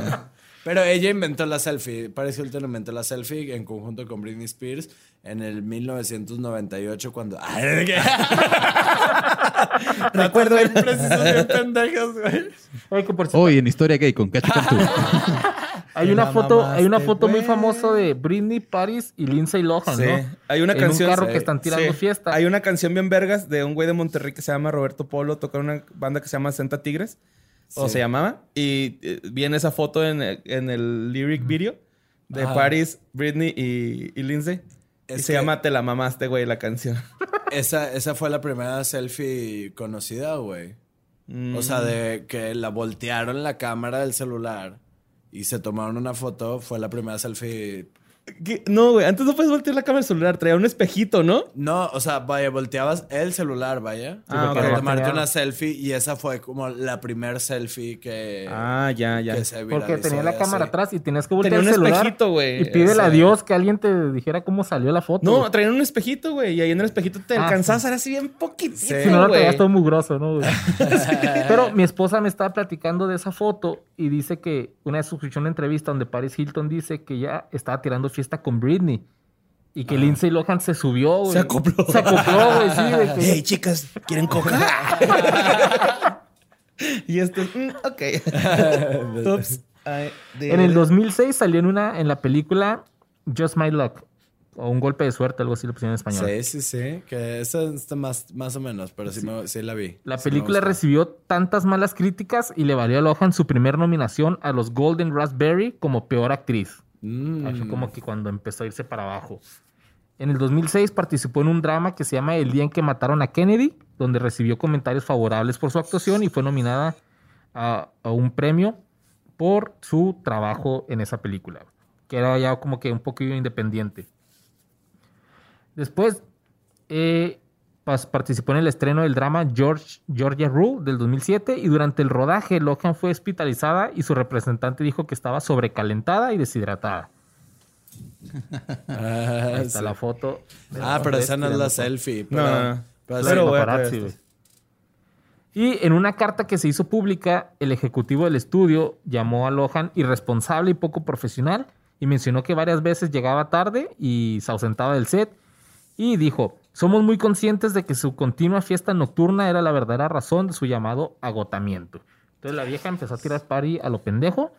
Pero ella inventó la selfie. Paris Hilton inventó la selfie en conjunto con Britney Spears en el 1998 cuando... [laughs] [laughs] Recuerdo bien pendejos, güey. Oye, que por cierto, Hoy en Historia Gay con Cacho Cantú. [laughs] hay una foto, hay una foto muy famosa de Britney, Paris y Lindsay Lohan, Sí. ¿no? Hay una en canción. un carro sí, que están tirando sí. fiesta. Hay una canción bien vergas de un güey de Monterrey que se llama Roberto Polo. Toca en una banda que se llama Senta Tigres. O Sí. se llamaba. Y eh, viene esa foto en, el- en el lyric video de Ajá. Paris, Britney y, y Lindsay. Y se llama Te la mamaste, güey, la canción. [laughs] Esa, esa fue la primera selfie conocida, güey. O sea, de que la voltearon la cámara del celular y se tomaron una foto, fue la primera selfie ¿Qué? No, güey. Antes no puedes voltear la cámara del celular. Traía un espejito, ¿no? No, o sea, vaya, volteabas el celular, vaya. Ah, para tomarte una selfie y esa fue como la primer selfie que, Ah, ya, ya. que se Porque tenía la cámara así. atrás y tenías que voltear Tenía el un celular. espejito, güey. Y pídele a Sí. Dios que alguien te dijera cómo salió la foto. No, traían un espejito, güey. Y ahí en el espejito te Ah, alcanzabas ahora sí bien poquitito, Sí. Si no lo güey. traías todo mugroso, ¿no? güey? [laughs] Pero mi esposa me estaba platicando de esa foto y dice que una una entrevista donde Paris Hilton dice que ya estaba tirando fiesta con Britney. Y que Lindsay Lohan se subió, güey. Se acopló. Se acopló, güey, sí. que- Hey, chicas, ¿quieren coca? [laughs] y esto, mm, ok. [laughs] Oops, En el it. 2006 salió en una en la película Just My Luck. O un golpe de suerte, algo así lo pusieron en español. Sí, sí, sí. Que esa está más, más o menos, pero sí, me- sí la vi. La Sí película recibió tantas malas críticas y le valió a Lohan su primer nominación a los Golden Raspberry como peor actriz. Mm. Como que cuando empezó a irse para abajo. En el 2006 participó en un drama que se llama El día en que mataron a Kennedy, donde recibió comentarios favorables por su actuación y fue nominada a, un premio por su trabajo en esa película, que era ya como que un poquillo independiente. Después eh, participó en el estreno del drama George, Georgia Rule del 2007 y durante el rodaje Lohan fue hospitalizada y su representante dijo que estaba sobrecalentada y deshidratada. Ah, Ahí está sí. la foto. Ah, pero esa no es la selfie. No, pero- no, pero paparazzi. Y en una carta que se hizo pública, el ejecutivo del estudio llamó a Lohan irresponsable y poco profesional y mencionó que varias veces llegaba tarde y se ausentaba del set y dijo, somos muy conscientes de que su continua fiesta nocturna era la verdadera razón de su llamado agotamiento. Entonces la vieja empezó a tirar party a lo pendejo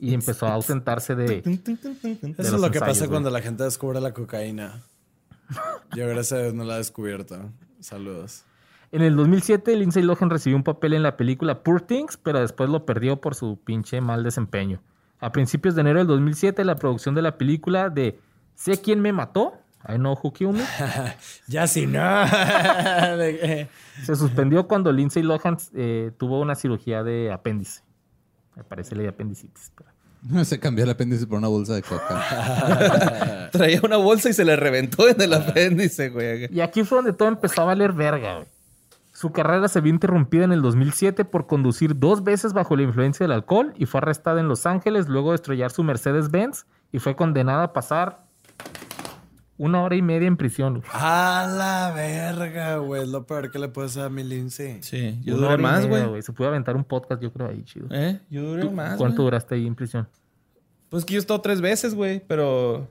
y empezó a ausentarse de... Eso es lo que ensayos, pasa güey. cuando la gente descubre la cocaína. Yo gracias a Dios no la he descubierto. Saludos. En el 2007, Lindsay Lohan recibió un papel en la película Poor Things, pero después lo perdió por su pinche mal desempeño. A principios de enero del 2007, la producción de la película de Sé quién me mató, I know who killed me, [laughs] Ya si no. [laughs] De- se suspendió cuando Lindsay Lohan eh, tuvo una cirugía de apéndice. Me parece le dio apendicitis. pero- [laughs] Se cambió el apéndice por una bolsa de coca. Traía una bolsa y se le reventó en el apéndice, güey. Y aquí fue donde todo empezó a valer verga, güey. Su carrera se vio interrumpida en el 2007 por conducir dos veces bajo la influencia del alcohol y fue arrestada en Los Ángeles luego de estrellar su Mercedes-Benz y fue condenada a pasar una hora y media en prisión. güey. A la verga, güey. Es lo peor que le puede hacer a mi Lindsay. Sí, yo Una duré más, güey. Se pudo aventar un podcast, yo creo, ahí, chido. ¿Eh? Yo duré más. ¿Cuánto güey. duraste ahí en prisión? Pues que yo he estado tres veces, güey, pero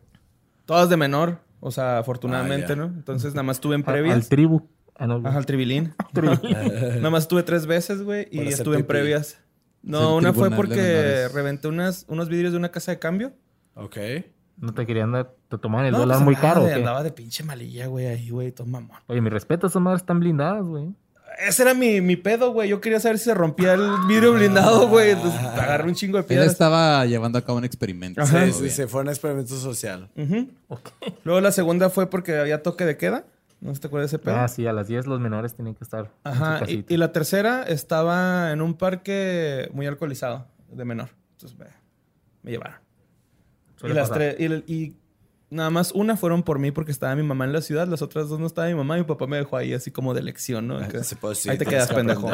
todas de menor. O sea, afortunadamente, Ah. ¿no? Entonces nada más estuve en previas. al tribu. Ah, no, Ajá, al tribilín. [laughs] [laughs] nada más estuve tres veces, güey, y estuve en previas. No, una fue porque reventé unas, unos vidrios de una casa de cambio. Ok. No te querían dar, te tomaban el No, dólar pues muy caro. ¿o de- qué? Andaba de pinche malilla, güey, ahí, güey, todo mamón. Oye, mi respeto, esas madres están blindadas, güey. Ese era mi, mi pedo, güey. Yo quería saber si se rompía el vidrio blindado, güey. Entonces agarré un chingo de Él piedras. estaba llevando a cabo un experimento. Ajá. Sí, sí, sí. Fue un experimento social. Ujú. Luego la segunda fue porque había toque de queda. No sé si te acuerdas de ese pedo. Ah, sí, a las 10 los menores tienen que estar en su Ajá. Y, la tercera estaba en un parque muy alcoholizado de menor. Entonces me, me llevaron. Suele y las pasar. tres. Y, y nada más una fueron por mí porque estaba mi mamá en la ciudad. Las otras dos no estaba mi mamá. Mi papá me dejó ahí así como de lección, ¿no? Que- Sí, pues, sí, ahí te quedas que pendejo.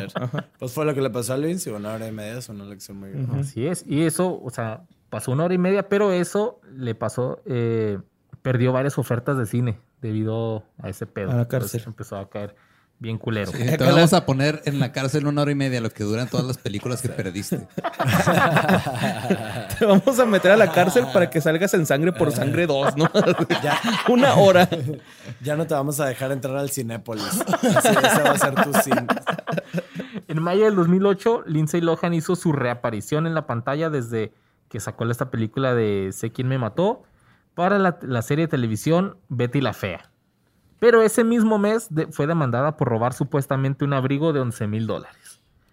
Pues fue lo que le pasó a Lindsay. Una hora y media es una lección muy grande. Así es. Y eso, o sea, pasó una hora y media, pero eso le pasó, eh, perdió varias ofertas de cine debido a ese pedo. A la Entonces cárcel. empezó a caer bien culero. Sí, te vamos a poner en la cárcel una hora y media, lo que duran todas las películas que perdiste. [laughs] Te vamos a meter a la cárcel para que salgas en sangre por sangre 2, ¿no? [laughs] ya. [laughs] Una hora. Ya no te vamos a dejar entrar al Cinépolis. Así, ese va a ser tu cine. En mayo del 2008, Lindsay Lohan hizo su reaparición en la pantalla desde que sacó esta película de Sé quién me mató para la, la serie de televisión Betty la Fea. Pero ese mismo mes de- fue demandada por robar supuestamente un abrigo de 11 mil dólares.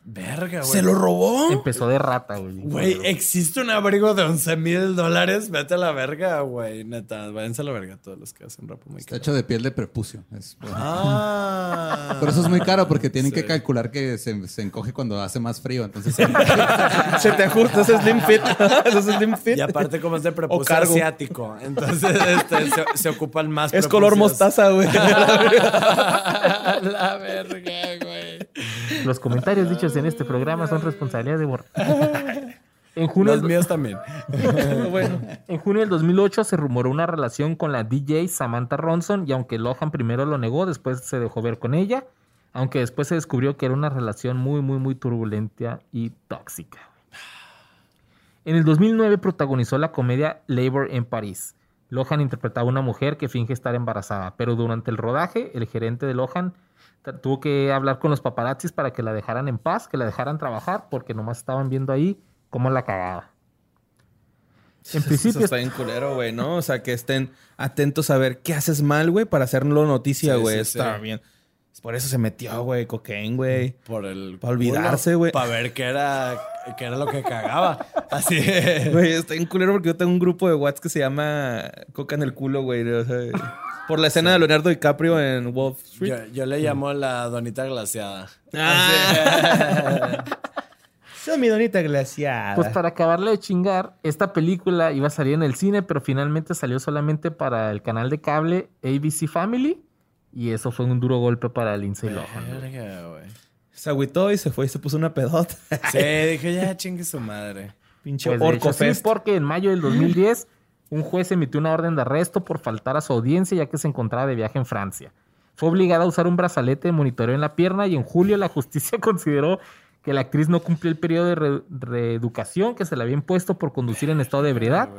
Verga, güey. ¿Se lo robó? Empezó de rata, güey. Güey, existe un abrigo de 11 mil dólares. Vete a la verga, güey. Neta, váyanse a la verga todos los que hacen ropa muy Está cara. hecho de piel de prepucio. Es- Ah. por eso es muy caro, porque tienen Sí. que calcular que se, se encoge cuando hace más frío. Entonces, [laughs] Se te ajusta, ese Slim Fit. Es Slim Fit. Y aparte, como es de prepucio asiático. Entonces, este, se, se ocupan más. Es color mostaza, güey. [laughs] la verga, güey. Los comentarios dichos en este programa son responsabilidad de Borre. En junio, Los míos también. [laughs] bueno. en junio del 2008 se rumoró una relación con la DJ Samantha Ronson y aunque Lohan primero lo negó, después se dejó ver con ella, aunque después se descubrió que era una relación muy, muy, muy turbulenta y tóxica. En el 2009 protagonizó la comedia Labor en París. Lohan interpretaba a una mujer que finge estar embarazada, pero durante el rodaje, el gerente de Lohan tuvo que hablar con los paparazzis para que la dejaran en paz, que la dejaran trabajar, porque nomás estaban viendo ahí cómo la cagaba. En Eso principio, está bien culero, güey, ¿no? O sea, que estén atentos a ver qué haces mal, güey, para hacerlo noticia, Sí, güey. sí, está sí. bien. Por eso se metió, güey, cocaine, güey. Por el. Pa' olvidarse, güey. Para ver qué era, qué era lo que cagaba. [laughs] Así. Güey, está bien culero porque yo tengo un grupo de WhatsApp que se llama Coca en el culo, güey. o sea, por la escena de Leonardo DiCaprio en Wall Street. Yo, yo le llamo la donita glaciada. Ah. Soy [laughs] mi donita glaciada. pues para acabarle de chingar, esta película iba a salir en el cine, pero finalmente salió solamente para el canal de cable ABC Family. Y eso fue un duro golpe para Lindsay Lohan. Se agüitó y se fue y se puso una pedota. Sí, dije, ya chingue su madre. Pinche Pues de hecho, Orco sí, Fest. porque en mayo del 2010 un juez emitió una orden de arresto por faltar a su audiencia ya que se encontraba de viaje en Francia. Fue obligada a usar un brazalete de monitoreo en la pierna y en julio la justicia [laughs] consideró que la actriz no cumplió el periodo de re- reeducación que se le había impuesto por conducir en estado de ebriedad,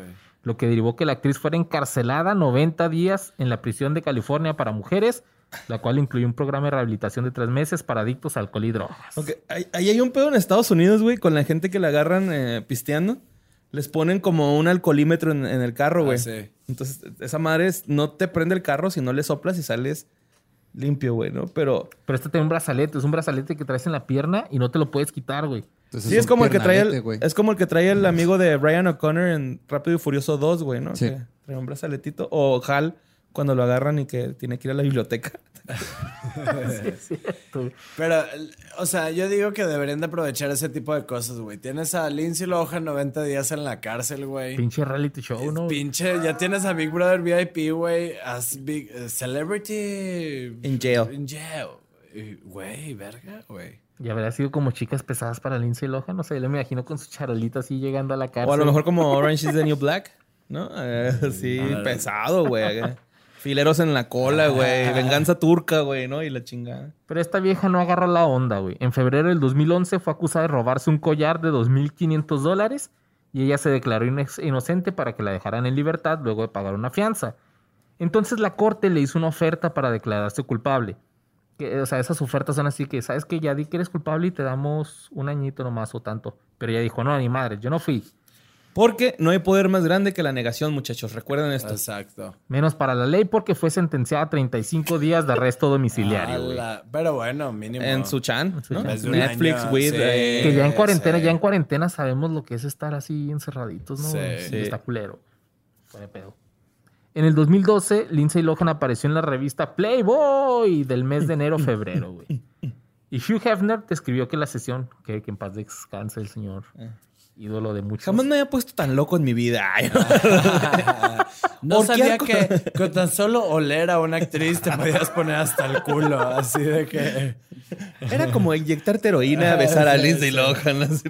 lo que derivó que la actriz fuera encarcelada 90 días en la prisión de California para mujeres, la cual incluyó un programa de rehabilitación de tres meses para adictos a alcohol y drogas. Ahí hay un pedo en Estados Unidos, güey, con la gente que la agarran eh, pisteando. Les ponen como un alcoholímetro en, en el carro, güey. Ah, sí. Entonces, esa madre es- no te prende el carro si no le soplas y sales limpio, güey, ¿no? Pero Pero este tiene un brazalete, es un brazalete que traes en la pierna y no te lo puedes quitar, güey. entonces sí, es como el que trae el, güey. es como el que trae el amigo de Brian O'Connor en Rápido y Furioso 2, güey, ¿no? Sí. Que trae un brazaletito. O Hal cuando lo agarran y que tiene que ir a la biblioteca. [laughs] Sí, es cierto, güey. Pero, o sea, yo digo que deberían de aprovechar ese tipo de cosas, güey. Tienes a Lindsay Lohan 90 días en la cárcel, güey. Pinche reality show, ¿no? Pinche, ya tienes a Big Brother VIP, güey. As Big eh, Celebrity In jail. In jail. Güey, verga, güey. Y habría sido como chicas pesadas para Lindsay Lohan, no sé, le me imagino con su charolita así llegando a la cárcel. O a lo mejor como Orange is the New Black, ¿no? Eh, sí, pesado, güey. Fileros en la cola, güey. Venganza turca, güey, ¿no? Y la chingada. Pero esta vieja no agarra la onda, güey. En febrero del 2011 fue acusada de robarse un collar de 2.500 dólares y ella se declaró inoc- inocente para que la dejaran en libertad luego de pagar una fianza. Entonces la corte le hizo una oferta para declararse culpable. Que, o sea, esas ofertas son así que, ¿sabes que Ya di que eres culpable y te damos un añito nomás o tanto. Pero ella dijo, no, ni madre, yo no fui. Porque no hay poder más grande que la negación, muchachos. Recuerden esto. Exacto. Menos para la ley porque fue sentenciada a 35 días de arresto domiciliario, Pero bueno, mínimo. En su chan, su ¿no? Netflix, año, with... sí. eh, Que ya en cuarentena, sí. ya en cuarentena sabemos lo que es estar así encerraditos, ¿no? Sí. Sí, Está culero. De pedo. En el 2012, Lindsay Lohan apareció en la revista Playboy del mes de enero-febrero, güey. [laughs] Y Hugh Hefner te escribió que la sesión, que, que en paz descanse el señor, ídolo de muchos. Jamás me había puesto tan loco en mi vida. Ay, No [laughs] ¿Por qué sabía que con tan solo oler a una actriz te podías poner hasta el culo. Así de que. Era como inyectarte heroína, besar a Lindsay. Lohan. así.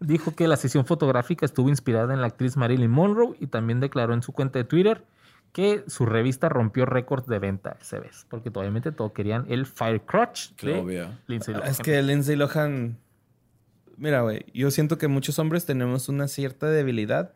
Dijo que la sesión fotográfica estuvo inspirada en la actriz Marilyn Monroe y también declaró en su cuenta de Twitter que su revista rompió récords de venta ese vez, porque obviamente todos querían el Fire Crotch de Obvio. Lindsay Lohan. Es que Lindsay Lohan... Mira, güey, yo siento que muchos hombres tenemos una cierta debilidad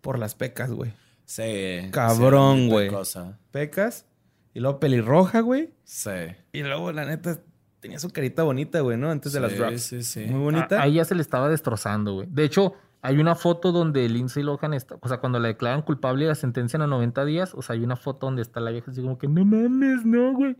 por las pecas, güey. Sí. Cabrón, sí, güey. cosa. Pecas y luego pelirroja, güey. Sí. Y luego, la neta, tenía su carita bonita, güey, ¿no? Antes de las Sí, drops. sí, sí. Muy bonita. A, a ella se le estaba destrozando, güey. De hecho, hay una foto donde Lindsay Lohan está, o sea, cuando la declaran culpable y la sentencian a 90 días, o sea, hay una foto donde está la vieja así como que, no mames, no, güey.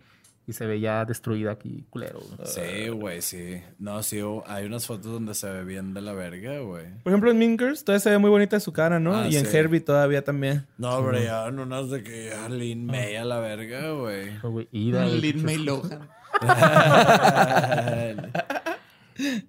Y se veía destruida aquí, culero. Sí, güey, sí. No, sí, oh, hay unas fotos donde se ve bien de la verga, güey. Por ejemplo, en Girls todavía se ve muy bonita su cara, ¿no? Ah, y en sí. Herbie todavía también. No, hombre, ya no unas de que ya Lin May a la verga, güey. Lin May Lohan. [laughs]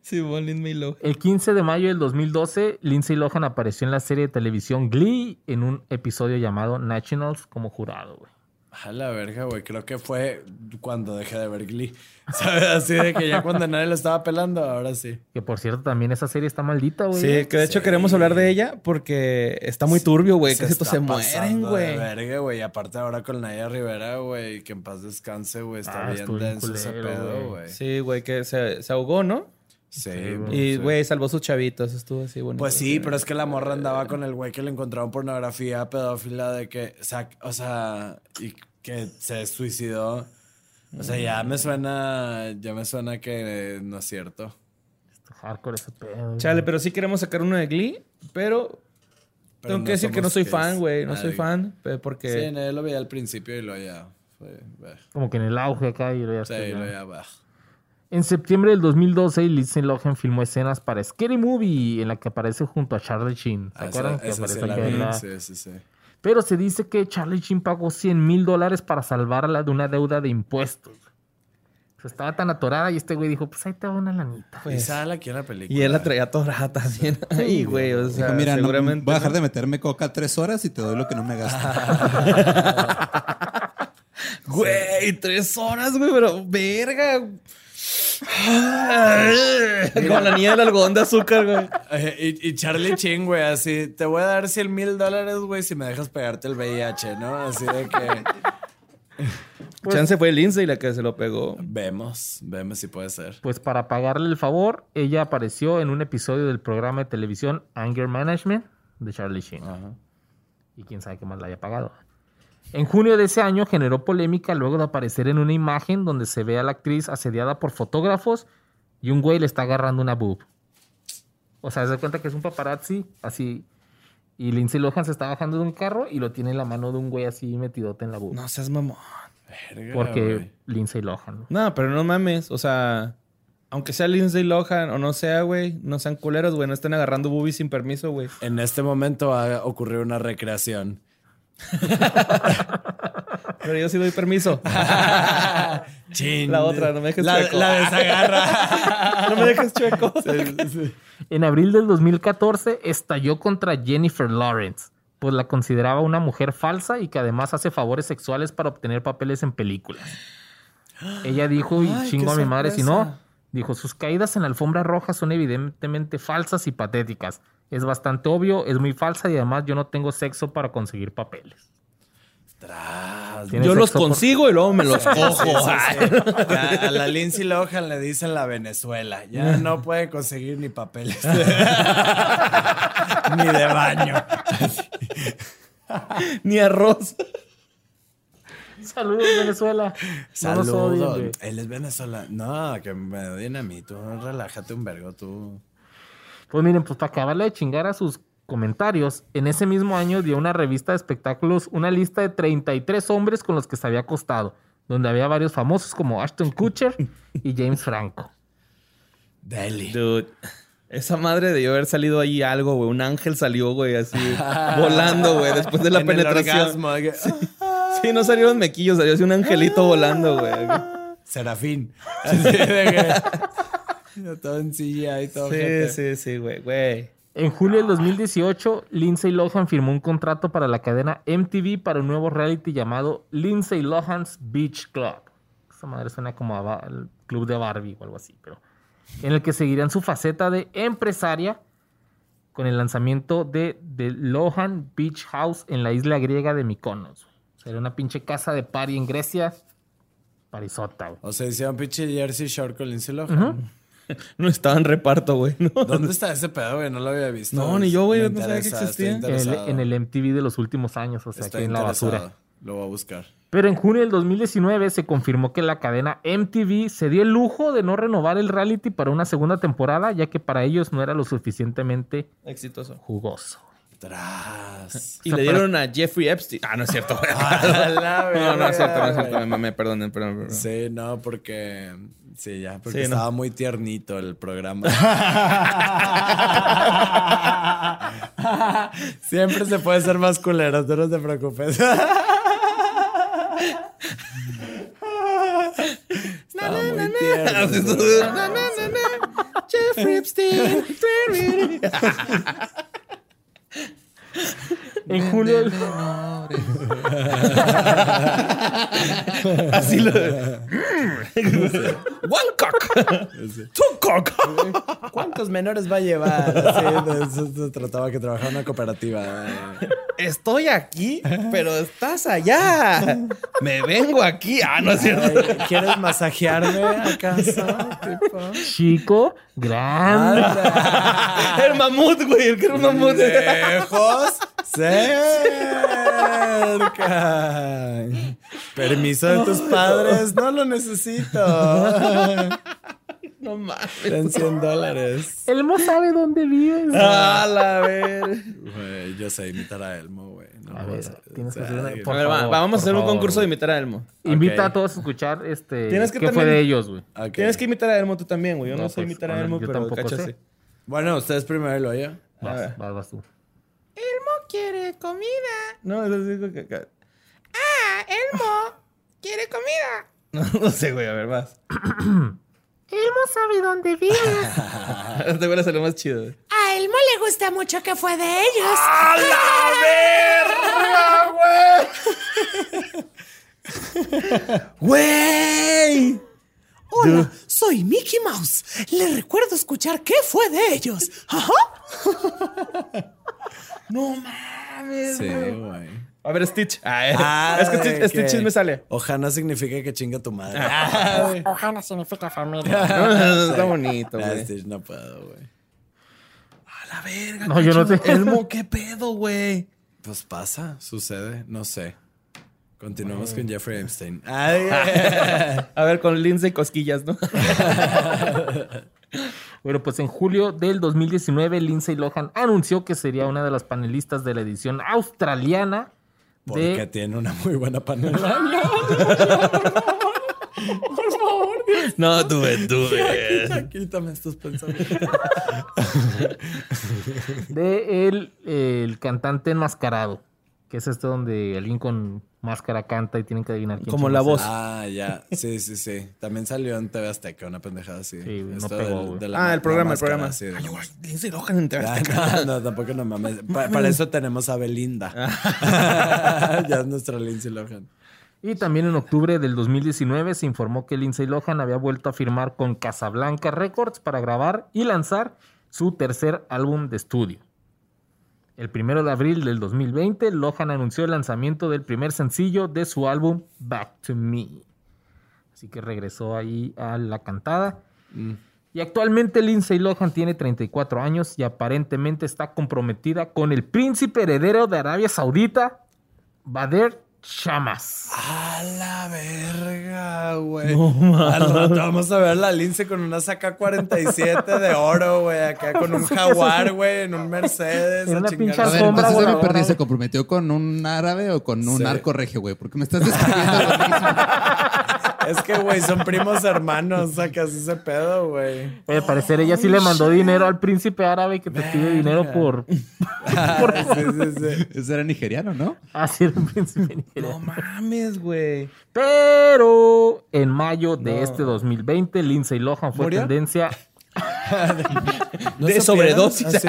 Sí, Lin May Lohan. El 15 de mayo del 2012, Lindsay Lohan apareció en la serie de televisión Glee en un episodio llamado Nationals como jurado, güey. A la verga, güey. Creo que fue cuando dejé de ver Glee. [laughs] ¿Sabes? Así de que ya cuando nadie lo estaba pelando, ahora sí. Que por cierto, también esa serie está maldita, güey. Sí, que de hecho Sí. queremos hablar de ella porque está muy turbio, güey. Que Se estos está se mueren, pasando de güey. verga, güey. Y aparte ahora con Naya Rivera, güey. Que en paz descanse, güey. Está Ah, bien estuvo bien denso ese culero, pedo, güey. güey. Sí, güey, que se, se ahogó, ¿no? Sí, güey. Y, sí. güey, salvó sus chavitos. Estuvo así bonito. Pues sí, pero es que la morra andaba con el güey que le encontraron pornografía pedófila de que, o sea, y que se suicidó. O sea, ya me suena, ya me suena que no es cierto. Hardcore ese pedo. Chale, pero sí queremos sacar uno de Glee, pero... Pero tengo no que decir que no soy que fan, güey. No soy fan, porque... Sí, no, yo lo veía al principio y lo ya fue, bah. Como que en el auge acá y luego ya Sí, lo ya bah. En septiembre del 2012, Lindsay Lohan filmó escenas para Scary Movie en la que aparece junto a Charlie Sheen. ¿Se Ah, esa- acuerdan? Esa sí aparece la acá en vi, la- Sí, sí, sí. Pero se dice que Charlie Sheen pagó 100 mil dólares para salvarla de una deuda de impuestos. O sea, estaba tan atorada y este güey dijo, pues ahí te va una lanita. y Pues, sale aquí en la película. y él la traía atorada también ahí, güey. O sea, Dijo, mira, no, seguramente... voy a dejar de meterme coca tres horas y te doy lo que no me gasto. [laughs] Güey, tres horas, güey, pero verga. Con la niña del algodón de azúcar, güey. Y, y Charlie Chin, güey, así, te voy a dar 100 mil dólares, güey, si me dejas pegarte el VIH, ¿no? Así de que [laughs] Chance fue Lindsay la que se lo pegó. vemos, vemos si puede ser. Pues para pagarle el favor, ella apareció en un episodio del programa de televisión Anger Management de Charlie Sheen. Ajá. Y quién sabe qué más la haya pagado. En junio de ese año generó polémica luego de aparecer en una imagen donde se ve a la actriz asediada por fotógrafos y un güey le está agarrando una boob. O sea, se da cuenta que es un paparazzi así. Y Lindsay Lohan se está bajando de un carro y lo tiene en la mano de un güey así metidote en la boob. No seas mamón. Verga, porque güey. Lindsay Lohan. ¿no? No, pero no mames. O sea, aunque sea Lindsay Lohan o no sea, güey, no sean culeros, güey. No estén agarrando boobies sin permiso, güey. En este momento va a ocurrir una recreación. [laughs] Pero yo sí doy permiso. [laughs] Chin. La otra, no me dejes la, chueco. la desagarra. [laughs] no me dejes chueco. En abril del 2014 estalló contra Jennifer Lawrence, pues la consideraba una mujer falsa y que además hace favores sexuales para obtener papeles en películas. Ella dijo, y chingo a mi madre si no, dijo, sus caídas en la alfombra roja son evidentemente falsas y patéticas. Es bastante obvio, es muy falsa y además yo no tengo sexo para conseguir papeles. Tras. Yo los por- consigo y luego me los [laughs] cojo. Sí, sí, sí. A, a la Lindsay Lohan le dicen la Venezuela. Ya [laughs] no puede conseguir ni papeles. [laughs] ni de baño. Ni arroz. Saludos, Venezuela. No Saludos. güey. Él es Venezuela. No, que me odien a mí. Tú relájate un vergo, tú. Pues miren, pues para acabarle de chingar a sus comentarios, en ese mismo año dio una revista de espectáculos una lista de 33 hombres con los que se había acostado, donde había varios famosos como Ashton Kutcher y James Franco. Deli. Dude. Esa madre debió haber salido ahí algo, güey. Un ángel salió, güey, así [laughs] volando, güey, después de la En el penetración. Sí, no salieron mequillos, salió así un angelito volando, güey. Serafín. Así de que- [laughs] todo en silla y todo. Sí, sí, sí, güey, güey. En julio del 2018, Lindsay Lohan firmó un contrato para la cadena MTV para un nuevo reality llamado Lindsay Lohan's Beach Club. Esa madre suena como al club de Barbie o algo así, pero en el que seguirían su faceta de empresaria con el lanzamiento de The Lohan Beach House en la isla griega de Mykonos. O sea, era una pinche casa de party en Grecia. Parisota, güey. O sea, hicieron pinche Jersey Shore con Lindsay Lohan. [laughs] No estaba en reparto, güey. ¿no? ¿Dónde está ese pedo, güey? No lo había visto. No, ni yo, güey, no sabía que existía. En el, interesado. en el MTV de los últimos años, o sea, Estoy aquí en la basura. Lo voy a buscar. Pero en junio del 2019 se confirmó que la cadena MTV se dio el lujo de no renovar el reality para una segunda temporada, ya que para ellos no era lo suficientemente Exitoso. jugoso. Tras. Y le dieron a Jeffrey Epstein. Ah, no es cierto. güey. [laughs] no, no es cierto, no es cierto. Me perdonen, perdón, perdón. Sí, no, porque. Sí, ya, porque Sí, no. estaba muy tiernito el programa. [laughs] Siempre se puede ser más culero, tú no te preocupes. estaba muy tierno. Jeffrey Epstein. [laughs] [laughs] En julio, [laughs] Así lo. One cock. Two cock. ¿Cuántos menores va a llevar? Se trataba que trabajaba en una cooperativa. Estoy aquí, pero estás allá. Me vengo aquí. Ah, no es cierto. ¿Quieres masajearme acaso? [laughs] Tipo? chico, grande. [laughs] El mamut, güey. El que era un mamut. Lejos, [laughs] cerca. Permiso de tus padres, no lo necesito. No mames. En 100 dólares. Elmo sabe dónde vives. A la ver. Güey, yo sé imitar a Elmo, güey. No, A ver, sea, tienes que o sea, hacer una- que- A Por ver, va- favor, vamos a hacer un concurso de imitar a Elmo. Invita a todos a escuchar este. Tienes que ¿Qué fue de ellos, güey? Tienes que imitar a Elmo tú también, güey. Yo no, No, sé pues, imitar a Elmo, yo pero tampoco cacho sé. sí. Bueno, ustedes primero lo yo. A Vas, vas, vas tú. Elmo quiere comida. No, eso digo que acá. Ah, Elmo quiere comida. [laughs] No, no sé, güey. A ver, vas. [clears throat] Elmo sabe dónde vives. [laughs] Este güey salió más chido. A Elmo le gusta mucho que fue de ellos. ¡A la verga, güey! ¡Güey! Hola, soy Mickey Mouse. Le recuerdo escuchar qué fue de ellos. Ajá. [laughs] No mames. Sí, güey. A ver, Stitch. Ah. [laughs] Ah, es que Stitch, de Stitch que me sale. Ojana significa que chinga tu madre. [laughs] Ojana significa familia. [laughs] Está bonito, Ah, güey. Stitch no puedo, güey. A la verga. No, yo no sé. Elmo, ¿qué pedo, güey? Pues pasa, sucede, no sé. Continuamos con Jeffrey Epstein. Ay, A ver, con Lindsay Cosquillas, ¿no? Bueno, pues en julio del 2019, Lindsay Lohan anunció que sería una de las panelistas de la edición australiana porque de. tiene una muy buena panela. No, tuve, tuve. Quítame estos pensamientos. [laughs] de el, el cantante enmascarado. Que es este donde alguien con máscara canta y tienen que adivinar quién Como la voz. Ah, ya. Sí, sí, sí. También salió en TV Azteca, una pendejada así. Sí, no Esto pegó, del- güey. de la- Ah, el programa, el programa. sí, de- Ay, güey, Lohan en TV Ah, Azteca. no, no, tampoco no mames. Pa- para eso tenemos a Belinda. [laughs] ya es nuestra Lindsay Lohan. Y también en octubre del 2019 se informó que Lindsay Lohan había vuelto a firmar con Casablanca Records para grabar y lanzar su tercer álbum de estudio. El primero de abril del 2020, Lohan anunció el lanzamiento del primer sencillo de su álbum Back to Me. Así que regresó ahí a la cantada. Y actualmente Lindsay Lohan tiene 34 años y aparentemente está comprometida con el príncipe heredero de Arabia Saudita, Bader Shamas. A la verga, güey. Al rato vamos a ver la Lince con una saca 47 de oro, güey. Acá con un jaguar, güey, en un Mercedes. En una pinche a ver, entonces me perdí. ¿Se comprometió con un árabe o con un Sí. arco regio, güey? Porque me estás describiendo lo mismo. [laughs] Es que, güey, son primos hermanos. Sacas ese pedo, güey. Al parecer ella sí le mandó dinero al príncipe árabe que te pide dinero [laughs] por... Ah, sí, sí, sí. Ese era nigeriano, ¿no? Así era el príncipe nigeriano. No mames, güey. Pero en mayo de este 2020, Lindsay Lohan fue ¿Murió? tendencia, [laughs] [laughs] ¿No de supieron? sobredosis. Así.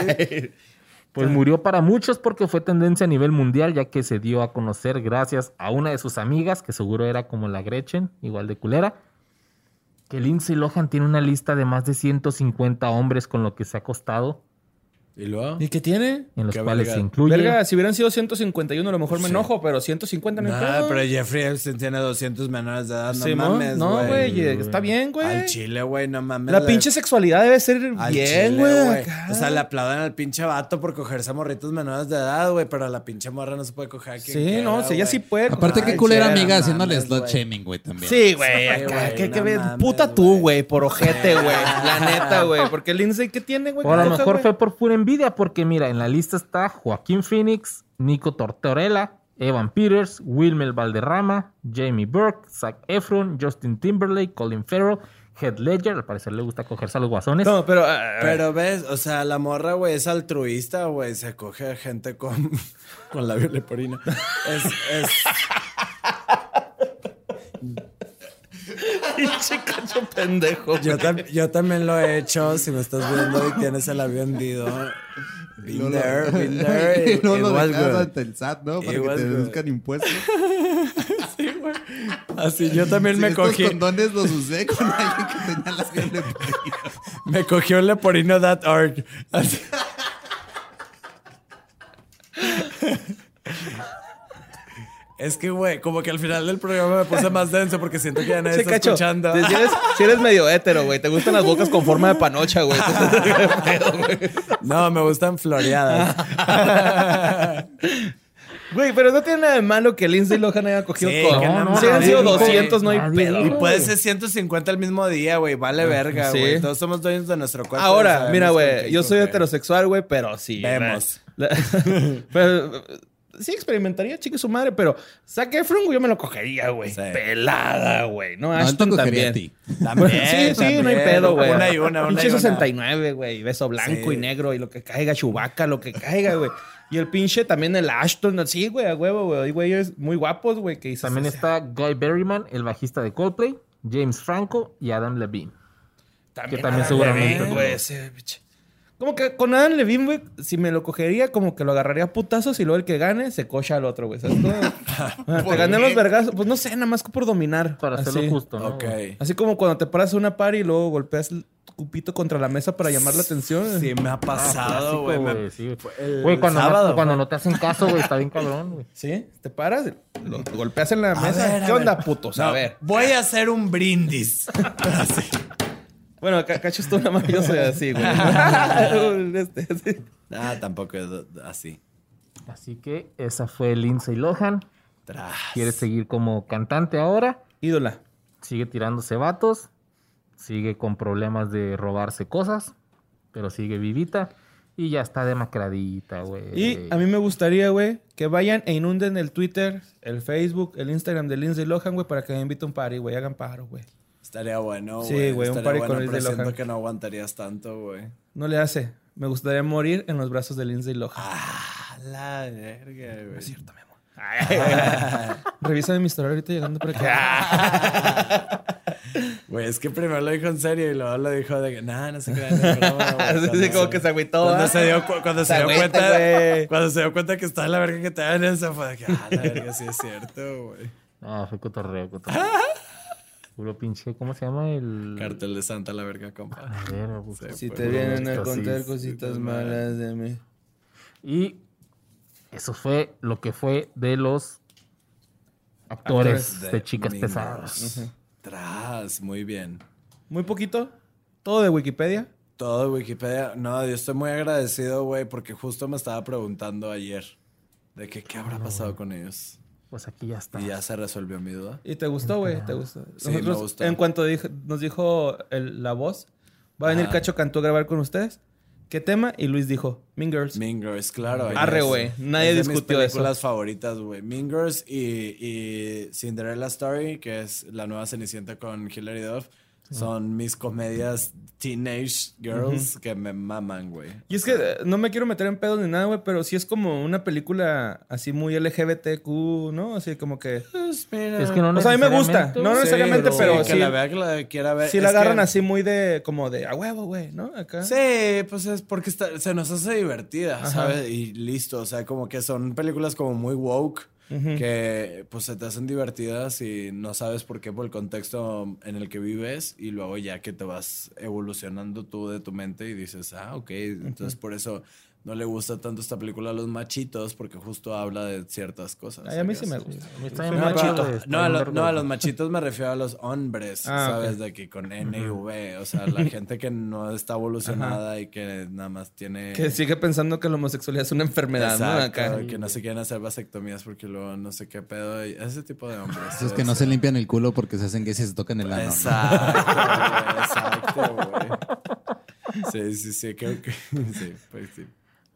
Pues murió para muchos porque fue tendencia a nivel mundial, ya que se dio a conocer gracias a una de sus amigas, que seguro era como la Gretchen, igual de culera, que Lindsay Lohan tiene una lista de más de 150 hombres con lo que se ha acostado, ¿Y luego? ¿Y qué tiene? en los Qué cuales verga. se incluye... Verga, si hubieran sido 151, a lo mejor me enojo, pero 150 no hay Nah, pedo. pero Jeffrey Epstein tiene 200 menores de edad. No mames, No, güey, está bien, güey. Al chile, güey, no mames. La pinche sexualidad debe ser al bien, chile, güey. acá. O sea, le aplauden al pinche vato por cogerse a morritos menores de edad, güey, pero a la pinche morra no se puede coger a quien Sí, quiera, no, si ella sí puede. Aparte, Ay, qué culera chera, amiga haciéndole mames, slot güey. shaming, güey, también. Sí, güey, Sí, acá, güey, ¿qué, no qué ves? mames, Puta tú, güey. güey, por ojete, [laughs] güey. La neta, güey. Porque Lindsay, ¿qué tiene, güey? O a lo ¿Qué toca, mejor güey? fue por pura envidia porque, mira, en la lista está Joaquín Phoenix, Nico Tortorella, Evan Peters, Wilmer Valderrama, Jamie Burke, Zac Efron, Justin Timberlake, Colin Farrell, Heath Ledger. Al parecer le gusta cogerse a los guasones. No, pero. Pero ves, o sea, la morra, güey, es altruista, güey. Se coge a gente con, [laughs] con labio leporino. Es, es, Pinche cacho pendejo. yo, tam- yo también lo he hecho. Si me estás viendo y tienes el labio hendido. Been there, been there. Y no lo [laughs] [laughs] dejas good. ante el SAT, ¿no? Para It que te good. deduzcan impuestos. [laughs] Así, yo también Sí, me estos cogí. condones los usé con alguien que tenía la piel Me cogió leporino.org. Así. Es que, güey, como que al final del programa me puse más denso porque siento que ya nadie Che, está cacho, escuchando. Si eres, si eres medio hétero, güey. Te gustan las bocas con forma de panocha, güey. No, me gustan floreadas. [laughs] Güey, pero no tiene nada de malo que Lindsay Lohan haya cogido Sí, con. no, no, si han sido dijo- 200, no hay pedo. Y puede ser 150 el mismo día, güey. Vale verga, Sí. güey. Todos somos dueños de nuestro cuerpo. Ahora, mira, güey, yo soy heterosexual, güey, pero sí. Vemos. [laughs] pero, sí experimentaría, chique su madre, pero Zac Efron, güey, yo me lo cogería, güey. Sí. Pelada, güey. No, No, Ashton también. a ti. También, [laughs] sí, sí, no hay pedo, güey. Una y una, una Pinche y una. 69, güey. Beso blanco Sí. y negro y lo que caiga, chubaca, lo que caiga, güey. Y el pinche también el Ashton, sí, güey, a huevo, güey. Hay güeyes muy guapos, güey, que También "Ese- está Guy Berryman, el bajista de Coldplay, James Franco y Adam Levine. También, Que también Adam seguramente Levine, güey, ese pinche. Como que con Adam Levine, güey, si me lo cogería, como que lo agarraría a putazos y luego el que gane se cocha al otro, güey. ¿Sabes? Ah, [laughs] te gané los vergazos. Pues no sé, nada más que por dominar. Para hacerlo justo, ¿no? Ok. Así como cuando te paras a una par y luego golpeas el cupito contra la mesa para llamar la atención. Sí, me ha Ah, pasado, güey. Güey, sí, güey. cuando, sábado, no, cuando no te hacen caso, güey, está bien cabrón, güey. [laughs] ¿Sí? Te paras, lo golpeas en la A mesa. ver, a ¿Qué ver. onda, putos? A No, ver. Voy a hacer un brindis. [laughs] Así. Bueno, ca- cacho es más. Yo soy así, güey. [laughs] [laughs] Este. Ah, tampoco es así. Así que esa fue Lindsay Lohan. Tras. Quiere seguir como cantante ahora. Ídola. Sigue tirándose vatos. Sigue con problemas de robarse cosas. Pero sigue vivita. Y ya está demacradita, güey. Y a mí me gustaría, güey, que vayan e inunden el Twitter, el Facebook, el Instagram de Lindsay Lohan, güey, para que me invite a un party, güey. Hagan paro, güey. Estaría bueno, Sí, güey. güey, un Estaría party bueno, con Lindsay siento Lohan. que no aguantarías tanto, güey. No le hace. Me gustaría morir en los brazos de Lindsay Lohan. Ah, la verga, güey. Es cierto, mi amor. [laughs] Revisa mi historia ahorita llegando por acá. [laughs] Güey, es que primero lo dijo en serio y luego lo dijo de que, nah, no se crean. es broma, güey". [laughs] Sí, Cuando como que se agüitó. Cuando ¿ah? se dio, cu- cuando se Se dio agüita, cuenta, güey. cuando se dio cuenta que estaba la verga que te dan eso, fue de que, ah, la verga, sí es cierto, güey. No, fue cotorreo, cotorreo. Puro pinche, ¿cómo se llama? El. Cartel de Santa, la verga, compa. A ver, me busco. Si te vienen a sí, contar sí, cositas malas de mí. Y eso fue lo que fue de los actores, Actores de, chicas pesadas. Tras, muy bien. Muy poquito. Todo de Wikipedia. Todo de Wikipedia. No, yo estoy muy agradecido, güey, porque justo me estaba preguntando ayer de que qué habrá pasado con ellos. Pues aquí ya está. Y ya se resolvió mi duda. ¿Y te gustó, güey? ¿Te gustó? Sí, me gustó. En cuanto dijo- nos dijo el- la voz, va a venir Ajá. Cacho Cantú a grabar con ustedes. ¿Qué tema? Y Luis dijo, Mean Girls. Mean Girls, claro. Arre, güey. Nadie es de discutió mis eso. películas favoritas, güey. Mean Girls y, y Cinderella Story, que es la nueva Cenicienta con Hilary Duff, son mis comedias teenage girls que me maman, güey. Y es que no me quiero meter en pedos ni nada, güey, pero sí es como una película así muy LGBTQ, ¿no? Así como que... Pues mira, Es que no O sea, a mí me gusta. No necesariamente, sí, pero que sí- la vea, que la quiera ver. Sí la Es que- agarran así muy de... Como de a huevo, güey, ¿no? Acá. Sí, pues es porque está- se nos hace divertida, Ajá. ¿sabes? Y listo, o sea, como que son películas como muy woke, que pues se te hacen divertidas y no sabes por qué, por el contexto en el que vives y luego ya que te vas evolucionando tú de tu mente y dices, ah, ok, entonces por eso no le gusta tanto esta película a los machitos porque justo habla de ciertas cosas. Ay, a mí sí me gusta. A mí bien No, machito. no, a lo- no, a los machitos me refiero a los hombres, Ah, ¿sabes? De que con N y V, o sea, la [laughs] gente que no está evolucionada y que nada más tiene... Que sigue pensando que la homosexualidad es una enfermedad, ¿no? Acá. que no se quieren hacer vasectomías porque luego no sé qué pedo. y ese tipo de hombres. [laughs] Esos que no se limpian el culo porque se hacen que se tocan el ano. ¿no? Exacto, güey, exacto, güey. [laughs] Sí, sí, sí, creo que sí, pues sí.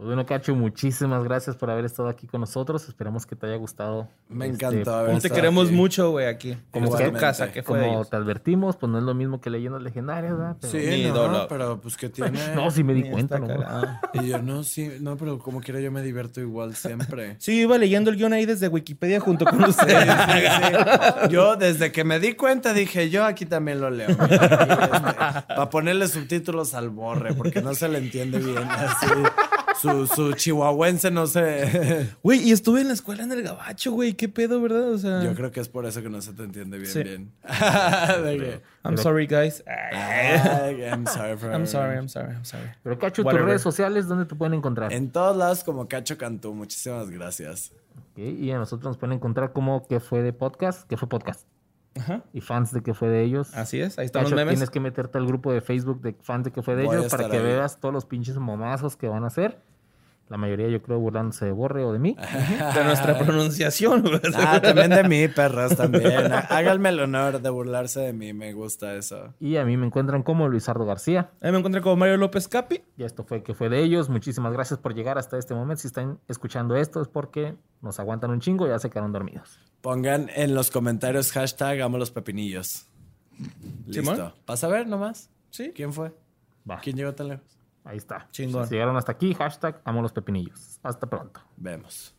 Pues bueno, Cacho, muchísimas gracias por haber estado aquí con nosotros. Esperamos que te haya gustado. Me este, encantó haber Te queremos aquí. mucho, güey, aquí. Como tu casa, que fue Como ellos. te advertimos, pues no es lo mismo que leyendas legendarias, ¿verdad? Pero- Sí, no, ídolo. pero pues que tiene. [laughs] No, sí me di cuenta, ¿no? cagado. Y yo no, sí, no, pero como quiera yo me divierto igual siempre. [laughs] Sí, iba leyendo el guion ahí desde Wikipedia junto con [laughs] Sí, ustedes. sí, sí. Yo desde que me di cuenta dije, yo aquí también lo leo. para ponerle subtítulos al borre, porque no se le entiende bien. Así, su, su chihuahuense no se... [laughs] Güey, y estuve en la escuela en el gabacho, güey. ¿Qué pedo, verdad? O sea, Yo creo que es por eso que no se te entiende bien, Sí. bien. [laughs] De que, [laughs] I'm sorry, guys. "Ay, I'm sorry for I'm sorry, I'm sorry, I'm sorry. Pero Cacho, tus redes sociales, ¿dónde te pueden encontrar? En todos lados como Cacho Cantú. Muchísimas gracias. Ok, Y a nosotros nos pueden encontrar como que fue de podcast, que fue podcast. Ajá. Y fans de que fue de ellos. Así es, ahí están Cacho, los memes. tienes que meterte al grupo de Facebook de fans de que fue de Voy ellos para que ahí. veas todos los pinches momazos que van a hacer. La mayoría, yo creo, burlándose de Borre o de mí. [laughs] De nuestra pronunciación. [laughs] Ah, también de mí, perras, también. Háganme el honor de burlarse de mí. Me gusta eso. Y a mí me encuentran como Luisardo García. Ahí me encontré con Mario López Capi. Y esto fue que fue de ellos. Muchísimas gracias por llegar hasta este momento. Si están escuchando esto es porque nos aguantan un chingo y ya se quedaron dormidos. Pongan en los comentarios hashtag amo los pepinillos. Listo. Simón. ¿Vas a ver nomás? Sí. ¿Quién fue? Va, ¿Quién llegó tan lejos? Ahí está. Chingón. Si llegaron hasta aquí, hashtag amo los pepinillos. Hasta pronto. Vemos.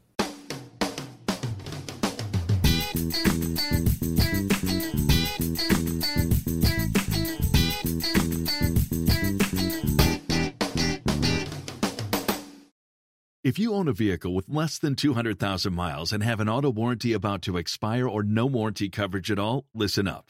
If you own a vehicle with less than 200,000 miles and have an auto warranty about to expire or no warranty coverage at all, listen up.